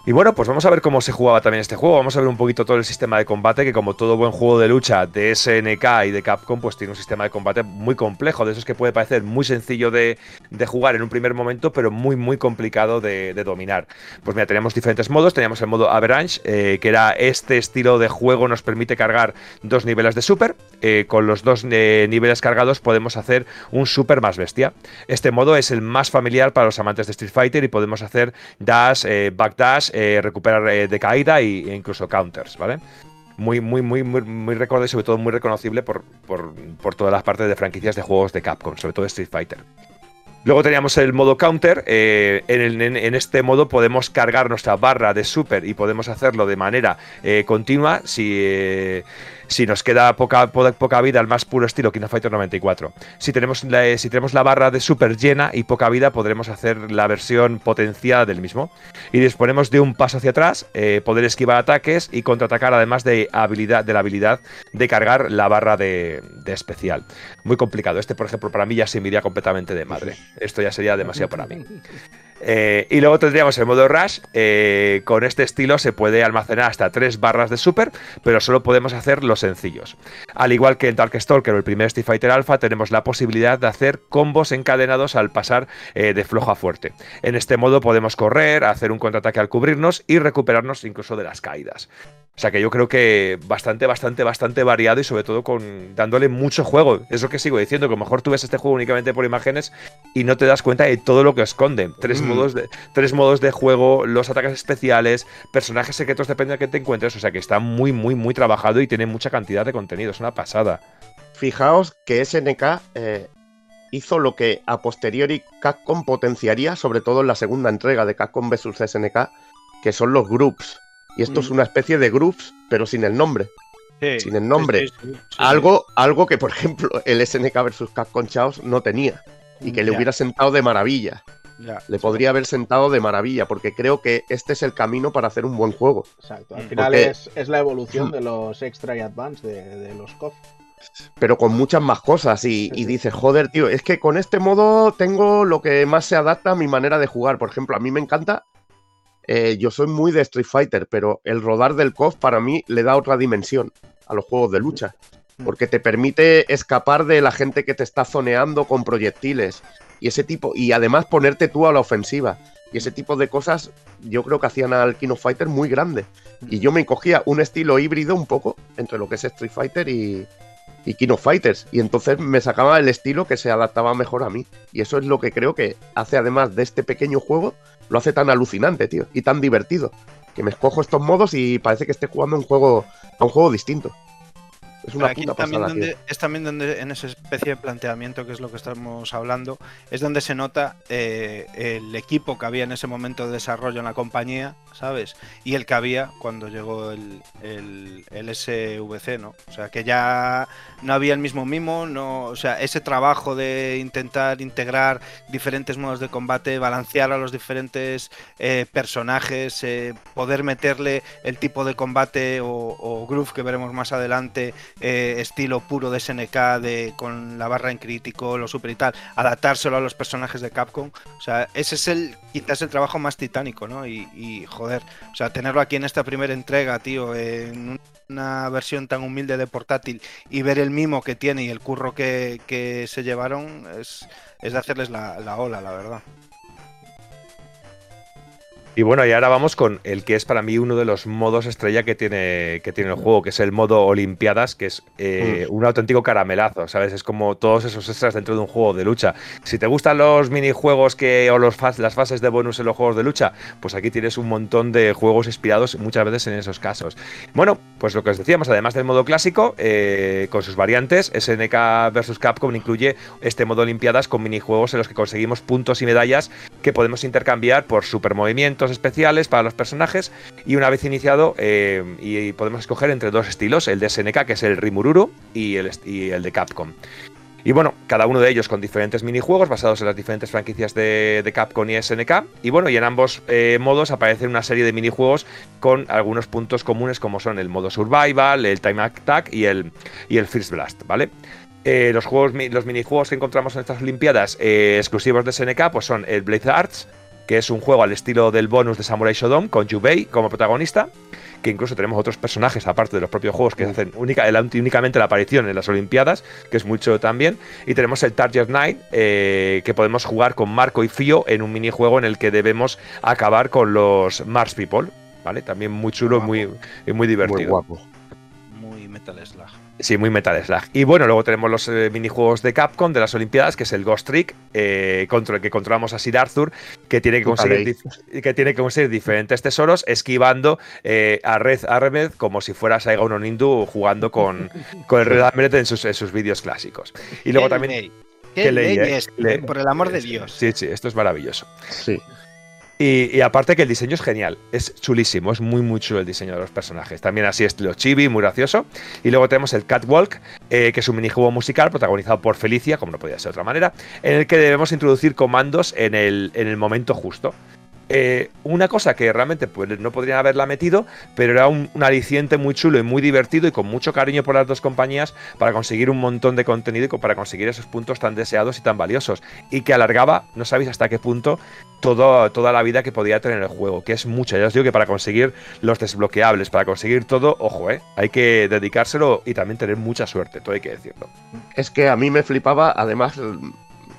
Y bueno, pues vamos a ver cómo se jugaba también este juego. Vamos a ver un poquito todo el sistema de combate, que como todo buen juego de lucha de SNK y de Capcom, pues tiene un sistema de combate muy complejo, de esos que puede parecer muy sencillo de, de jugar en un primer momento, pero muy, muy complicado de, dominar. Pues mira, tenemos diferentes modos. Teníamos el modo Avalanche, eh, que era este estilo de juego, nos permite cargar dos niveles de super. Eh, con los dos eh, niveles cargados podemos hacer un super más bestia. Este modo es el más familiar para los amantes de Street Fighter y podemos hacer dash, eh, backdash, eh, recuperar eh, de caída e incluso counters, ¿vale? Muy, muy, muy, muy, muy recordado y sobre todo muy reconocible por, por, todas las partes de franquicias de juegos de Capcom, sobre todo Street Fighter. Luego teníamos el modo counter. eh, en, este modo podemos cargar nuestra barra de super y podemos hacerlo de manera eh, continua si, si nos queda poca, vida al más puro estilo King of Fighter 94. Si tenemos, la, eh, si tenemos la barra de super llena y poca vida, podremos hacer la versión potenciada del mismo. Y disponemos de un paso hacia atrás, eh, poder esquivar ataques y contraatacar, además de, habilidad, de la habilidad de cargar la barra de, de especial. Muy complicado. Este, por ejemplo, para mí ya se me completamente de madre. Esto ya sería demasiado para mí. Eh, y luego tendríamos el modo Rush. eh, con este estilo se puede almacenar hasta tres barras de super, pero solo podemos hacer los sencillos. Al igual que en Darkstalker o el primer Street Fighter Alpha, tenemos la posibilidad de hacer combos encadenados al pasar eh, de flojo a fuerte. En este modo podemos correr, hacer un contraataque al cubrirnos y recuperarnos incluso de las caídas. O sea que yo creo que bastante, bastante, bastante variado y sobre todo con dándole mucho juego. Es lo que sigo diciendo, que a lo mejor tú ves este juego únicamente por imágenes y no te das cuenta de todo lo que esconde. Tres, Mm. modos, de, tres modos de juego, los ataques especiales, personajes secretos, depende de que te encuentres. O sea que está muy, muy, muy trabajado y tiene mucha cantidad de contenido. Es una pasada. Fijaos que SNK eh, hizo lo que a posteriori Capcom potenciaría, sobre todo en la segunda entrega de Capcom vs SNK, que son los groups. Y esto es Mm. una especie de groups, pero sin el nombre. Sí, Sin el nombre. sí, sí, sí, sí. Algo, algo que, por ejemplo, el SNK vs Capcom Chaos no tenía. Y que le Ya. hubiera sentado de maravilla. le podría haber sentado de maravilla, porque creo que este es el camino para hacer un buen juego. Exacto, al final es, la evolución de los extra y advance de, los KOF. Pero con muchas más cosas y, y dices, joder, tío, es que con este modo tengo lo que más se adapta a mi manera de jugar. Por ejemplo, a mí me encanta eh, yo soy muy de Street Fighter, pero el rodar del KOF para mí le da otra dimensión a los juegos de lucha. Mm. Porque te permite escapar de la gente que te está zoneando con proyectiles. Y ese tipo. Y además ponerte tú a la ofensiva. Y ese tipo de cosas yo creo que hacían al Kino Fighter muy grande. Y yo me cogía un estilo híbrido un poco entre lo que es Street Fighter y, y Kino Fighters. Y entonces me sacaba el estilo que se adaptaba mejor a mí. Y eso es lo que creo que hace, además de este pequeño juego, lo hace tan alucinante, tío. Y tan divertido. Que me escojo estos modos y parece que esté jugando un juego, a un juego distinto. Es una puta también donde, Es también donde en esa especie de planteamiento que es lo que estamos hablando, es donde se nota eh, el equipo que había en ese momento de desarrollo en la compañía, ¿sabes? Y el que había cuando llegó el, el, SVC, ¿no? O sea, que ya no había el mismo mimo, no, o sea, ese trabajo de intentar integrar diferentes modos de combate, balancear a los diferentes eh, personajes, eh, poder meterle el tipo de combate o, o groove que veremos más adelante eh, estilo puro de SNK, de, con la barra en crítico, lo super y tal, adaptárselo a los personajes de Capcom. O sea, ese es el quizás el trabajo más titánico, ¿no? Y, joder, o sea, tenerlo aquí en esta primera entrega, tío, en una versión tan humilde de portátil y ver el mimo que tiene y el curro que, se llevaron es, es de hacerles la ola, la verdad. Y bueno, y ahora vamos con el que es para mí uno de los modos estrella que tiene, que tiene el juego, que es el modo Olimpiadas, que es eh, mm. un auténtico caramelazo, ¿sabes? Es como todos esos extras dentro de un juego de lucha. Si te gustan los minijuegos que, o los las fases de bonus en los juegos de lucha, pues aquí tienes un montón de juegos inspirados muchas veces en esos casos. Bueno, pues lo que os decíamos, además del modo clásico, eh, con sus variantes, SNK vs Capcom incluye este modo Olimpiadas con minijuegos en los que conseguimos puntos y medallas que podemos intercambiar por supermovimientos especiales para los personajes y una vez iniciado eh, y podemos escoger entre dos estilos, el de SNK que es el Rimururu y el, el de Capcom. Y bueno, cada uno de ellos con diferentes minijuegos basados en las diferentes franquicias de, Capcom y SNK. Y bueno, y en ambos eh, modos aparecen una serie de minijuegos con algunos puntos comunes como son el modo Survival, el Time Attack y el, y el First Blast, ¿vale? Eh, los, juegos, los minijuegos que encontramos en estas Olimpiadas exclusivos de SNK pues son el Blade Arts, que es un juego al estilo del bonus de Samurai Shodown, con Yubei como protagonista, que incluso tenemos otros personajes, aparte de los propios juegos, que hacen única, únicamente la aparición en las Olimpiadas, que es mucho también. Y tenemos el Target Night, eh, que podemos jugar con Marco y Fio en un minijuego en el que debemos acabar con los Mars People, ¿vale? También muy chulo muy, y muy divertido. Muy guapo. Muy Metal Slug. Sí, muy Metal Slug. Y bueno, luego tenemos los eh, minijuegos de Capcom de las Olimpiadas, que es el Ghost Trick, eh, contra el que controlamos a Sid Arthur, que tiene que conseguir, que tiene que conseguir diferentes tesoros, esquivando eh, a Red Armed como si fuera Saiga Uno Nindu jugando con, con el Red Armed en sus, en sus vídeos clásicos. Y luego también. ¿Qué, ley, es? por el amor de Dios. Sí, sí, esto es maravilloso. Sí. Y, aparte que el diseño es genial, es chulísimo, es muy muy chulo el diseño de los personajes. También así estilo chibi, muy gracioso. Y luego tenemos el Catwalk, eh, que es un minijuego musical protagonizado por Felicia, como no podía ser de otra manera, en el que debemos introducir comandos en el, en el momento justo. Eh, una cosa que realmente pues, no podrían haberla metido, pero era un, aliciente muy chulo y muy divertido y con mucho cariño por las dos compañías para conseguir un montón de contenido y para conseguir esos puntos tan deseados y tan valiosos. Y que alargaba, no sabéis hasta qué punto, todo, toda la vida que podía tener el juego, que es mucha. Ya os digo que para conseguir los desbloqueables, para conseguir todo, ojo, eh, hay que dedicárselo y también tener mucha suerte, todo hay que decirlo. Es que a mí me flipaba, además,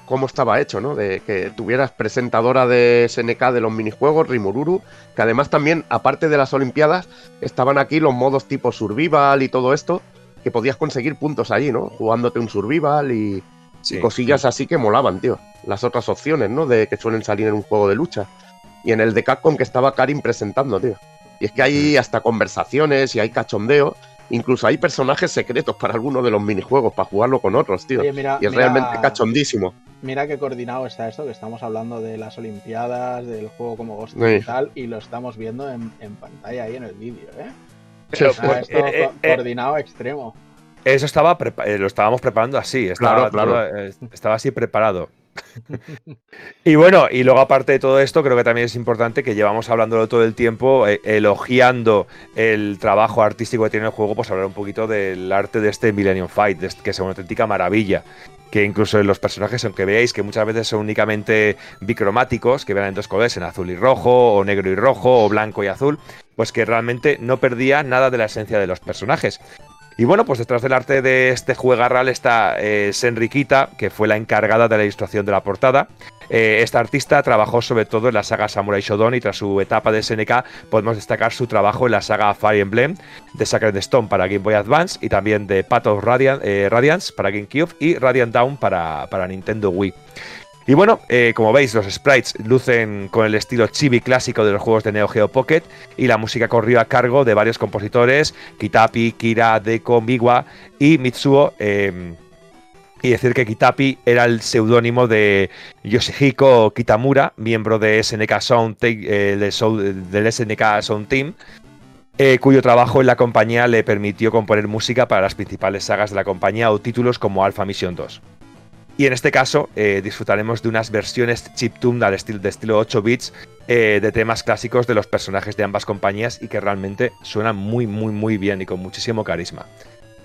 cómo estaba hecho, ¿no? De que tuvieras presentadora de SNK de los minijuegos, Rimururu, que además también, aparte de las Olimpiadas, estaban aquí los modos tipo Survival y todo esto, que podías conseguir puntos allí, ¿no? Jugándote un Survival y, cosillas así que molaban, tío. Las otras opciones, ¿no? De que suelen salir en un juego de lucha. Y en el de Capcom que estaba Karin presentando, tío. Y es que hay hasta conversaciones y hay cachondeo Incluso hay personajes secretos para algunos de los minijuegos, para jugarlo con otros, tío. y es realmente cachondísimo. Mira qué coordinado está esto, que estamos hablando de las Olimpiadas, del juego como Ghost y tal, y lo estamos viendo en, pantalla ahí en el vídeo, ¿eh? esto eh, eh, eh, coordinado extremo. Eso estaba lo estábamos preparando así, estaba, claro, claro. estaba así preparado. Y bueno, y luego aparte de todo esto, creo que también es importante que llevamos hablándolo todo el tiempo, eh, elogiando el trabajo artístico que tiene el juego, pues hablar un poquito del arte de este Millennium Fight, que es una auténtica maravilla que incluso en los personajes, aunque veáis que muchas veces son únicamente bicromáticos, que vean en dos colores, en azul y rojo, o negro y rojo, o blanco y azul, pues que realmente no perdía nada de la esencia de los personajes. Y bueno, pues detrás del arte de este juegarral está eh, Senrikita, que fue la encargada de la ilustración de la portada. Eh, esta artista trabajó sobre todo en la saga Samurai Shodown y tras su etapa de SNK podemos destacar su trabajo en la saga Fire Emblem, de Sacred Stone para Game Boy Advance y también de Path of eh, Radiance para GameCube y Radiant Down para Nintendo Wii. Y bueno, eh, como veis, los sprites lucen con el estilo chibi clásico de los juegos de Neo Geo Pocket y la música corrió a cargo de varios compositores, Kitapi, Kira, Deko, Miwa y Mitsuo. Em, y decir que Kitapi era el seudónimo de Yoshihiko Kitamura, miembro de SNK Sound, eh, del SNK Sound Team, eh, cuyo trabajo en la compañía le permitió componer música para las principales sagas de la compañía o títulos como Alpha Mission 2. Y en este caso eh, disfrutaremos de unas versiones chiptune al estilo, de estilo 8 bits eh, de temas clásicos de los personajes de ambas compañías y que realmente suenan muy, muy, muy bien y con muchísimo carisma.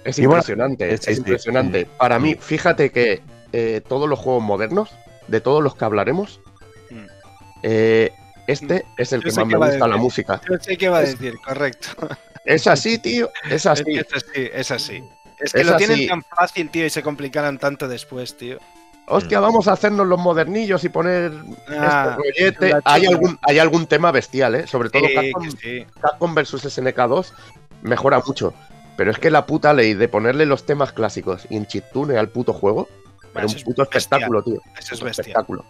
Es impresionante, es, impresionante. Para mí, fíjate que eh, todos los juegos modernos, de todos los que hablaremos, mm. este es el que más me gusta la música. Yo sé qué va a decir, correcto. Es así, tío, es así. Es, así, es así. Es que lo tienen tan fácil, tío, y se complicaran tanto después, tío. Hostia, vamos a hacernos los modernillos y poner ah, este Hay algún, hay algún tema bestial, ¿eh? Sobre todo Capcom, vs SNK 2 mejora mucho. Pero es que la puta ley de ponerle los temas clásicos y en chiptune al puto juego es un puto espectáculo, tío. Eso es espectáculo.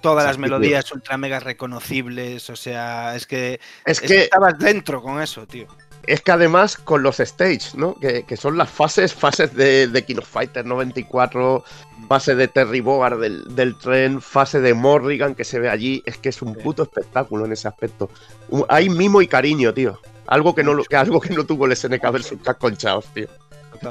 Todas las melodías ultra mega reconocibles, o sea, es que, es que estabas dentro con eso, tío es que además con los stage, ¿no? Que, son las fases, fases de, de King of Fighters 94, fase de Terry Bogard del, tren, fase de Morrigan que se ve allí, es que es un puto espectáculo en ese aspecto. Hay mimo y cariño, tío. Algo que no, algo que no tuvo el SNK versus Capcom Chaos, tío.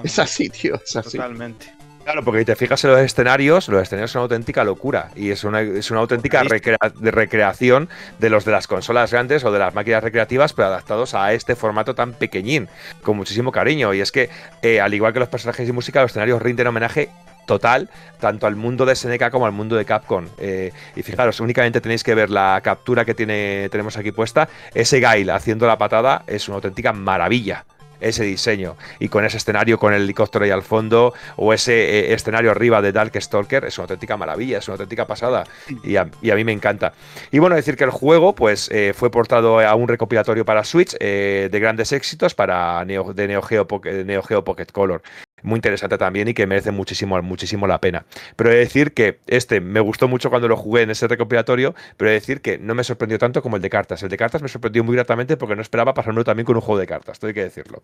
Es así, tío, es así. Totalmente. Claro, porque si te fijas en los escenarios, los escenarios son una auténtica locura y es una, es una auténtica de recreación de los de las consolas grandes o de las máquinas recreativas, pero adaptados a este formato tan pequeñín, con muchísimo cariño. Y es que, eh, al igual que los personajes y música, los escenarios rinden homenaje total tanto al mundo de SNK como al mundo de Capcom. Eh, y fijaros, únicamente tenéis que ver la captura que tiene, tenemos aquí puesta. Ese Gail haciendo la patada es una auténtica maravilla ese diseño. Y con ese escenario con el helicóptero ahí al fondo, o ese eh, escenario arriba de Dark Stalker, es una auténtica maravilla, es una auténtica pasada. Y a, mí me encanta. Y bueno, decir que el juego pues eh, fue portado a un recopilatorio para Switch eh, de grandes éxitos para Neo, de Neo Geo, Neo Geo Pocket Color muy interesante también y que merece muchísimo, muchísimo la pena. Pero he de decir que este me gustó mucho cuando lo jugué en ese recopilatorio, pero he de decir que no me sorprendió tanto como el de cartas. El de cartas me sorprendió muy gratamente porque no esperaba pasarlo también con un juego de cartas, tengo que decirlo.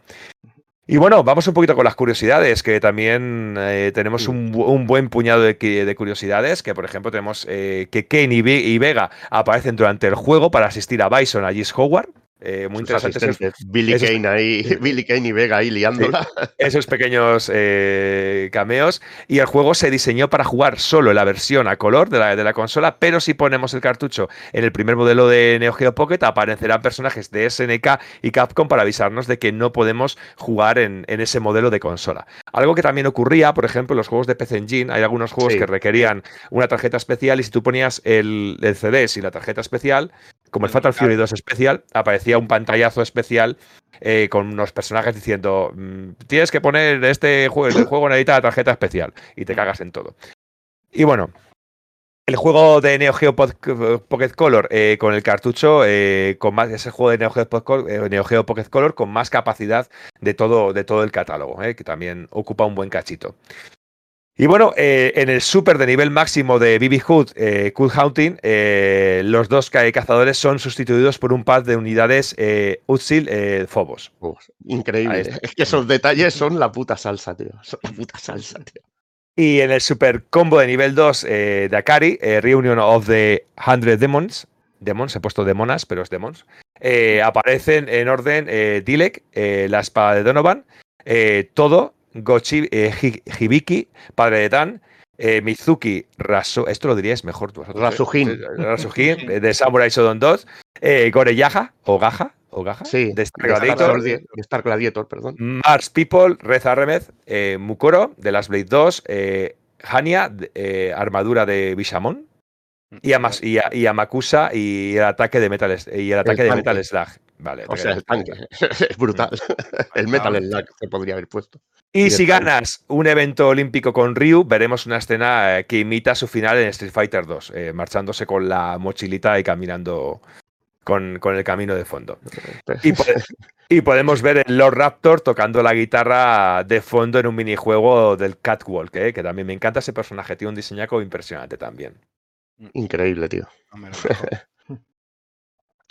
Y bueno, vamos un poquito con las curiosidades, que también eh, tenemos un, buen puñado de, curiosidades, que por ejemplo tenemos eh, que Kane y, Vega aparecen durante el juego para asistir a Bison a Gis Howard, eh, muy interesante. Billy Kane ahí, Billy Kane y Vega ahí liándola. esos pequeños eh, cameos. Y el juego se diseñó para jugar solo en la versión a color de la, de la consola, pero si ponemos el cartucho en el primer modelo de Neo Geo Pocket, aparecerán personajes de SNK y Capcom para avisarnos de que no podemos jugar en, ese modelo de consola. Algo que también ocurría, por ejemplo, en los juegos de PC Engine, hay algunos juegos que requerían una tarjeta especial y si tú ponías el, el CD sin la tarjeta especial, como el Fatal Fury 2 especial, aparecía un pantallazo especial eh, con unos personajes diciendo mm, tienes que poner este juego, el juego necesita la tarjeta especial y te cagas en todo. Y bueno, el juego de Neo Geo Pocket Color eh, con el cartucho, eh, con más, ese juego de Neo Geo, Neo Geo, Pocket Color con más capacidad de todo, de todo el catálogo, que también ocupa un buen cachito. Y bueno, eh, en el super de nivel máximo de BB Hood, eh, Cool Hunting, eh, los dos cazadores son sustituidos por un par de unidades eh, Utsil Phobos. increíble. Es que esos detalles son la puta salsa, tío. Son la puta salsa, tío. Y en el super combo de nivel 2 de Akari, Reunion of the Hundred Demons, Demons, he puesto demonas, pero es demons, aparecen en orden Dilek, la espada de Donovan, todo Gochi, eh, Hibiki, padre de Dan, eh, Mizuki Raso, esto lo dirías mejor tú. vosotros, ¿eh? Rasujin. Eh, Rasujin, eh, de Samurai Shodown 2. Eh, Gore Yaha, o Gaja, o Gaja, Sí, de Star de Star Gladiator. De Star Gladiator, perdón. Mars People, Reza Remez, eh, Mukoro, de Last Blade 2, eh, Hania, de- eh, armadura de Bishamon, y, Amas- y, a- y Amakusa y el ataque de Metal, y el ataque de tanque. Metal Slug. Vale, O sea, el tanque. es brutal. el Metal Slug se podría haber puesto. Y Y si tanque. ganas un evento olímpico con Ryu, veremos una escena eh, que imita su final en Street Fighter 2, eh, marchándose con la mochilita y caminando con, con el camino de fondo. Y, po- y podemos ver el Lord Raptor tocando la guitarra de fondo en un minijuego del Catwalk, eh, que también me encanta ese personaje, tiene un diseñaco impresionante también. Increíble, tío.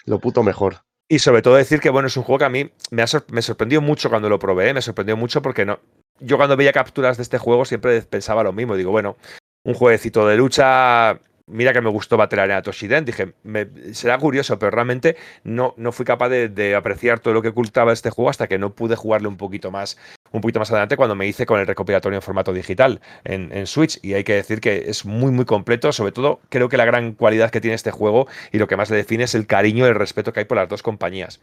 Lo puto mejor. Y sobre todo decir que, bueno, es un juego que a mí me, ha me sorprendió mucho cuando lo probé, ¿eh? me sorprendió mucho porque no. Yo cuando veía capturas de este juego siempre pensaba lo mismo. Digo, bueno, un jueguecito de lucha. Mira que me gustó Battle Arena Toshiden. Dije, me- será curioso, pero realmente no, no fui capaz de, de apreciar todo lo que ocultaba este juego hasta que no pude jugarle un poquito más, un poquito más adelante cuando me hice con el recopilatorio en formato digital en, Switch. Y hay que decir que es muy, muy completo. Sobre todo, creo que la gran cualidad que tiene este juego y lo que más le define es el cariño y el respeto que hay por las dos compañías.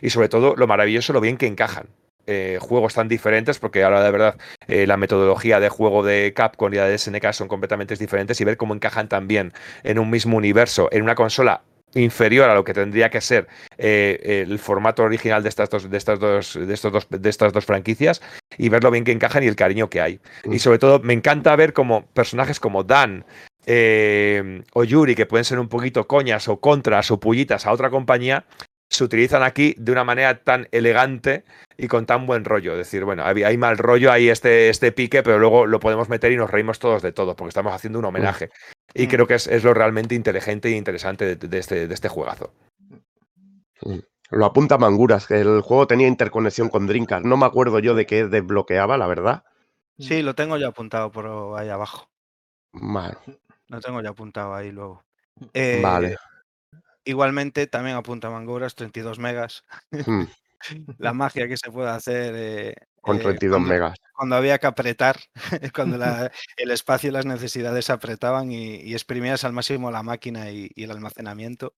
Y sobre todo, lo maravilloso, lo bien que encajan. eh, juegos tan diferentes, porque ahora de verdad eh, la metodología de juego de Capcom y la de SNK son completamente diferentes y ver cómo encajan también en un mismo universo, en una consola inferior a lo que tendría que ser eh, el formato original de estas dos de estas dos de estos dos de estas dos franquicias y ver lo bien que encajan y el cariño que hay y sobre todo me encanta ver como personajes como Dan eh, o Yuri que pueden ser un poquito coñas o contras o pullitas a otra compañía se utilizan aquí de una manera tan elegante y con tan buen rollo. Es decir, bueno, hay, hay mal rollo, hay este, este pique, pero luego lo podemos meter y nos reímos todos de todo, porque estamos haciendo un homenaje. Y Mm. creo que es, es lo realmente inteligente e interesante de, de este, de este juegazo. Lo apunta Manguras, que el juego tenía interconexión con Dreamcast. No me acuerdo yo de qué desbloqueaba, la verdad. Sí, lo tengo ya apuntado por ahí abajo. Bueno, Lo tengo ya apuntado ahí luego. Eh, vale. Igualmente, también apunta Manguras, 32 megas. Hmm, La magia que se puede hacer eh, con eh, 32 cuando, megas. cuando había que apretar, cuando la- el espacio y las necesidades se apretaban y, y exprimías al máximo la máquina y, y el almacenamiento.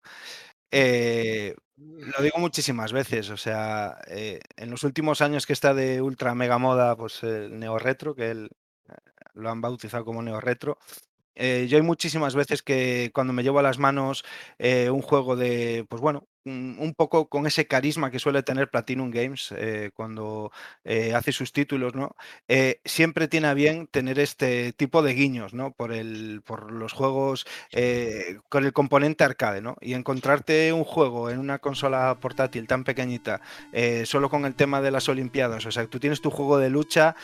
Eh, lo digo muchísimas veces, o sea, eh, en los últimos años que está de ultra mega moda, pues el neo retro, que él, eh, lo han bautizado como neo retro. eh, yo hay muchísimas veces que cuando me llevo a las manos eh, un juego de, pues bueno, un, poco con ese carisma que suele tener Platinum Games eh, cuando eh, hace sus títulos, ¿no? Eh, siempre tiene a bien tener este tipo de guiños, ¿no? Por, el, por los juegos con el componente arcade, ¿no? Y encontrarte un juego en una consola portátil tan pequeñita, solo con el tema de las Olimpiadas, o sea, tú tienes tu juego de lucha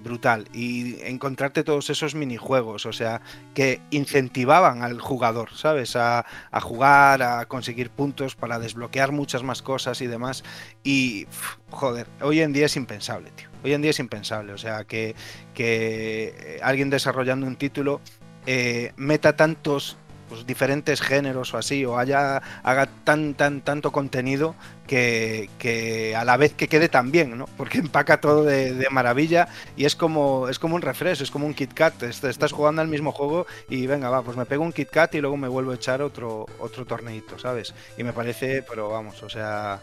brutal y encontrarte todos esos minijuegos, o sea, que incentivaban al jugador, ¿sabes? A, a jugar, a conseguir puntos para desbloquear muchas más cosas y demás. Y, joder, hoy en día es impensable, tío. Hoy en día es impensable. O sea, que, que eh, alguien desarrollando un título eh, meta tantos pues, diferentes géneros o así, o haya, haga tan, tan, tanto contenido que, que a la vez que quede tan bien, ¿no? Porque empaca todo de, maravilla y es como, es como un refresh, es como un Kit Kat. Est- Estás jugando al mismo juego y venga, va, pues me pego un Kit Kat y luego me vuelvo a echar otro, otro torneito, ¿sabes? Y me parece, pero vamos, o sea,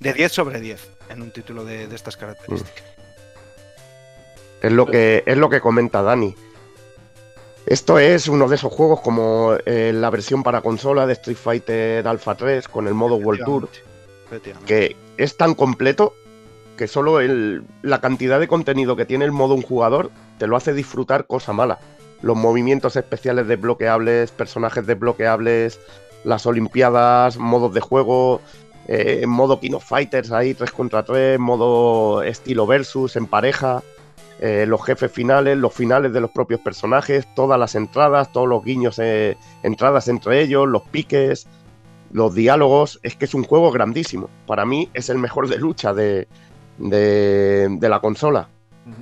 de 10 sobre 10 en un título de, de estas características. Es lo que, es lo que comenta Dani. Esto es uno de esos juegos como eh, la versión para consola de Street Fighter Alpha 3 con el modo World Tour, que es tan completo que solo el- la cantidad de contenido que tiene el modo un jugador te lo hace disfrutar cosa mala. Los movimientos especiales desbloqueables, personajes desbloqueables, las olimpiadas, modos de juego, eh, modo King of Fighters ahí 3 contra 3, modo estilo versus en pareja, eh, los jefes finales, los finales de los propios personajes, todas las entradas, todos los guiños, eh, entradas entre ellos, los piques, los diálogos, es que es un juego grandísimo. Para mí es el mejor de lucha de, de, de la consola.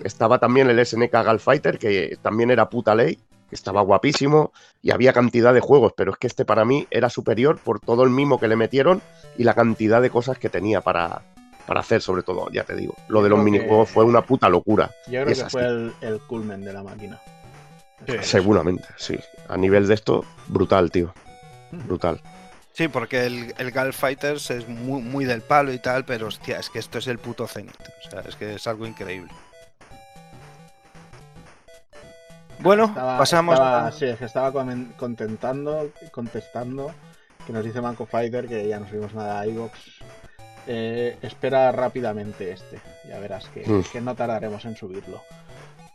Estaba también el SNK Gal Fighter, que también era puta ley, que estaba guapísimo, y había cantidad de juegos, pero es que este para mí era superior por todo el mimo que le metieron y la cantidad de cosas que tenía para, para hacer, sobre todo, ya te digo. Lo de los creo que- minijuegos fue una puta locura. Yo creo Es que así. fue el, el culmen de la máquina. Seguramente, sí. A nivel de esto, brutal, tío. Brutal. Sí, porque el, el Gal Fighters es muy, muy del palo y tal, pero hostia, es que esto es el puto Zenith. O sea, es que es algo increíble. Bueno, Estaba- pasamos. estaba- a- Sí, es que estaba contentando, contestando que nos dice Manco Fighter que ya no subimos nada a iVox. Eh, espera rápidamente este. Ya verás que, Mm. que no tardaremos en subirlo.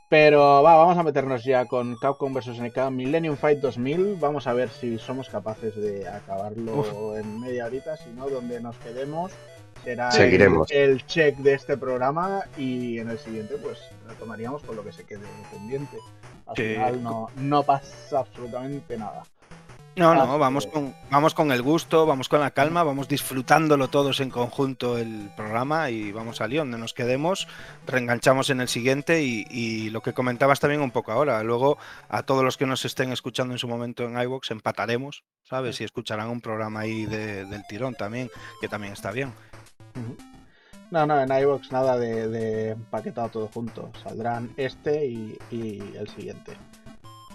Pero va, vamos a meternos ya con Capcom vs NK Millennium Fight 2000. Vamos a ver si somos capaces de acabarlo en media horita. Si no, donde nos quedemos será el- Seguiremos. el check de este programa y en el siguiente pues retomaríamos con lo que se quede pendiente. Al final no, no pasa absolutamente nada. No, no, vamos con, vamos con el gusto, vamos con la calma, vamos disfrutándolo todos en conjunto el programa y vamos a Lyon, donde nos quedemos, reenganchamos en el siguiente y, y lo que comentabas también un poco ahora. Luego, a todos los que nos estén escuchando en su momento en iVoox, empataremos, ¿sabes? Y escucharán un programa ahí de- del tirón también, que también está bien. No, no, en iVox nada de, de empaquetado todo junto. Saldrán este y, y el siguiente.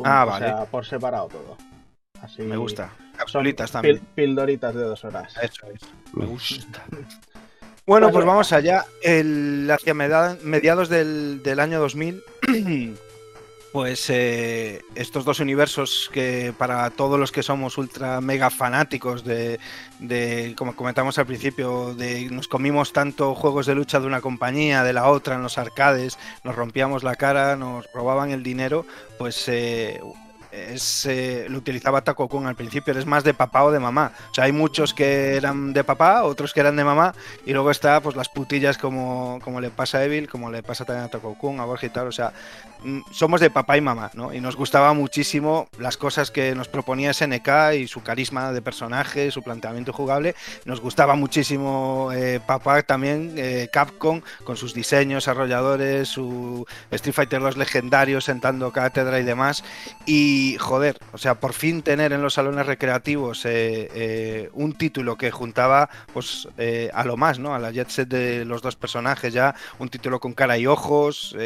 Ah, O vale. sea, por separado todo. Así Me gusta. Capsulitas pil- también. pildoritas de dos horas. Eso es. Me gusta. Bueno, pues vamos allá. El, hacia mediados del, del año 2000, pues eh, estos dos universos que para todos los que somos ultra mega fanáticos de, de, como comentamos al principio, de nos comimos tanto juegos de lucha de una compañía, de la otra en los arcades, nos rompíamos la cara, nos robaban el dinero, pues eh, es, eh, lo utilizaba Taco Kun al principio, eres más de papá o de mamá. O sea, hay muchos que eran de papá, otros que eran de mamá, y luego está pues las putillas como, como le pasa a Evil, como le pasa también a Taco Kun, a Borja y tal. O sea, mm, somos de papá y mamá, ¿no? Y nos gustaba muchísimo las cosas que nos proponía SNK y su carisma de personaje, su planteamiento jugable. Nos gustaba muchísimo eh, papá también, eh, Capcom, con sus diseños, desarrolladores, su Street Fighter 2 legendario, sentando cátedra y demás. Y joder, o sea, por fin tener en los salones recreativos eh, eh, un título que juntaba pues eh, a lo más, ¿no? A la jet set de los dos personajes ya, un título con cara y ojos,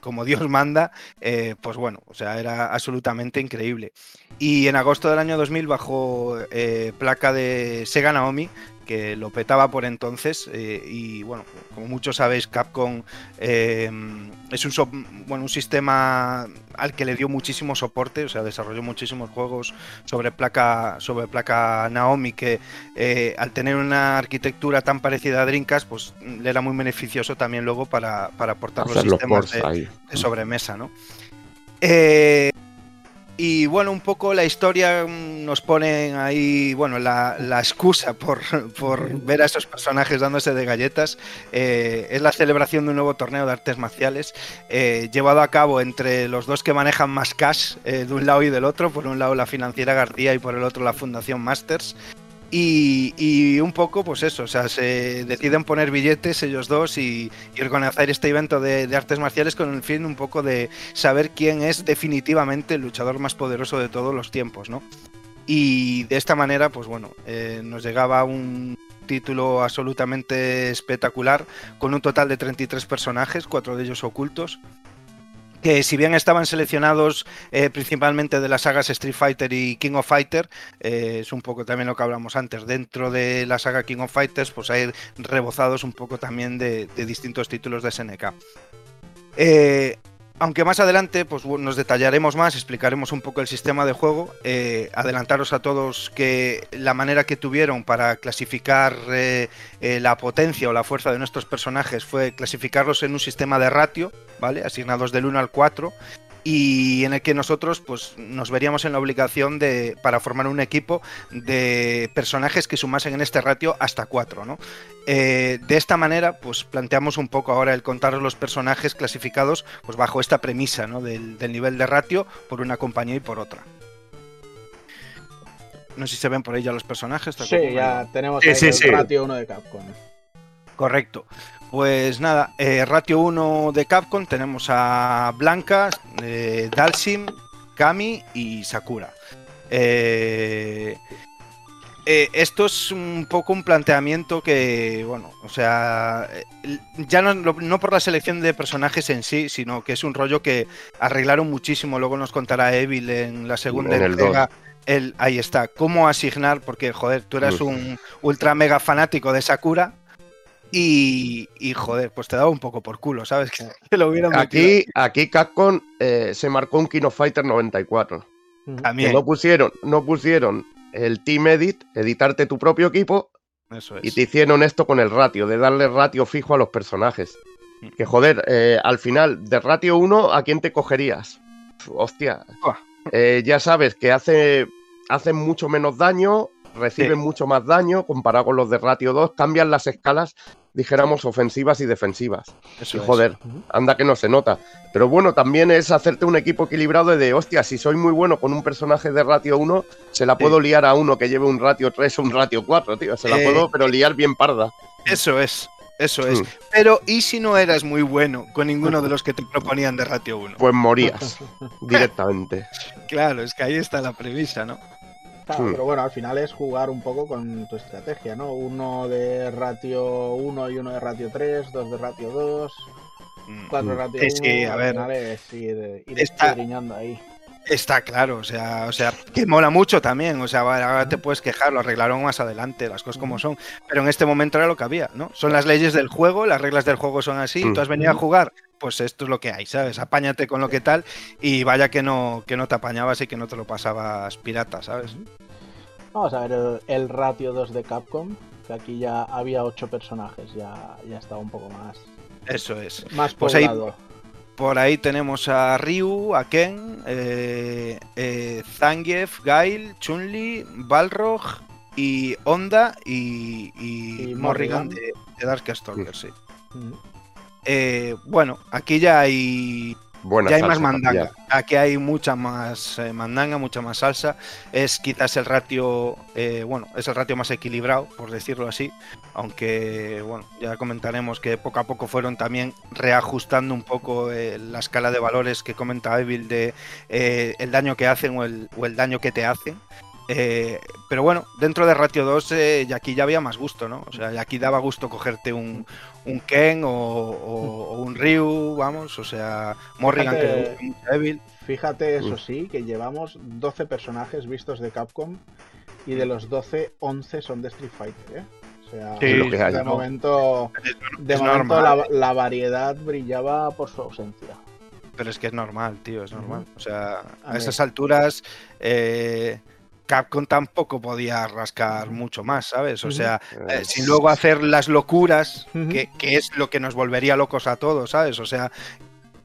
como Dios manda, pues bueno, o sea, era absolutamente increíble. Y en agosto del año 2000 bajo placa de Sega Naomi, que lo petaba por entonces, eh, y bueno, como muchos sabéis, Capcom eh, es un, so- bueno, un sistema al que le dio muchísimo soporte, o sea, desarrolló muchísimos juegos sobre placa, sobre placa Naomi que eh, al tener una arquitectura tan parecida a Dreamcast, pues le era muy beneficioso también luego para, para aportar los Hacer los sistemas de, de sobremesa, ¿no? Eh, y bueno, un poco la historia mm, nos pone ahí, bueno, la, la excusa por, por ver a esos personajes dándose de galletas. eh, es la celebración de un nuevo torneo de artes marciales, eh, llevado a cabo entre los dos que manejan más cash eh, de un lado y del otro, por un lado la financiera García y por el otro la Fundación Masters. Y, un poco, pues eso, o sea, se deciden poner billetes ellos dos y, organizar este evento de, de artes marciales con el fin un poco de saber quién es definitivamente el luchador más poderoso de todos los tiempos, ¿no? Y de esta manera, pues bueno, eh, nos llegaba un título absolutamente espectacular, con un total de 33 personajes, cuatro de ellos ocultos, que si bien estaban seleccionados eh, principalmente de las sagas Street Fighter y King of Fighter, eh, es un poco también lo que hablamos antes, dentro de la saga King of Fighters, pues hay rebozados un poco también de, de distintos títulos de SNK. Eh, aunque más adelante pues, nos detallaremos más, explicaremos un poco el sistema de juego, eh, adelantaros a todos que la manera que tuvieron para clasificar eh, eh, la potencia o la fuerza de nuestros personajes fue clasificarlos en un sistema de ratio, ¿vale? Asignados del 1 al 4 y en el que nosotros pues nos veríamos en la obligación de para formar un equipo de personajes que sumasen en este ratio hasta 4, ¿no? Eh, de esta manera, pues planteamos un poco ahora el contar los personajes clasificados pues bajo esta premisa ¿no? del, del nivel de ratio por una compañía y por otra. No sé si se ven por ahí ya los personajes. ¿te Sí, ya tenemos Sí, ahí sí, el sí. ratio 1 de Capcom. Correcto. Pues nada, eh, ratio 1 de Capcom tenemos a Blanca, eh, Dalsim, Kami y Sakura. Eh, eh, esto es un poco un planteamiento que, bueno, o sea, ya no, no, por la selección de personajes en sí, sino que es un rollo que arreglaron muchísimo. Luego nos contará Evil en la segunda En el entrega. El, ahí está, cómo asignar, porque joder, tú eras un ultra mega fanático de Sakura y, y, joder, pues te daba un poco por culo, ¿sabes? Que, que lo hubieran metido. Aquí, aquí Capcom eh, se marcó un Kino Fighter 94. Ujú. Que También, no pusieron, no pusieron el Team Edit, editarte tu propio equipo, eso y es. te hicieron esto con el ratio, de darle ratio fijo a los personajes. Mm. Que joder, eh, al final, de ratio 1, ¿a quién te cogerías? Hostia. Eh, ya sabes que hace, hacen mucho menos daño, reciben Sí. mucho más daño comparado con los de ratio 2, cambian las escalas, dijéramos, ofensivas y defensivas. Eso Y joder, anda que no se nota. Pero bueno, también es hacerte un equipo equilibrado de, hostia, si soy muy bueno con un personaje de ratio 1, se la puedo liar a uno que lleve un ratio 3 o un ratio 4, tío. Se la Eh, puedo, pero liar bien parda. Eso es, eso es. Mm. Pero, ¿y si no eras muy bueno con ninguno de los que te proponían de ratio 1? Pues morías directamente. Claro, es que ahí está la premisa, ¿no? Claro, pero bueno, al final es jugar un poco con tu estrategia, ¿no? Uno de ratio 1 y uno de ratio 3, dos de ratio 2, Mm. cuatro de ratio Sí, 1. sí, a ver. es ir, ir Está- ahí. Está claro, o sea, o sea, que mola mucho también, o sea, ahora te puedes quejar, lo arreglaron más adelante, las cosas como son, pero en este momento era lo que había, ¿no? Son las leyes del juego, las reglas del juego son así, Mm. tú has venido a jugar, pues esto es lo que hay, ¿sabes? Apáñate con lo que tal y vaya que no, que no te apañabas y que no te lo pasabas pirata, ¿sabes? Vamos a ver el, el ratio 2 de Capcom, que aquí ya había 8 personajes, ya, ya estaba un poco más, Eso es. más Pues ahí- poblado. Por ahí tenemos a Ryu, a Ken, eh, eh, Zangief, Gail, Chun-Li, Balrog y Honda y, y Y Morrigan Morrigan. de, de Darkstalker, sí. Ujú. Eh, bueno, aquí ya hay, Buena ya hay más mandanga. Aquí hay mucha más eh, mandanga, mucha más salsa. Es quizás el ratio, eh, bueno, es el ratio más equilibrado, por decirlo así. Aunque, bueno, ya comentaremos que poco a poco fueron también reajustando un poco eh, la escala de valores que comenta Evil de eh, el daño que hacen o el, o el daño que te hacen. Eh, pero bueno, dentro de Ratio 2 eh, y aquí ya había más gusto, ¿no? O sea, y aquí daba gusto cogerte un, un Ken o, o- o un Ryu, vamos, o sea, Morrigan que le Fíjate- gusta mucho Evil. Fíjate, eso sí, que llevamos 12 personajes vistos de Capcom y de los 12, 11 son de Street Fighter, ¿eh? O sea, Sí, lo que hay, de ¿no? momento, de momento la, la variedad brillaba por su ausencia. Pero es que es normal, tío, es normal. O sea, A a esas alturas eh, Capcom tampoco podía rascar mucho más, ¿sabes? O sea, eh, Eh, sin luego hacer las locuras, que, que es lo que nos volvería locos a todos, ¿sabes? O sea,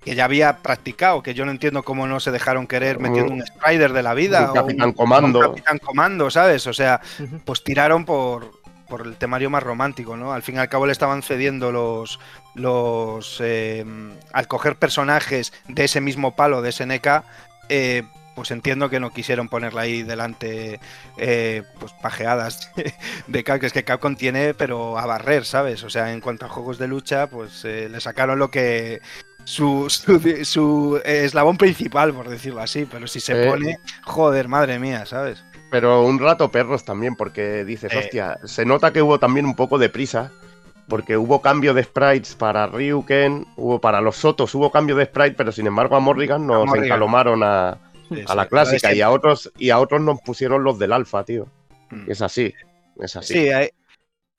que ya había practicado, que yo no entiendo cómo no se dejaron querer metiendo un Strider de la vida un o Capitán un Comando. Capitán Comando, ¿sabes? O sea, pues tiraron por, por el temario más romántico, ¿no? Al fin y al cabo le estaban cediendo los. los eh, al coger personajes de ese mismo palo, de SNK, eh, pues entiendo que no quisieron ponerla ahí delante, eh, pues pajeadas de Capcom, que es que Capcom tiene, pero a barrer, ¿sabes? O sea, en cuanto a juegos de lucha, pues eh, le sacaron lo que. Su, su, su eslabón principal, por decirlo así, pero si se Eh, pone, joder, madre mía, ¿sabes? Pero un rato perros también, porque dices, hostia, se nota que hubo también un poco de prisa, porque hubo cambio de sprites para Ryuken, hubo para los Sotos, hubo cambio de sprite, pero sin embargo a Morrigan nos Morrigan. encalomaron a, Sí, a la clásica y a otros y a otros nos pusieron los del alfa, tío. Mm. Es así, es así. Sí, hay-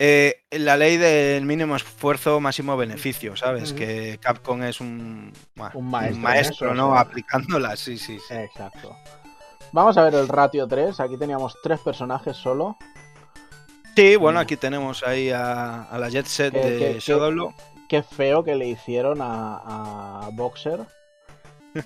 eh, la ley del mínimo esfuerzo, máximo beneficio, ¿sabes? Que Capcom es un, bueno, Un maestro en maestro, eso, ¿no? Aplicándola, sí, sí. sí. Exacto. Vamos a ver el ratio 3. Aquí teníamos tres personajes solo. Sí, bueno, aquí tenemos ahí a, a la Jet Set ¿Qué- de qué-. Qué feo que le hicieron a, a Boxer.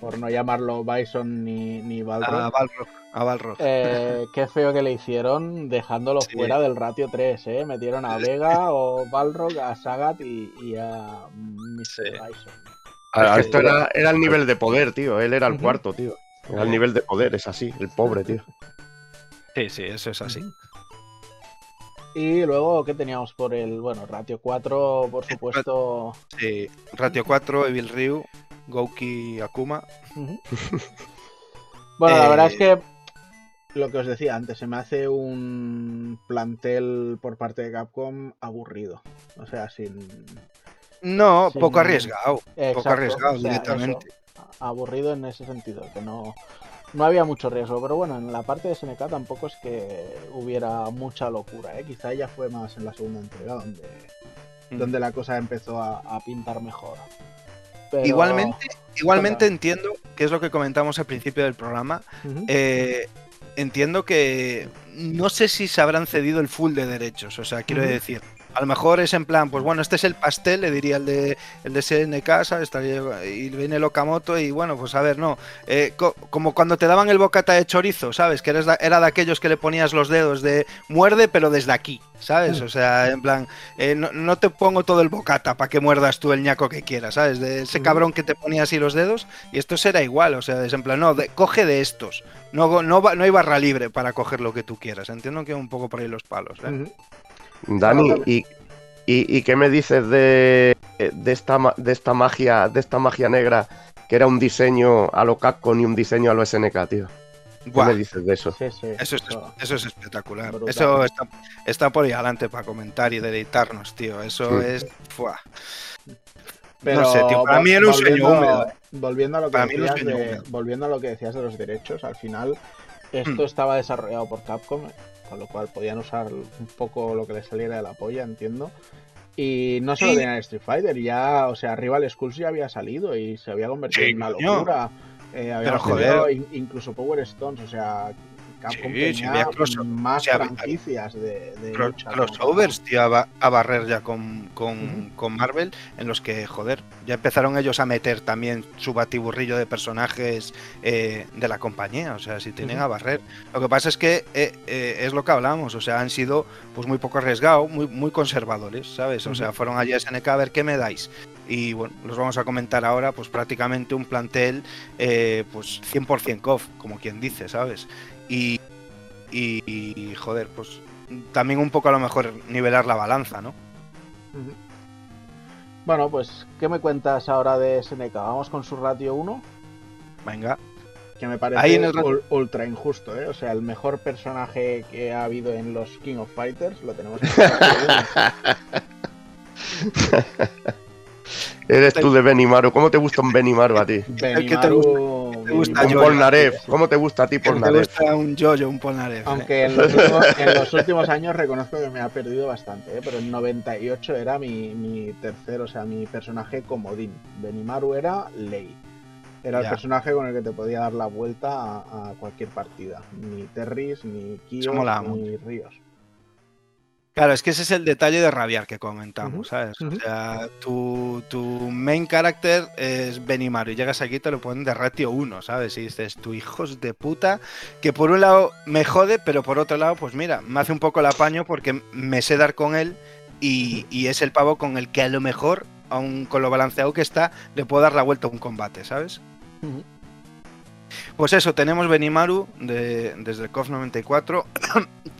Por no llamarlo Bison ni, ni Balrog. A Balrog. A Balrog. Eh, qué feo que le hicieron dejándolo Sí. fuera del ratio 3, ¿eh? Metieron a Vega o Balrog, a Sagat y, y a Mr. Sí. Bison. Esto era, era el nivel de poder, tío. Él era el cuarto, tío. Era el nivel de poder, es así, el pobre, tío. Sí, sí, eso es así. Y luego, ¿qué teníamos por el, bueno, ratio 4, por supuesto? Sí. Ratio 4, Evil Ryu, Gouki Akuma. Bueno, la Eh, verdad es que lo que os decía antes, se me hace un plantel por parte de Capcom aburrido. O sea, sin. No, sin- poco arriesgado. poco arriesgado o sea, directamente. eso, aburrido en ese sentido, que no. No había mucho riesgo, pero bueno, en la parte de SNK tampoco es que hubiera mucha locura, ¿eh? quizá ya fue más en la segunda entrega donde, Mm. donde la cosa empezó a, a pintar mejor. Pero- Igualmente, igualmente entiendo, que es lo que comentamos al principio del programa, eh, entiendo que no sé si se habrán cedido el full de derechos. O sea, quiero decir, a lo mejor es en plan, pues bueno, este es el pastel, le diría el de el de SNK, ¿sabes? Estaría- y viene el Okamoto y bueno, pues a ver, no. Eh, co- como cuando te daban el bocata de chorizo, ¿sabes? Que eres era de aquellos que le ponías los dedos de muerde, pero desde aquí, ¿sabes? Mm. O sea, en plan, eh, no, no te pongo todo el bocata para que muerdas tú el ñaco que quieras, ¿sabes? De ese Ujú. cabrón que te ponía así los dedos y esto será igual, o sea, es en plan, no, de- coge de estos. No, no, va- no hay barra libre para coger lo que tú quieras. Entiendo que un poco por ahí los palos. ¿eh? Ujú. Dani. ¿y, y, y qué me dices de, de, esta, de esta magia de esta magia negra que era un diseño a lo Capcom y un diseño a lo SNK, tío? ¿Qué Buah, me dices de eso? Sí, sí. eso, es, eso- eso es espectacular. Brutal. Eso está, está por ahí adelante para comentar y deleitarnos, tío. Eso Sí. es. fuah. Pero sé, tío, para mí era un sueño volviendo- húmedo. Volviendo a lo que Para decías de, volviendo a lo que decías de los derechos, al final esto Hmm. estaba desarrollado por Capcom, con lo cual podían usar un poco lo que les saliera de la polla, entiendo. Y no solo Sí. tenían Street Fighter, ya, o sea, Rival Schools ya había salido y se había convertido Sí, en una locura. Eh, Pero, joder. in- incluso Power Stones, o sea, Capcom sí, tenía había cross- más había- franquicias de, de Cro- lucha. como crossovers, tío, a, ba- a barrer ya con, con, con Marvel, en los que, joder, ya empezaron ellos a meter también su batiburrillo de personajes eh, de la compañía, o sea, si tienen a barrer. Lo que pasa es que eh, eh, es lo que hablamos, o sea, han sido pues muy poco arriesgados, muy, muy conservadores, ¿sabes? O sea, fueron allí a SNK a ver qué me dais. Y bueno, los vamos a comentar ahora, pues prácticamente un plantel, eh, pues 100% off, como quien dice, ¿sabes? Y, y, y, joder, pues también un poco a lo mejor nivelar la balanza, ¿no? Bueno, pues, ¿qué me cuentas ahora de SNK? Vamos con su ratio 1, Venga, que me parece Ahí en el ultra injusto, ¿eh? O sea, el mejor personaje que ha habido en los King of Fighters lo tenemos en el ratio 1. Eres tú de Benimaru. ¿Cómo te gusta un Benimaru a ti? ¿El te gusta Un Polnareff. ¿Cómo te gusta a ti Polnareff? gusta un Jojo, un Polnareff. ¿eh? Aunque en los, últimos, en los últimos años reconozco que me ha perdido bastante, ¿eh? pero en 98 era mi, mi tercero, o sea, mi personaje comodín. Benimaru era Ley. Era el personaje con el que te podía dar la vuelta a, a cualquier partida. Ni Terris, ni molaba ni Ríos. Claro, es que ese es el detalle de rabiar que comentamos, ¿sabes? O sea, tu, tu main character es Benimaru y llegas aquí y te lo ponen de ratio 1, ¿sabes? Y dices, tu hijos de puta, que por un lado me jode, pero por otro lado, pues mira, me hace un poco el apaño porque me sé dar con él y, y es el pavo con el que a lo mejor, aun con lo balanceado que está, le puedo dar la vuelta a un combate, ¿sabes? Pues eso, tenemos Benimaru de, desde el KOF 94,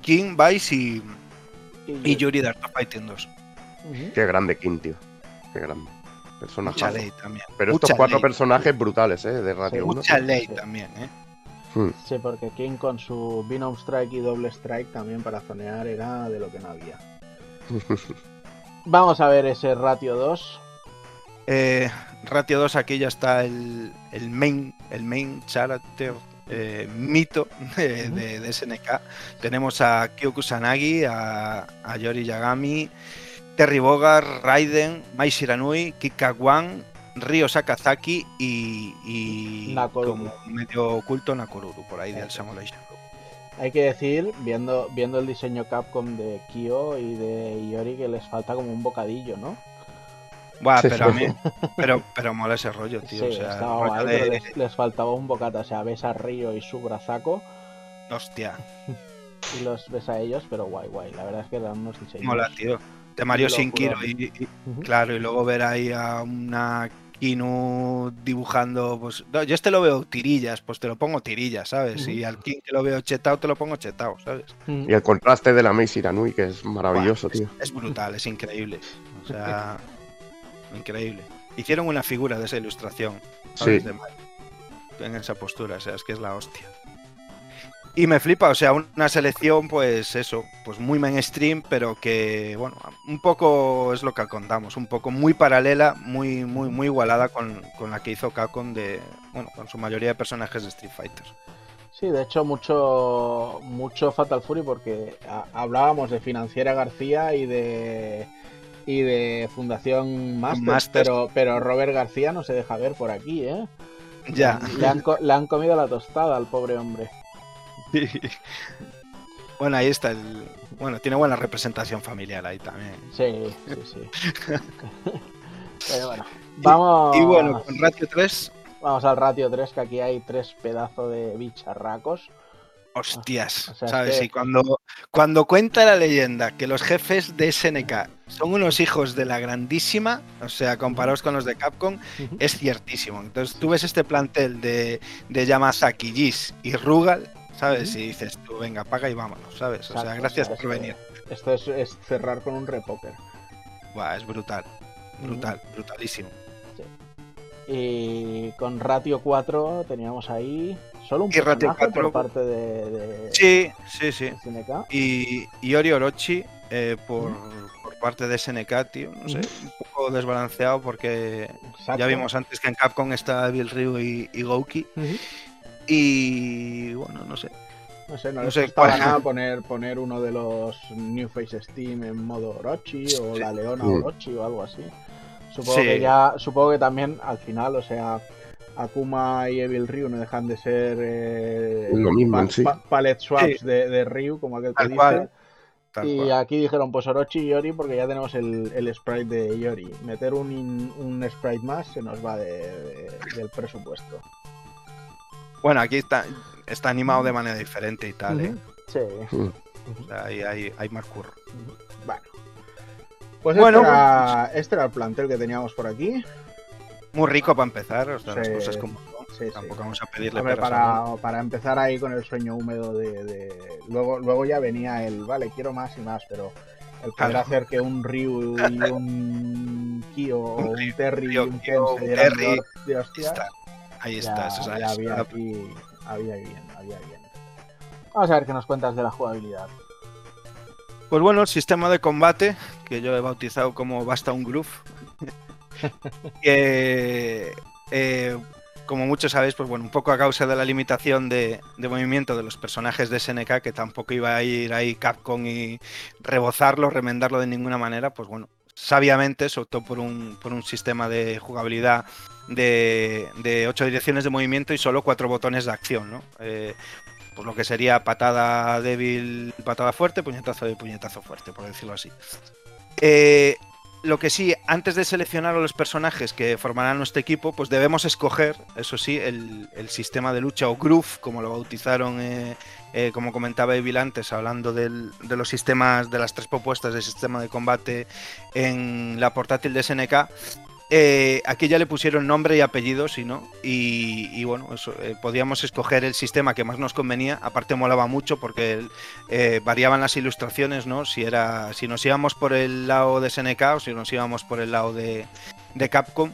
King, Vice y, y Yuri de Art of Fighting 2. Ujú. Qué grande King, tío. Qué grande. Personaje. Mucha ley también. Pero estos cuatro ley. personajes brutales, ¿eh? De Radio Sí, 1. Mucha ley Sí. también, ¿eh? Hmm. Sí, porque King con su Venom Strike y Double Strike también para zonear era de lo que no había. Vamos a ver ese ratio 2. Eh, Ratio 2 aquí ya está el, el main, el main character eh, mito de, de- de SNK. Tenemos a Kyo Kusanagi, a, a Yori Yagami, Terry Bogard, Raiden, Mai Shiranui, Kikawan, Ryo Sakazaki y, y como medio oculto Nakoruru, por ahí del. Samurai. Hay que decir, viendo, viendo el diseño Capcom de Kyo y de Yori, que les falta como un bocadillo, ¿no? Buah, Sí, pero a mí, pero, pero mola ese rollo, tío. sí, o sea, rollo de- les, les faltaba un bocata. O sea, ves a Ryo y su brazaco Hostia, y los ves a ellos, pero guay, guay. La verdad es que eran unos diseños. mola, tío. De Mario Locura. Shinkiro y, claro, y luego ver ahí a una Kinu dibujando, pues no, yo este lo veo tirillas, pues te lo pongo tirillas, ¿sabes? Y al King que lo veo chetado, te lo pongo chetado, ¿sabes? Ujú. Y el contraste de la Mei Shiranui, que es maravilloso, Buah, es- tío. Es, brutal, es increíble. O sea, increíble. Hicieron una figura de esa ilustración, ¿sabes? Sí. De Mario, en esa postura, o sea, es que es la hostia. Y me flipa, o sea, una selección, pues eso, pues muy mainstream, pero que, bueno, un poco es lo que contamos, un poco muy paralela, muy, muy, muy igualada con, con la que hizo Capcom de, bueno, con su mayoría de personajes de Street Fighter. Sí, de hecho, mucho, mucho Fatal Fury porque a- hablábamos de Financiera García y de y de Fundación Masters, Masters. Pero, pero Robert García no se deja ver por aquí, ¿eh? Ya. Le han, le han comido la tostada al pobre hombre. Bueno, ahí está el. Bueno, tiene buena representación familiar ahí también. Sí, sí, sí. Pero bueno, vamos, Y bueno, con Ratio 3, vamos al ratio 3, que aquí hay tres pedazos de bicharracos. Hostias, O sea, es ¿sabes? que- Y cuando, cuando cuenta la leyenda que los jefes de SNK son unos hijos de la grandísima, o sea, comparados con los de Capcom, es ciertísimo. Entonces tú ves este plantel de, de Yamazaki, Gis y Rugal, ¿sabes? Y dices tú, venga, paga y vámonos, ¿sabes? O sea, gracias por venir. Esto es, es cerrar con un repóker. Buah, es brutal, brutal, brutalísimo. Y con ratio 4 teníamos ahí solo un Y ratio personaje 4, por parte de, de, Sí, sí, sí. de SNK. Y, y Ori Orochi eh, por, por parte de SNK, tío, no sé, un poco desbalanceado porque Exacto. ya vimos antes que en Capcom está Bill Ryu y, y Gouki. Y bueno, no sé. No sé, no, No sé cuál- nada poner, poner uno de los New Face Steam en modo Orochi o Sí. la Leona. Orochi o algo así. Supongo Sí. que ya, supongo que también al final, o sea, Akuma y Evil Ryu no dejan de ser eh, Lo mismo, sí. palette swaps Sí. de, de Ryu, como aquel que Tal dice. cual. Tal Y cual. aquí dijeron, pues Orochi y Yori, porque ya tenemos el, el sprite de Yori. Meter un, in- un sprite más se nos va de- de- del presupuesto. Bueno, aquí está, está animado de manera diferente y tal, ¿eh? Sí. Mm. O sea, ahí hay, hay más curro. Bueno. Pues Bueno, este, era, este era el plantel que teníamos por aquí. Muy rico para empezar, o sea, las cosas como sí. Tampoco vamos a pedirle al olmo. para, para empezar ahí con el sueño húmedo de, de- Luego, luego ya venía el, vale, quiero más y más, pero el poder Claro. hacer que un Ryu y un Kyo Un un Ryu, Terry y un Ken se dieran Terry, de- de Ahí está. Ahí ya, está. eso había aquí... Había bien, había bien. Vamos a ver qué nos cuentas de la jugabilidad. Pues bueno, el sistema de combate, que yo he bautizado como Basta un Groove, que eh, como muchos sabéis, pues bueno, un poco a causa de la limitación de, de movimiento de los personajes de SNK, que tampoco iba a ir ahí Capcom y rebozarlo, remendarlo de ninguna manera, pues bueno, sabiamente se optó por un, por un sistema de jugabilidad de, de ocho direcciones de movimiento y solo cuatro botones de acción, ¿no? Eh, pues lo que sería patada débil, patada fuerte, puñetazo de puñetazo fuerte, por decirlo así. Eh, lo que sí, antes de seleccionar a los personajes que formarán nuestro equipo, pues debemos escoger, eso sí, el, sistema de lucha o groove, como lo bautizaron, eh, eh, como comentaba Evil antes, hablando de los sistemas, de las tres propuestas del sistema de combate en la portátil de SNK. Eh, aquí ya le pusieron nombre y apellido, si no, y, y bueno, eh, podíamos escoger el sistema que más nos convenía. Aparte molaba mucho porque eh, variaban las ilustraciones, ¿no? Si era, si nos íbamos por el lado de SNK o si nos íbamos por el lado de, de Capcom.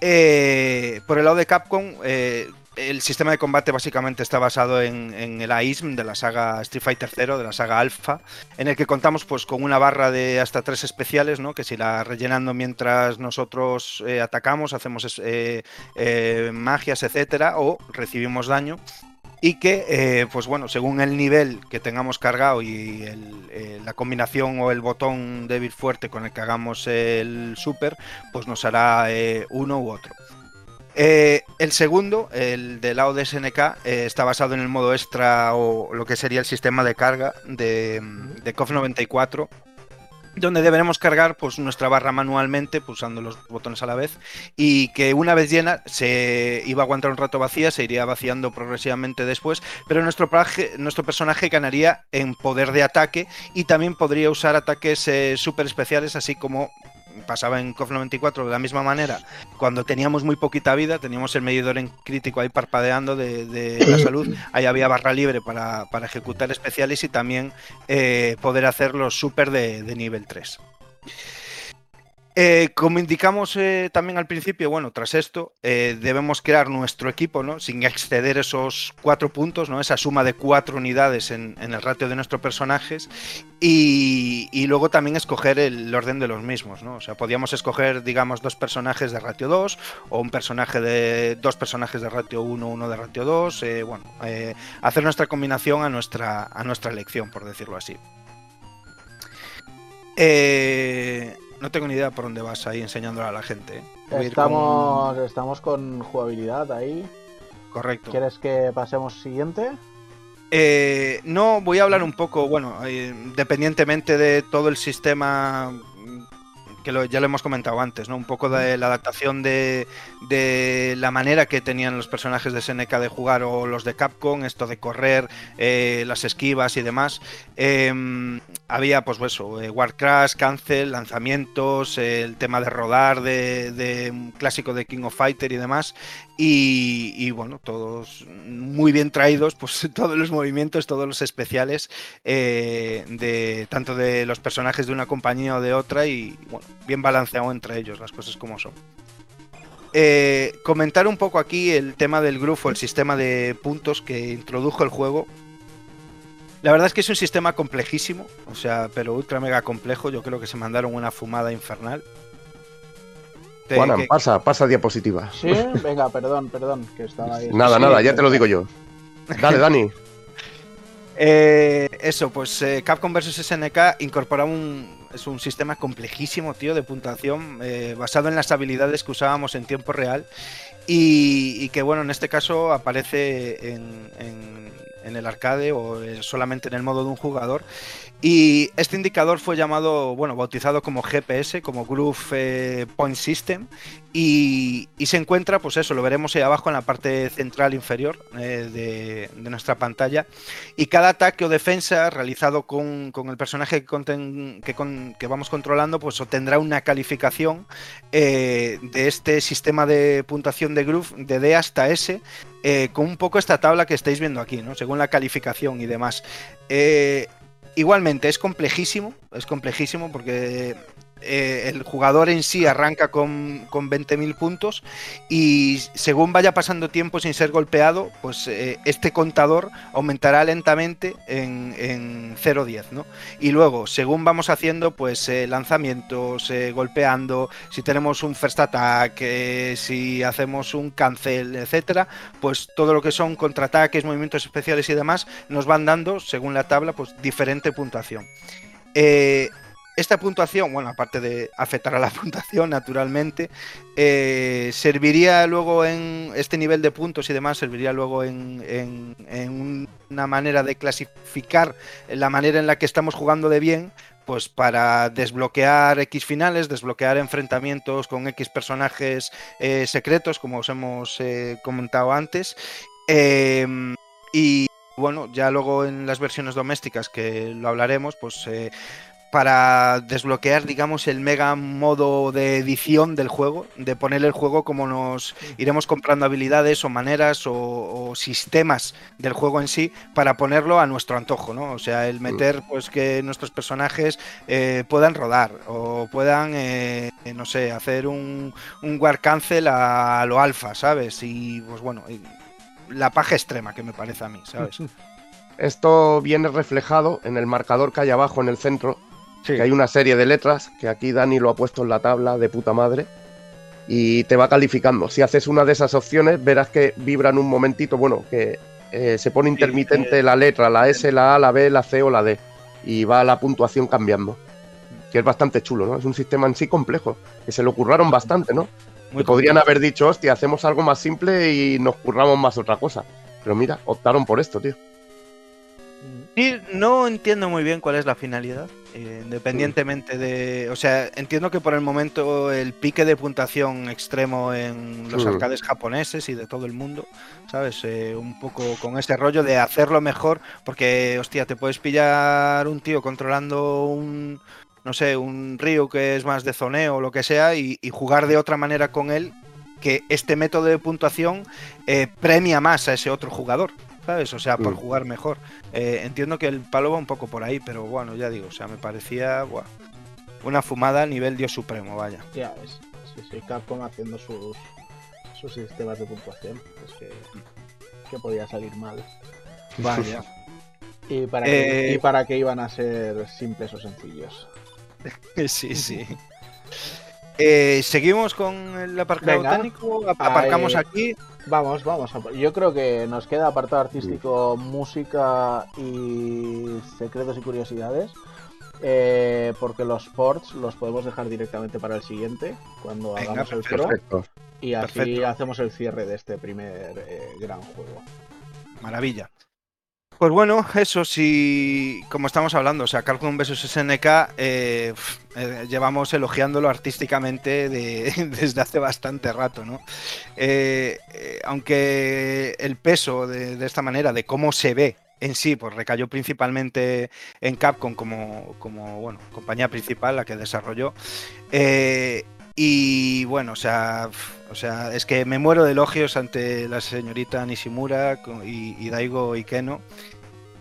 Por el lado de Capcom, el sistema de combate básicamente está basado en, el AISM de la saga Street Fighter 0, de la saga Alpha, en el que contamos pues con una barra de hasta tres especiales, ¿no? que si la rellenando mientras nosotros eh, atacamos, hacemos eh, eh, magias, etcétera, o recibimos daño. Y que, pues bueno, según el nivel que tengamos cargado y la combinación o el botón débil fuerte con el que hagamos el super, pues nos hará uno u otro. Eh, el segundo, el del lado de SNK, eh, está basado en el modo extra o lo que sería el sistema de carga de, de COF 94, donde deberemos cargar pues, nuestra barra manualmente, pulsando los botones a la vez, y que una vez llena se iba a aguantar un rato vacía, se iría vaciando progresivamente después, pero nuestro, personaje ganaría en poder de ataque y también podría usar ataques eh, súper especiales, así como pasaba en COF 94 de la misma manera, cuando teníamos muy poquita vida, teníamos el medidor en crítico ahí parpadeando de, la salud, ahí había barra libre para, para ejecutar especiales y también eh, poder hacer los super de, de nivel 3. Eh, como indicamos eh, también al principio, bueno, tras esto, eh, debemos crear nuestro equipo, ¿no? Sin exceder esos cuatro puntos, ¿no? Esa suma de cuatro unidades en, el ratio de nuestros personajes. Y, luego también escoger el orden de los mismos, ¿no? O sea, podíamos escoger, digamos, dos personajes de ratio 2, o un personaje de. dos personajes de ratio 1, uno de ratio 2. bueno, hacer nuestra combinación a nuestra, a nuestra elección, por decirlo así. Eh no tengo ni idea por dónde vas ahí enseñándole a la gente. ¿eh? Estamos, con... estamos con jugabilidad ahí. Correcto. ¿Quieres que pasemos siguiente? Eh, no, voy a hablar un poco, bueno, eh, dependientemente de todo el sistema que ya lo hemos comentado antes, ¿no? Un poco de la adaptación de, la manera que tenían los personajes de SNK de jugar o los de Capcom, esto de correr, eh, las esquivas y demás. Em, había, pues eso, eh, Warcraft, Cancel, lanzamientos, el tema de rodar, de, un clásico de King of Fighter y demás. Y, bueno, todos muy bien traídos, pues todos los movimientos, todos los especiales, eh, de tanto de los personajes de una compañía o de otra, y bueno, bien balanceado entre ellos, las cosas como son. Eh, comentar un poco aquí el tema del grupo, el sistema de puntos que introdujo el juego. La verdad es que es un sistema complejísimo, o sea, pero ultra mega complejo. Yo creo que se mandaron una fumada infernal. Juanan, pasa, pasa diapositiva. Sí, venga, perdón, perdón, que estaba ahí. Nada, nada, ya te lo digo yo. Dale, Dani. Eh, eso, pues eh, Capcom vs SNK incorpora un, es un sistema complejísimo, tío, de puntuación eh, basado en las habilidades que usábamos en tiempo real y, que, bueno, en este caso aparece en, en el arcade o solamente en el modo de un jugador y este indicador fue llamado, bueno, bautizado como GPS, como Groove eh, Point System, y, se encuentra, pues eso, lo veremos ahí abajo en la parte central inferior eh, de, nuestra pantalla. Y cada ataque o defensa realizado con, el personaje que, que, vamos controlando, pues obtendrá una calificación eh, de este sistema de puntuación de Groove de D hasta S. con un poco esta tabla que estáis viendo aquí, ¿no? según la calificación y demás. Igualmente, es complejísimo, es complejísimo porque eh, el jugador en sí arranca con, con 20.000 puntos y según vaya pasando tiempo sin ser golpeado, pues eh, este contador aumentará lentamente en, en 0.10, ¿no? Y luego, según vamos haciendo, pues eh, lanzamientos, golpeando, si tenemos un first attack, si hacemos un cancel, etcétera, pues todo lo que son contraataques, movimientos especiales y demás, nos van dando, según la tabla, pues diferente puntuación. Esta puntuación, bueno, aparte de afectar a la puntuación, naturalmente, eh, serviría luego en este nivel de puntos y demás, serviría luego en, una manera de clasificar la manera en la que estamos jugando de bien, pues para desbloquear X finales, desbloquear enfrentamientos con X personajes eh, secretos, como os hemos eh, comentado antes. y bueno, ya luego en las versiones domésticas que lo hablaremos, pues para desbloquear, digamos, el mega modo de edición del juego, de poner el juego como nos iremos comprando habilidades o maneras o, sistemas del juego en sí para ponerlo a nuestro antojo, ¿no? O sea, el meter, pues, que nuestros personajes eh, puedan rodar o puedan, eh, no sé, hacer un, un war cancel a, lo alfa, ¿sabes? Y, pues bueno, la paja extrema que me parece a mí, ¿sabes? Esto viene reflejado en el marcador que hay abajo en el centro, que hay una serie de letras, que aquí Dani lo ha puesto en la tabla de puta madre, y te va calificando. Si haces una de esas opciones, verás que vibran un momentito, bueno, que eh, se pone intermitente la letra, la S, la A, la B, la C o la D, y va la puntuación cambiando. Que es bastante chulo, ¿no? Es un sistema en sí complejo, que se lo curraron bastante, ¿no? podrían haber dicho, hostia, hacemos algo más simple y nos curramos más otra cosa. Pero mira, optaron por esto, tío. Sí, no entiendo muy bien cuál es la finalidad. Eh, independientemente de. O sea, entiendo que por el momento el pique de puntuación extremo en los arcades japoneses y de todo el mundo, ¿sabes? Eh, un poco con ese rollo de hacerlo mejor, porque, hostia, te puedes pillar un tío controlando un. No sé, un río que es más de zoneo o lo que sea, y, jugar de otra manera con él, que este método de puntuación eh, premia más a ese otro jugador. ¿Sabes? O sea, por mm. jugar mejor. Eh, entiendo que el palo va un poco por ahí, pero bueno, ya digo, o sea, me parecía una fumada a nivel Dios Supremo, vaya. Ya ves. Sí, sí, Capcom haciendo sus, sus sistemas de puntuación. Es que, que podía salir mal. Vaya. ¿Y para, qué, Eh, ¿Y para qué iban a ser simples o sencillos? sí, sí. Eh, Seguimos con el aparcado Venga. técnico. Ap- Aparcamos Ahí. aquí. Vamos, vamos. a- Yo creo que nos queda apartado artístico, música y secretos y curiosidades. Eh, porque los ports los podemos dejar directamente para el siguiente, cuando Venga, hagamos el pro. Perfecto. Y así perfecto. hacemos el cierre de este primer eh, gran juego. Maravilla. Pues bueno, eso sí, como estamos hablando, o sea, Capcom vs SNK, llevamos elogiándolo artísticamente de- desde hace bastante rato, ¿no? Eh, eh, aunque el peso de, de esta manera, de cómo se ve en sí, pues recayó principalmente en Capcom como, como bueno, compañía principal, la que desarrolló. Eh, y bueno, o sea, o sea, es que me muero de elogios ante la señorita Nishimura y, y Daigo Ikeno.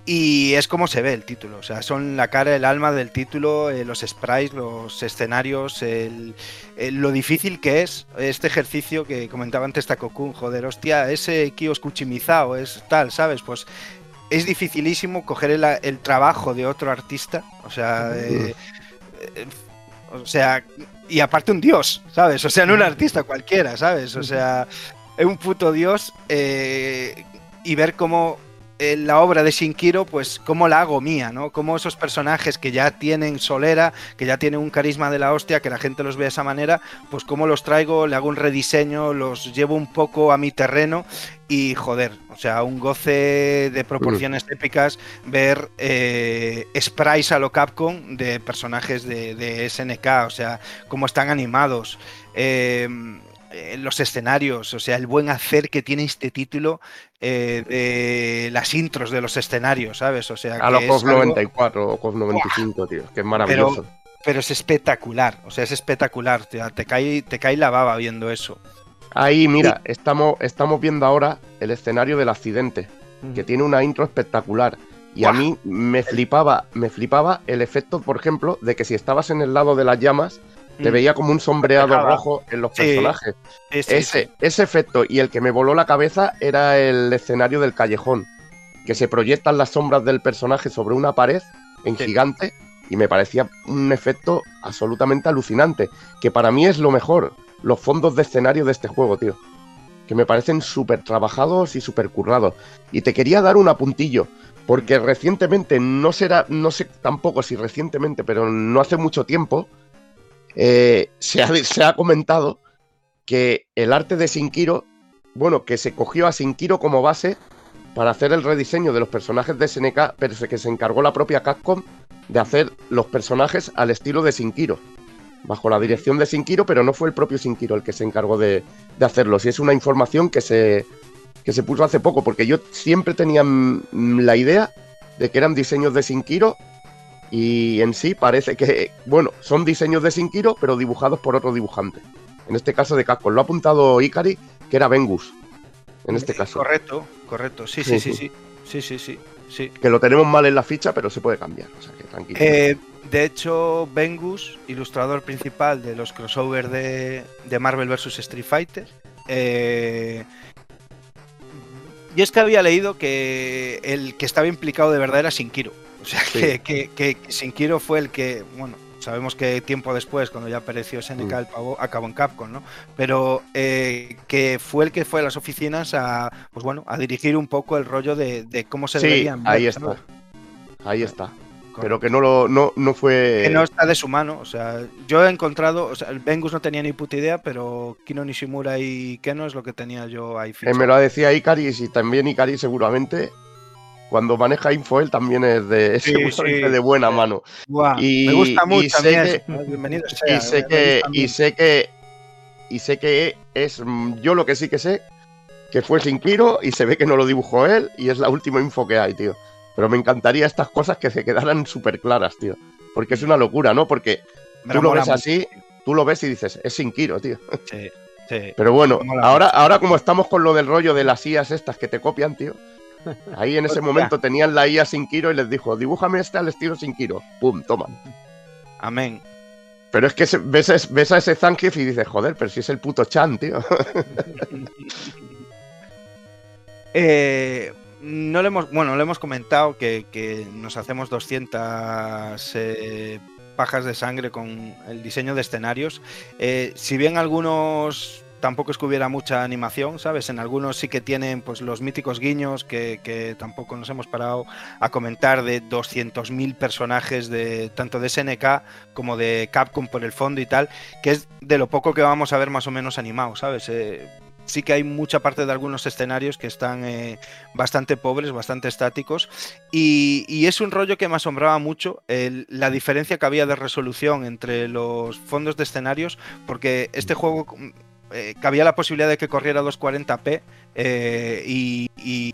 Y es como se ve el título, o sea, son la cara, el alma del título, eh, los sprites, los escenarios, el- el- lo difícil que es este ejercicio que comentaba antes Takokun, joder, hostia, ese Kios Kuchimizao es tal, ¿sabes? Pues es dificilísimo coger el, el trabajo de otro artista, o sea, eh, eh, o sea, y aparte un dios, ¿sabes? O sea, no un artista cualquiera, ¿sabes? O sea, un puto dios eh, y ver cómo eh, la obra de Shinkiro, pues cómo la hago mía, ¿no? Cómo esos personajes que ya tienen solera, que ya tienen un carisma de la hostia, que la gente los ve de esa manera, pues cómo los traigo, le hago un rediseño, los llevo un poco a mi terreno y joder, o sea, un goce de proporciones épicas ver eh, sprites a lo Capcom de personajes de, de SNK, o sea, cómo están animados. eh, eh, los escenarios, o sea, el buen hacer que tiene este título eh, de las intros de los escenarios, ¿sabes? O sea, A los COF algo- 94 o COF 95, tío. Que es maravilloso. pero es espectacular, o sea, es espectacular, te, te cae, te cae la baba viendo eso. Ahí, mira, estamos, estamos viendo ahora el escenario del accidente, que tiene una intro espectacular. Y a mí me flipaba, me flipaba el efecto, por ejemplo, de que si estabas en el lado de las llamas, te Mm. veía como un sombreado rojo en los Sí, personajes. Sí, sí, ese, ese efecto y el que me voló la cabeza era el escenario del callejón, que se proyectan las sombras del personaje sobre una pared en gigante y me parecía un efecto absolutamente alucinante, que para mí es lo mejor, los fondos de escenario de este juego, tío. Que me parecen súper trabajados y súper currados. Y te quería dar un apuntillo, porque recientemente, no será, no sé tampoco si recientemente, pero no hace mucho tiempo, eh, se, ha, comentado que el arte de Sinkiro, bueno, que se cogió a Sinkiro como base para hacer el rediseño de los personajes de SNK, pero que se encargó la propia Capcom de hacer los personajes al estilo de Sinkiro, bajo la dirección de Sinkiro, pero no fue el propio Sinkiro el que se encargó de, de hacerlos. Y es una información que se, que se puso hace poco, porque yo siempre tenía la idea de que eran diseños de Sinkiro y en sí parece que, bueno, son diseños de Sinkiro, pero dibujados por otro dibujante. En este caso de Capcom. Lo ha apuntado Ikari, que era Vengus. En este caso. Correcto, correcto. Sí, Sí, sí, sí, sí. sí. Sí, sí. Que lo tenemos mal en la ficha, pero se puede cambiar. O sea que tranquilo. Eh, de hecho, Bengus, ilustrador principal de los crossovers de, de Marvel vs. Street Fighter, eh, yo es que había leído que el que estaba implicado de verdad era Shinkiro. O sea, Sí. que, que, que Shinkiro fue el que, bueno, sabemos que tiempo después, cuando ya apareció SNK, Mm. el pavo acabó en Capcom, ¿no? Pero eh, que fue el que fue a las oficinas a, pues bueno, a dirigir un poco el rollo de, de cómo se sí, deberían ahí está. Ahí está. Pero que no lo no, no fue. que no está de su mano. O sea, yo he encontrado, o sea, el Vengus no tenía ni puta idea, pero Kino Nishimura y Keno es lo que tenía yo ahí Eh, fichado. me lo decía Ikari y también Ikari seguramente. Cuando maneja info él también es de, Sí, seguramente sí. de buena mano. Buah, y- me gusta y mucho a sé mí que- eso, Bienvenido sea, y sé que y sé que y sé que es yo lo que sí que sé que fue Sinkiro y se ve que no lo dibujó él y es la última info que hay, tío. Pero me encantaría estas cosas que se quedaran súper claras, tío. Porque es una locura, ¿no? Porque tú lo ves mucho, así, tú lo ves y dices, es Sinkiro, tío. Sí, sí. Pero bueno, ahora, ahora como estamos con lo del rollo de las IAs estas que te copian, tío. Ahí en ese momento tenían la IA Sinkiro y les dijo, dibújame este al estilo Sinkiro. Pum, toma. Amén. Pero es que ves, ves a ese Zangief y dices, joder, pero si es el puto Chan, tío. eh, no le hemos, bueno, le hemos comentado que, nos hacemos 200 eh, pajas de sangre con el diseño de escenarios. Eh, si bien algunos tampoco es que hubiera mucha animación, ¿sabes? En algunos sí que tienen pues los míticos guiños que, tampoco nos hemos parado a comentar de 200.000 personajes de tanto de SNK como de Capcom por el fondo y tal, que es de lo poco que vamos a ver más o menos animado, ¿sabes? Eh, sí que hay mucha parte de algunos escenarios que están eh, bastante pobres, bastante estáticos. Y, es un rollo que me asombraba mucho la diferencia que había de resolución entre los fondos de escenarios, porque este juego eh, cabía la posibilidad de que corriera 240p eh, y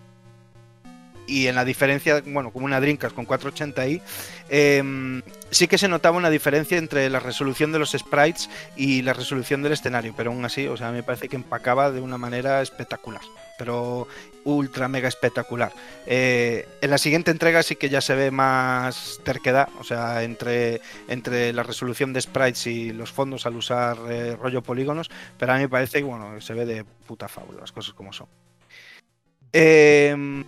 y en la diferencia, bueno, como una Dreamcast con 480i, em, sí que se notaba una diferencia entre la resolución de los sprites y la resolución del escenario, pero aún así, o sea, me parece que empacaba de una manera espectacular, pero ultra mega espectacular. Eh, en la siguiente entrega sí que ya se ve más terquedad, o sea, entre, entre la resolución de sprites y los fondos al usar eh, rollo polígonos, pero a mí me parece que, bueno, se ve de puta fábula, las cosas como son. Eh,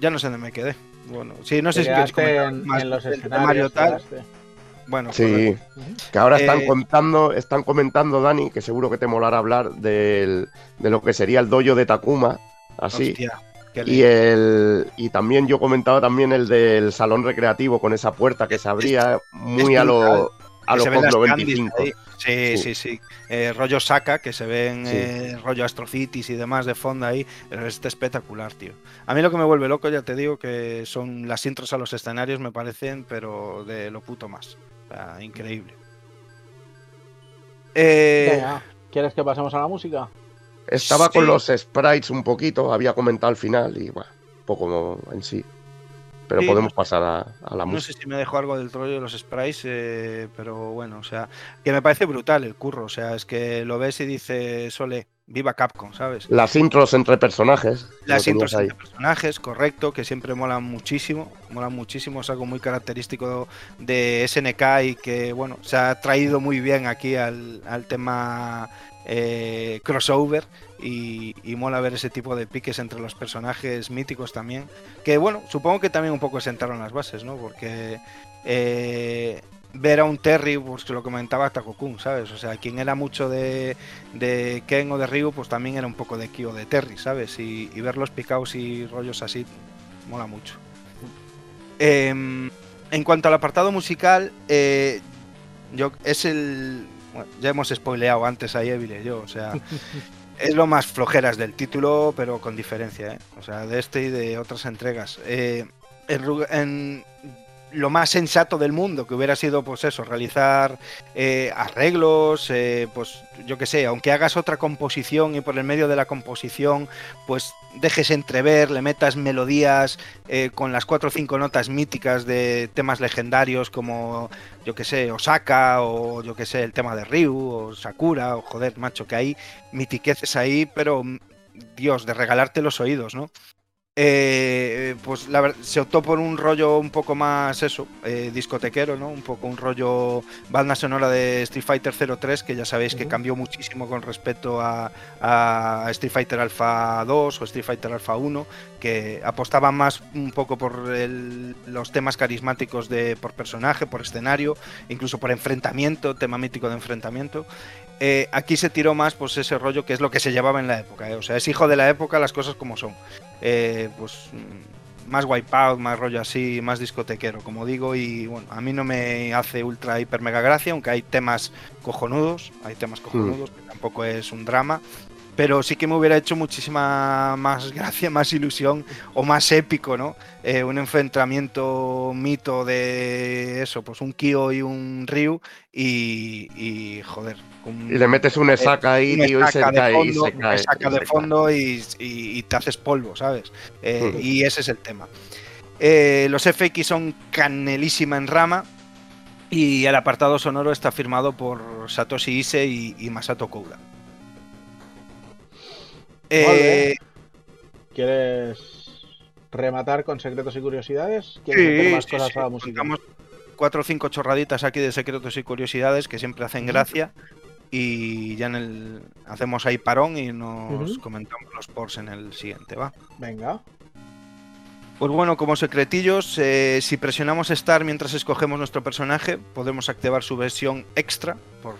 ya no sé dónde me quedé. Bueno, sí, no sé si quieres comentar más en los escenarios tal. Bueno, sí, que ahora están eh, contando, están comentando, Dani, que seguro que te molará hablar de lo que sería el dojo de Takuma, así. y el y también yo comentaba también el del salón recreativo con esa puerta que se abría muy a lo a los 95. Sí, sí, sí. Eh, rollo Saca, que se ven eh, rollo Astrocities y demás de fondo ahí. Pero este espectacular, tío. A mí lo que me vuelve loco, ya te digo, que son las intros a los escenarios, me parecen, pero de lo puto más. O sea, increíble. Eh, ¿Quieres que pasemos a la música? Estaba con los sprites un poquito, había comentado al final y bueno, un poco en sí pero podemos pasar a, la música. No sé si me dejó algo del rollo de los sprites, eh, pero bueno, o sea, que me parece brutal el curro, o sea, es que lo ves y dices, Sole, viva Capcom, ¿sabes? Las intros entre personajes. Las intros entre personajes, correcto, que siempre molan muchísimo, molan muchísimo, es algo muy característico de SNK y que, bueno, se ha traído muy bien aquí al, al tema eh, crossover y, mola ver ese tipo de piques entre los personajes míticos también. Que bueno, supongo que también un poco sentaron las bases, ¿no? Porque eh, ver a un Terry, pues lo comentaba Takokun, ¿sabes? O sea, quien era mucho de, de Ken o de Ryu, pues también era un poco de Kyo de Terry, ¿sabes? Y, ver los picaos y rollos así, mola mucho. Em, en cuanto al apartado musical, eh, yo, es el. ya hemos spoileado antes a Evil y yo, o sea, es lo más flojeras del título, pero con diferencia, ¿eh? O sea, de este y de otras entregas. Eh, en, lo más sensato del mundo, que hubiera sido, pues eso, realizar eh, arreglos, pues yo qué sé, aunque hagas otra composición y por el medio de la composición, pues dejes entrever, le metas melodías con las cuatro o cinco notas míticas de temas legendarios como, yo qué sé, Osaka o yo qué sé, el tema de Ryu o Sakura o joder, macho, que hay mitiqueces ahí, pero Dios, de regalarte los oídos, ¿no? Eh, pues la, se optó por un rollo un poco más eso, eh, discotequero, ¿no? Un poco un rollo banda sonora de Street Fighter 03, que ya sabéis que cambió muchísimo con respecto a, Street Fighter Alpha 2 o Street Fighter Alpha 1, que apostaba más un poco por los temas carismáticos de por personaje, por escenario, incluso por enfrentamiento, tema mítico de enfrentamiento. Eh, aquí se tiró más pues ese rollo que es lo que se llevaba en la época. O sea, es hijo de la época las cosas como son. Eh, pues mm, más wipeout, más rollo así, más discotequero, como digo, y bueno, a mí no me hace ultra hiper mega gracia, aunque hay temas cojonudos, hay temas cojonudos, que tampoco es un drama, pero sí que me hubiera hecho muchísima más gracia, más ilusión o más épico, ¿no? Eh, un enfrentamiento mito de eso, pues un Kyo y un Ryu y, joder. y le metes un saca ahí, tío, y se cae, y se cae. saca de fondo y, te haces polvo, ¿sabes? Eh, y ese es el tema. Eh, los FX son canelísima en rama, y el apartado sonoro está firmado por Satoshi Ise y, Masato Koura. Eh, ¿Quieres rematar con secretos y curiosidades? ¿Quieres sí, más cosas a la música? cuatro o cinco chorraditas aquí de secretos y curiosidades que siempre hacen gracia. Y ya en el hacemos ahí parón y nos comentamos los ports en el siguiente, ¿va? Venga. Pues bueno, como secretillos, eh, si presionamos Start mientras escogemos nuestro personaje, podemos activar su versión extra, por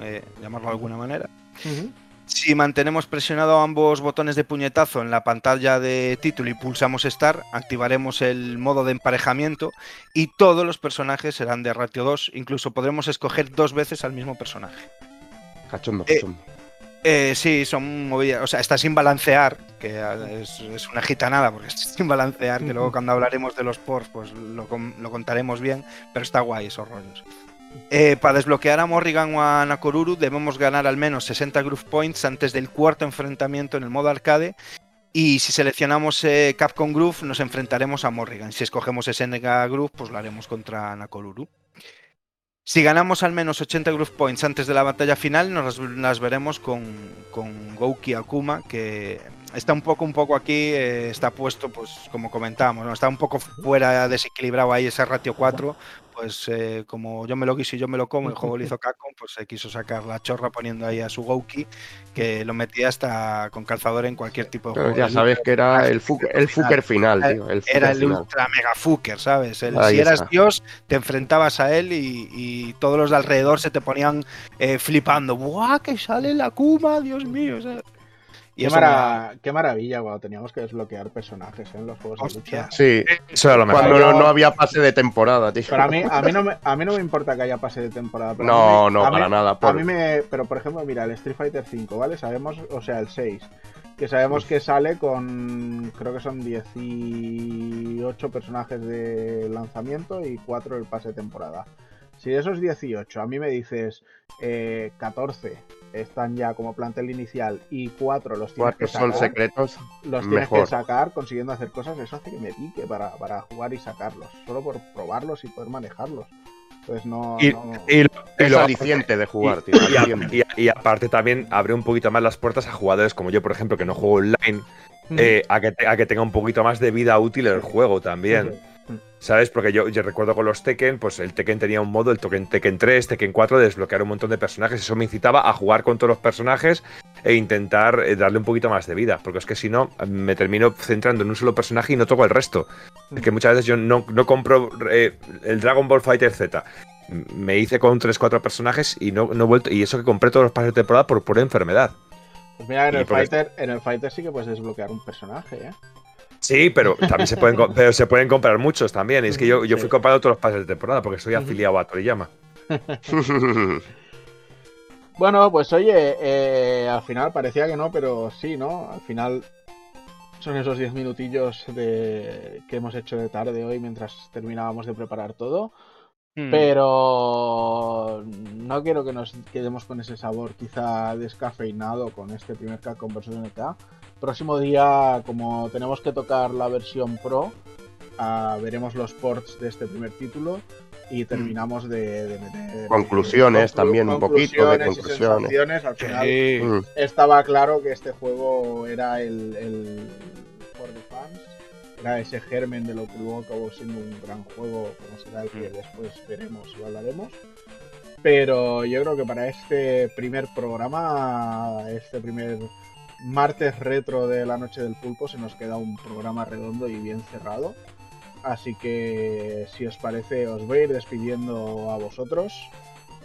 eh, llamarlo de alguna manera. Ujú. Si mantenemos presionado ambos botones de puñetazo en la pantalla de título y pulsamos Start, activaremos el modo de emparejamiento y todos los personajes serán de ratio 2, incluso podremos escoger dos veces al mismo personaje. Cachondo, Eh, cachondo. Eh, sí, son movidas. O sea, está sin balancear, que es, es una gitanada porque está sin balancear, que luego cuando hablaremos de los ports, pues lo, lo contaremos bien, pero está guay esos rollos. Eh, para desbloquear a Morrigan o a Nakoruru debemos ganar al menos 60 Groove Points antes del cuarto enfrentamiento en el modo arcade. Y si seleccionamos eh, Capcom Groove, nos enfrentaremos a Morrigan. Si escogemos SNK Groove, pues lo haremos contra Nakoruru. Si ganamos al menos 80 Groove Points antes de la batalla final, nos las, veremos con, con Akuma, que está un poco, un poco aquí, eh, está puesto, pues como comentábamos, ¿no? está un poco fuera desequilibrado ahí ese ratio 4, pues eh, como yo me lo quiso y yo me lo como, el juego lo hizo Capcom, pues se quiso sacar la chorra poniendo ahí a su Gouki, que lo metía hasta con calzador en cualquier tipo de Pero juego. ya sabes que era el, fu- el fucker final, tío. El era el final. ultra mega fucker, ¿sabes? El- si eras está. Dios, te enfrentabas a él y, y todos los de alrededor se te ponían eh, flipando. ¡Buah, que sale la Kuma! ¡Dios mío! ¿sabes? Y Qué, maravilla cuando teníamos que desbloquear personajes ¿eh? en los juegos Hostia. de lucha. Sí, Eso era lo mejor. cuando no, no había pase de temporada, tío. Pero a mí, a, mí no me, a mí no me importa que haya pase de temporada. No, me- no, para nada. A mí me. Pero por ejemplo, mira, el Street Fighter V, ¿vale? Sabemos, o sea, el 6. Que sabemos que sale con. Creo que son 18 personajes de lanzamiento y 4 el pase de temporada. Si de esos 18 a mí me dices eh, 14 están ya como plantel inicial y 4 los tienes que Cuatro son sacar, secretos. los tienes que sacar consiguiendo hacer cosas, eso hace que me pique para, para jugar y sacarlos. Solo por probarlos y poder manejarlos. Entonces no. Y, no- y lo- y Es lo- aliciente de jugar, y- tío. y a- aparte también abre un poquito más las puertas a jugadores como yo, por ejemplo, que no juego online, Mm. eh, a, que, te- a que tenga un poquito más de vida útil el juego también. Mm. ¿Sabes? Porque yo, yo recuerdo con los Tekken, pues el Tekken tenía un modo, el Tekken, Tekken 3, Tekken 4, de desbloquear un montón de personajes. Eso me incitaba a jugar con todos los personajes e intentar eh, darle un poquito más de vida. Porque es que si no, me termino centrando en un solo personaje y no toco el resto. Es que muchas veces yo no, no compro eh, el Dragon Ball Fighter Z. Me hice con 3-4 personajes y no, no he vuelto. Y eso que compré todos los pases de temporada por pura enfermedad. Pues mira, en Y el, porque- fighter, en el Fighter sí que puedes desbloquear un personaje, ¿eh? Sí, pero también se pueden, pero se pueden comprar muchos también. Y es que yo, yo fui comprando todos los pases de temporada porque soy afiliado a Toriyama. Bueno, pues oye, eh, al final parecía que no, pero sí, ¿no? Al final son esos 10 minutillos de, que hemos hecho de tarde hoy mientras terminábamos de preparar todo. Mm. Pero no quiero que nos quedemos con ese sabor quizá descafeinado con este primer Capcom vs NK. Próximo día, como tenemos que tocar la versión Pro, ah, veremos los ports de este primer título y terminamos de, de meter Conclusiones conclu- también, un poquito de conclusiones. Al final Sí. Mm. estaba claro que este juego era el, el for the fans, era ese germen de lo que luego acabó siendo un gran juego, como será el que después veremos y hablaremos. Pero yo creo que para este primer programa, este primer martes retro de la noche del pulpo, se nos queda un programa redondo y bien cerrado. Así que si os parece, os voy a ir despidiendo a vosotros,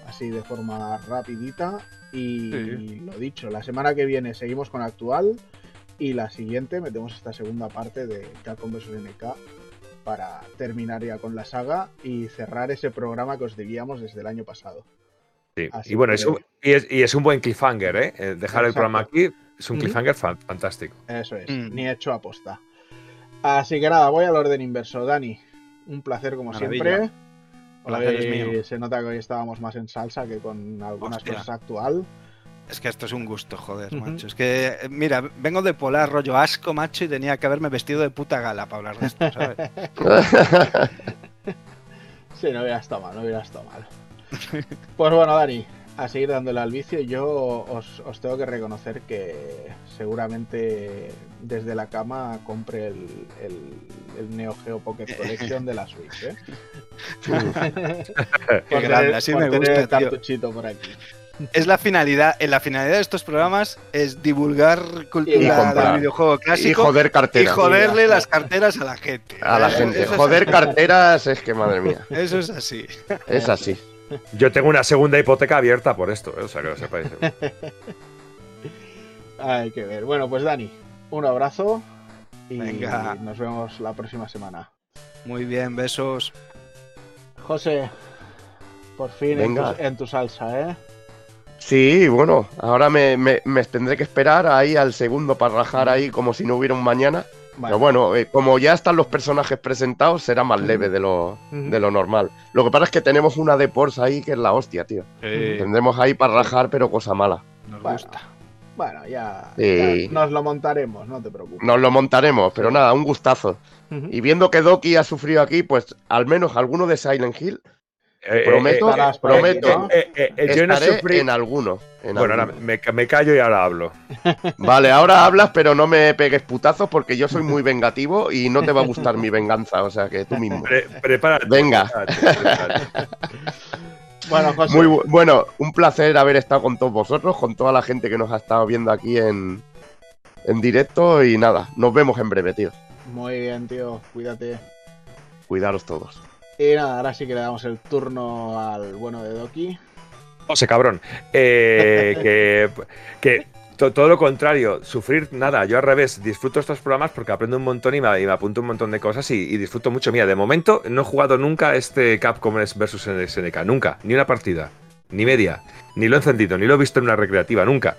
así de forma rapidita. Y Sí. lo dicho, la semana que viene seguimos con actual y la siguiente metemos esta segunda parte de Capcom vs NK para terminar ya con la saga y cerrar ese programa que os debíamos desde el año pasado. Sí. Y bueno, que- es un, y, es, y es un buen cliffhanger, ¿eh? Eh, Dejar el programa aquí es un cliffhanger fan- fantástico. Eso es, Mm. ni hecho aposta. Así que nada, voy al orden inverso. Dani, un placer como Maravilla. siempre. Placer es Hoy mío. Se nota que hoy estábamos más en salsa que con algunas Hostia. cosas actual. Es que esto es un gusto, joder, macho. Es que, eh, mira, vengo de polar rollo asco, macho, y tenía que haberme vestido de puta gala para hablar de esto, ¿sabes? Sí, no hubiera estado mal, no hubiera estado mal. Pues bueno, Dani, a seguir dándole al vicio. Yo os, os tengo que reconocer que seguramente desde la cama compre el, el, el Neo Geo Pocket Collection de la Switch. ¿eh? Qué grande, así me gusta, el tío. cartuchito por aquí. Es la finalidad, en la finalidad de estos programas es divulgar Y cultura del videojuego Y clásico joder y carteras. joderle las carteras a la gente. A la gente. Eso Joder carteras es que, madre mía. Eso es así. Es así. Yo tengo una segunda hipoteca abierta por esto, ¿eh? o sea que lo sepáis. Hay que ver. Bueno, pues Dani, un abrazo y Venga. nos vemos la próxima semana. Muy bien, besos. José, por fin en tu, en tu salsa, ¿eh? Sí, bueno, ahora me, me- me tendré que esperar ahí al segundo para rajar ahí como si no hubiera un mañana. Vale. Pero bueno, eh, como ya están los personajes presentados, será más leve de lo, de lo normal. Lo que pasa es que tenemos una de Pors ahí que es la hostia, tío. Tendremos ahí para rajar, pero cosa mala. nos Bueno, gusta. Bueno, ya, Sí. ya nos lo montaremos, no te preocupes. Nos lo montaremos, pero nada, un gustazo. Y viendo que Doki ha sufrido aquí, pues al menos alguno de Silent Hill, prometo, eh, aquí, prometo, eh, eh, eh, yo no sufrí. en alguno. en Bueno, ahora me, me callo y ahora hablo. Vale, ahora hablas, pero no me pegues putazos porque yo soy muy vengativo y no te va a gustar mi venganza, o sea que tú mismo. Pre- prepárate. Venga. prepárate, prepárate. Bueno, José, Muy bu- bueno, un placer haber estado con todos vosotros, con toda la gente que nos ha estado viendo aquí en, en directo y nada, nos vemos en breve, tío. muy bien, tío, cuídate. Cuidaros todos. Y nada, ahora sí que le damos el turno al bueno de Doki. José, cabrón. Eh, que, que to- todo lo contrario, sufrir nada. Yo al revés, disfruto estos programas porque aprendo un montón y me, y me apunto un montón de cosas y, disfruto mucho. Mira, de momento no he jugado nunca este Capcom versus SNK. Nunca. Ni una partida. Ni media. Ni lo he encendido. Ni lo he visto en una recreativa. Nunca.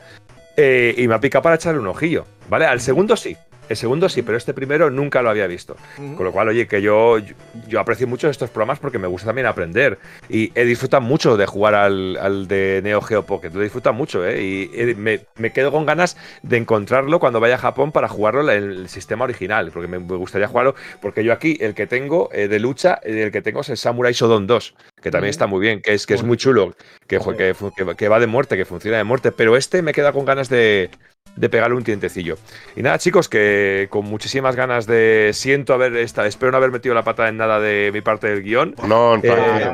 Eh, y me ha picado para echarle un ojillo. ¿Vale? Al segundo sí. El segundo sí, pero este primero nunca lo había visto. Con lo cual, oye, que yo, yo, yo aprecio mucho estos programas porque me gusta también aprender. Y he disfrutado mucho de jugar al, al de Neo Geo Pocket. Lo he disfrutado mucho, ¿eh? Y me, me quedo con ganas de encontrarlo cuando vaya a Japón para jugarlo en el sistema original. Porque me, me gustaría jugarlo. Porque yo aquí, el que tengo eh, de lucha, el que tengo es el Samurai Shodown 2. Que también está muy bien, que es, que es Muy chulo. Que, que, que- que va de muerte, que funciona de muerte. Pero este me queda con ganas de, de pegarle un tientecillo. Y nada, chicos, que con muchísimas ganas de. Siento haber estado. Espero no haber metido la pata en nada de mi parte del guion. No, Eh,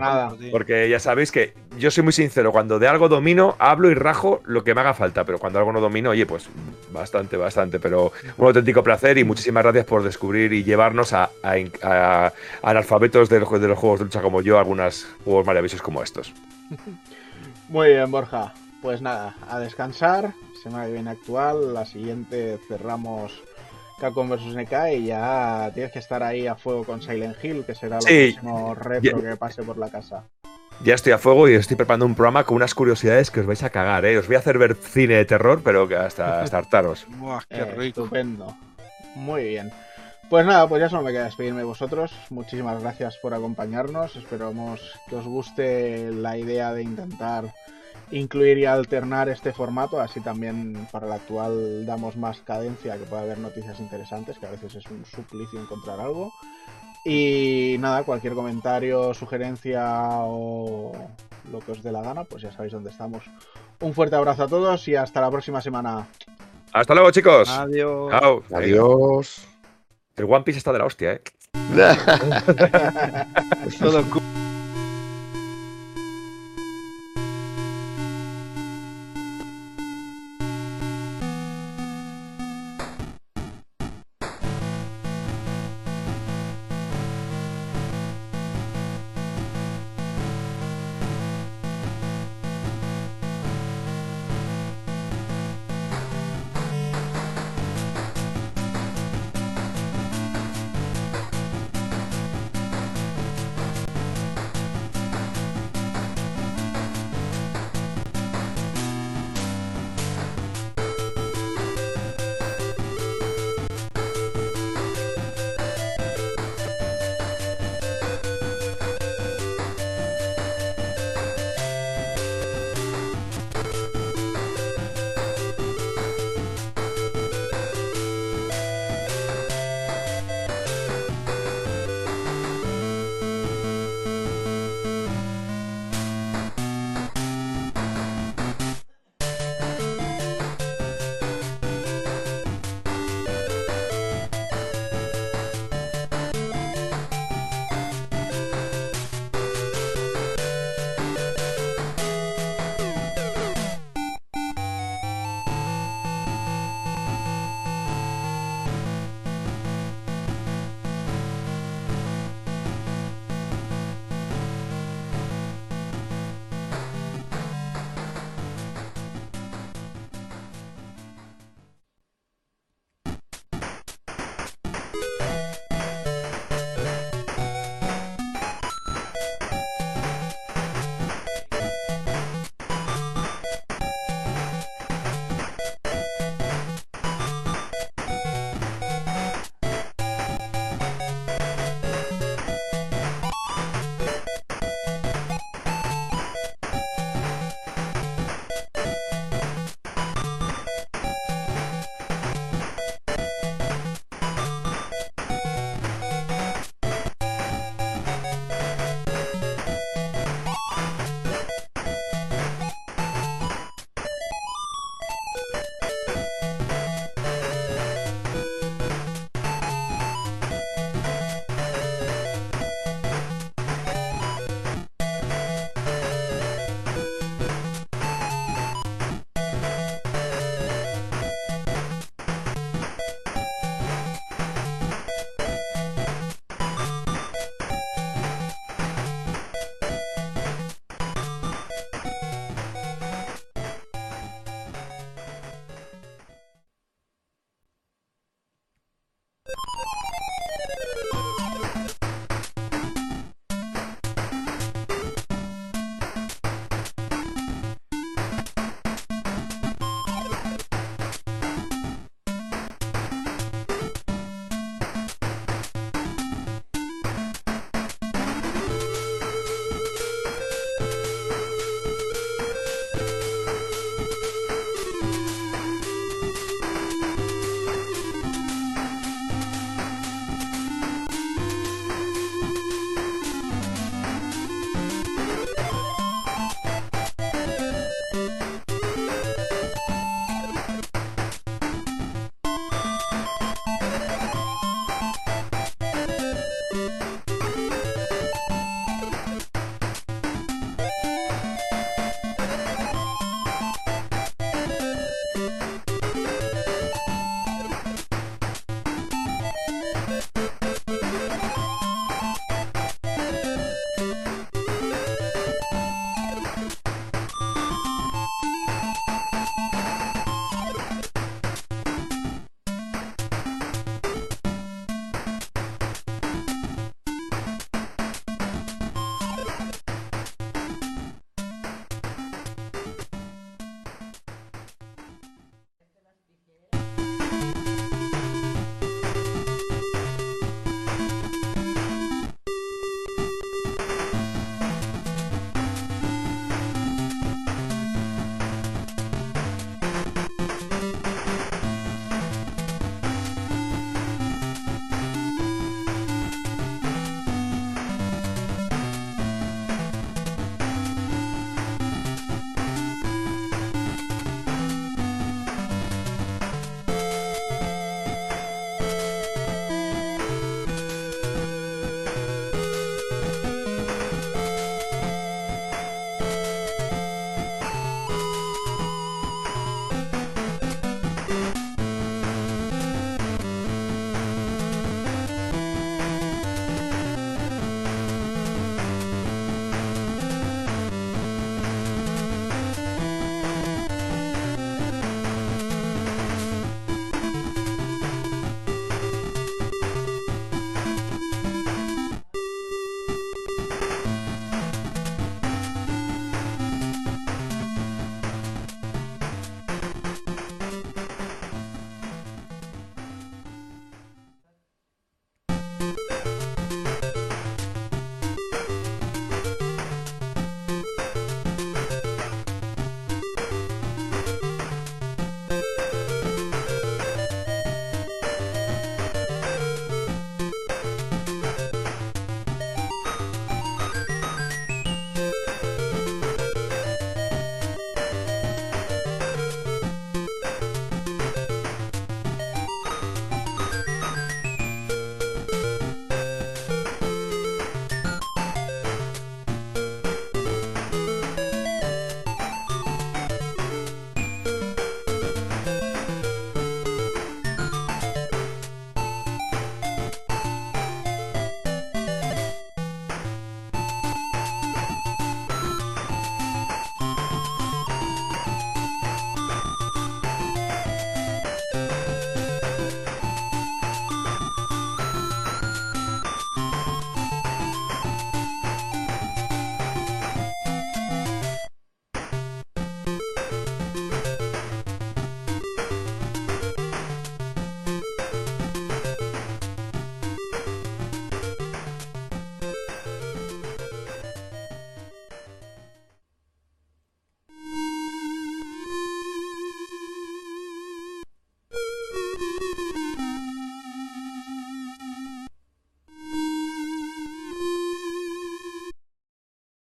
nada. Porque ya sabéis que yo soy muy sincero. Cuando de algo domino, hablo y rajo lo que me haga falta. Pero cuando algo no domino, oye, pues bastante, bastante. Pero un auténtico placer y muchísimas gracias por descubrir y llevarnos a, a, a- a analfabetos de los, de los juegos de lucha como yo, algunos juegos maravillosos como estos. Muy bien, Borja. Pues nada, a descansar. Semana que viene actual. La siguiente cerramos Capcom vs NK y ya tienes que estar ahí a fuego con Silent Hill, que será lo Sí. próximo retro que pase por la casa. Ya estoy a fuego y estoy preparando un programa con unas curiosidades que os vais a cagar, ¿eh? Os voy a hacer ver cine de terror, pero que hasta, hasta hartaros. Buah, qué Eh, rico. Estupendo. Muy bien. Pues nada, pues ya solo me queda despedirme de vosotros. Muchísimas gracias por acompañarnos. Esperamos que os guste la idea de intentar incluir y alternar este formato. Así también para el actual damos más cadencia, que pueda haber noticias interesantes, que a veces es un suplicio encontrar algo. Y nada, cualquier comentario, sugerencia o lo que os dé la gana, pues ya sabéis dónde estamos. Un fuerte abrazo a todos y hasta la próxima semana. Hasta luego, chicos. Adiós. Chao. Adiós. El One Piece está de la hostia, ¿eh? Todo cu-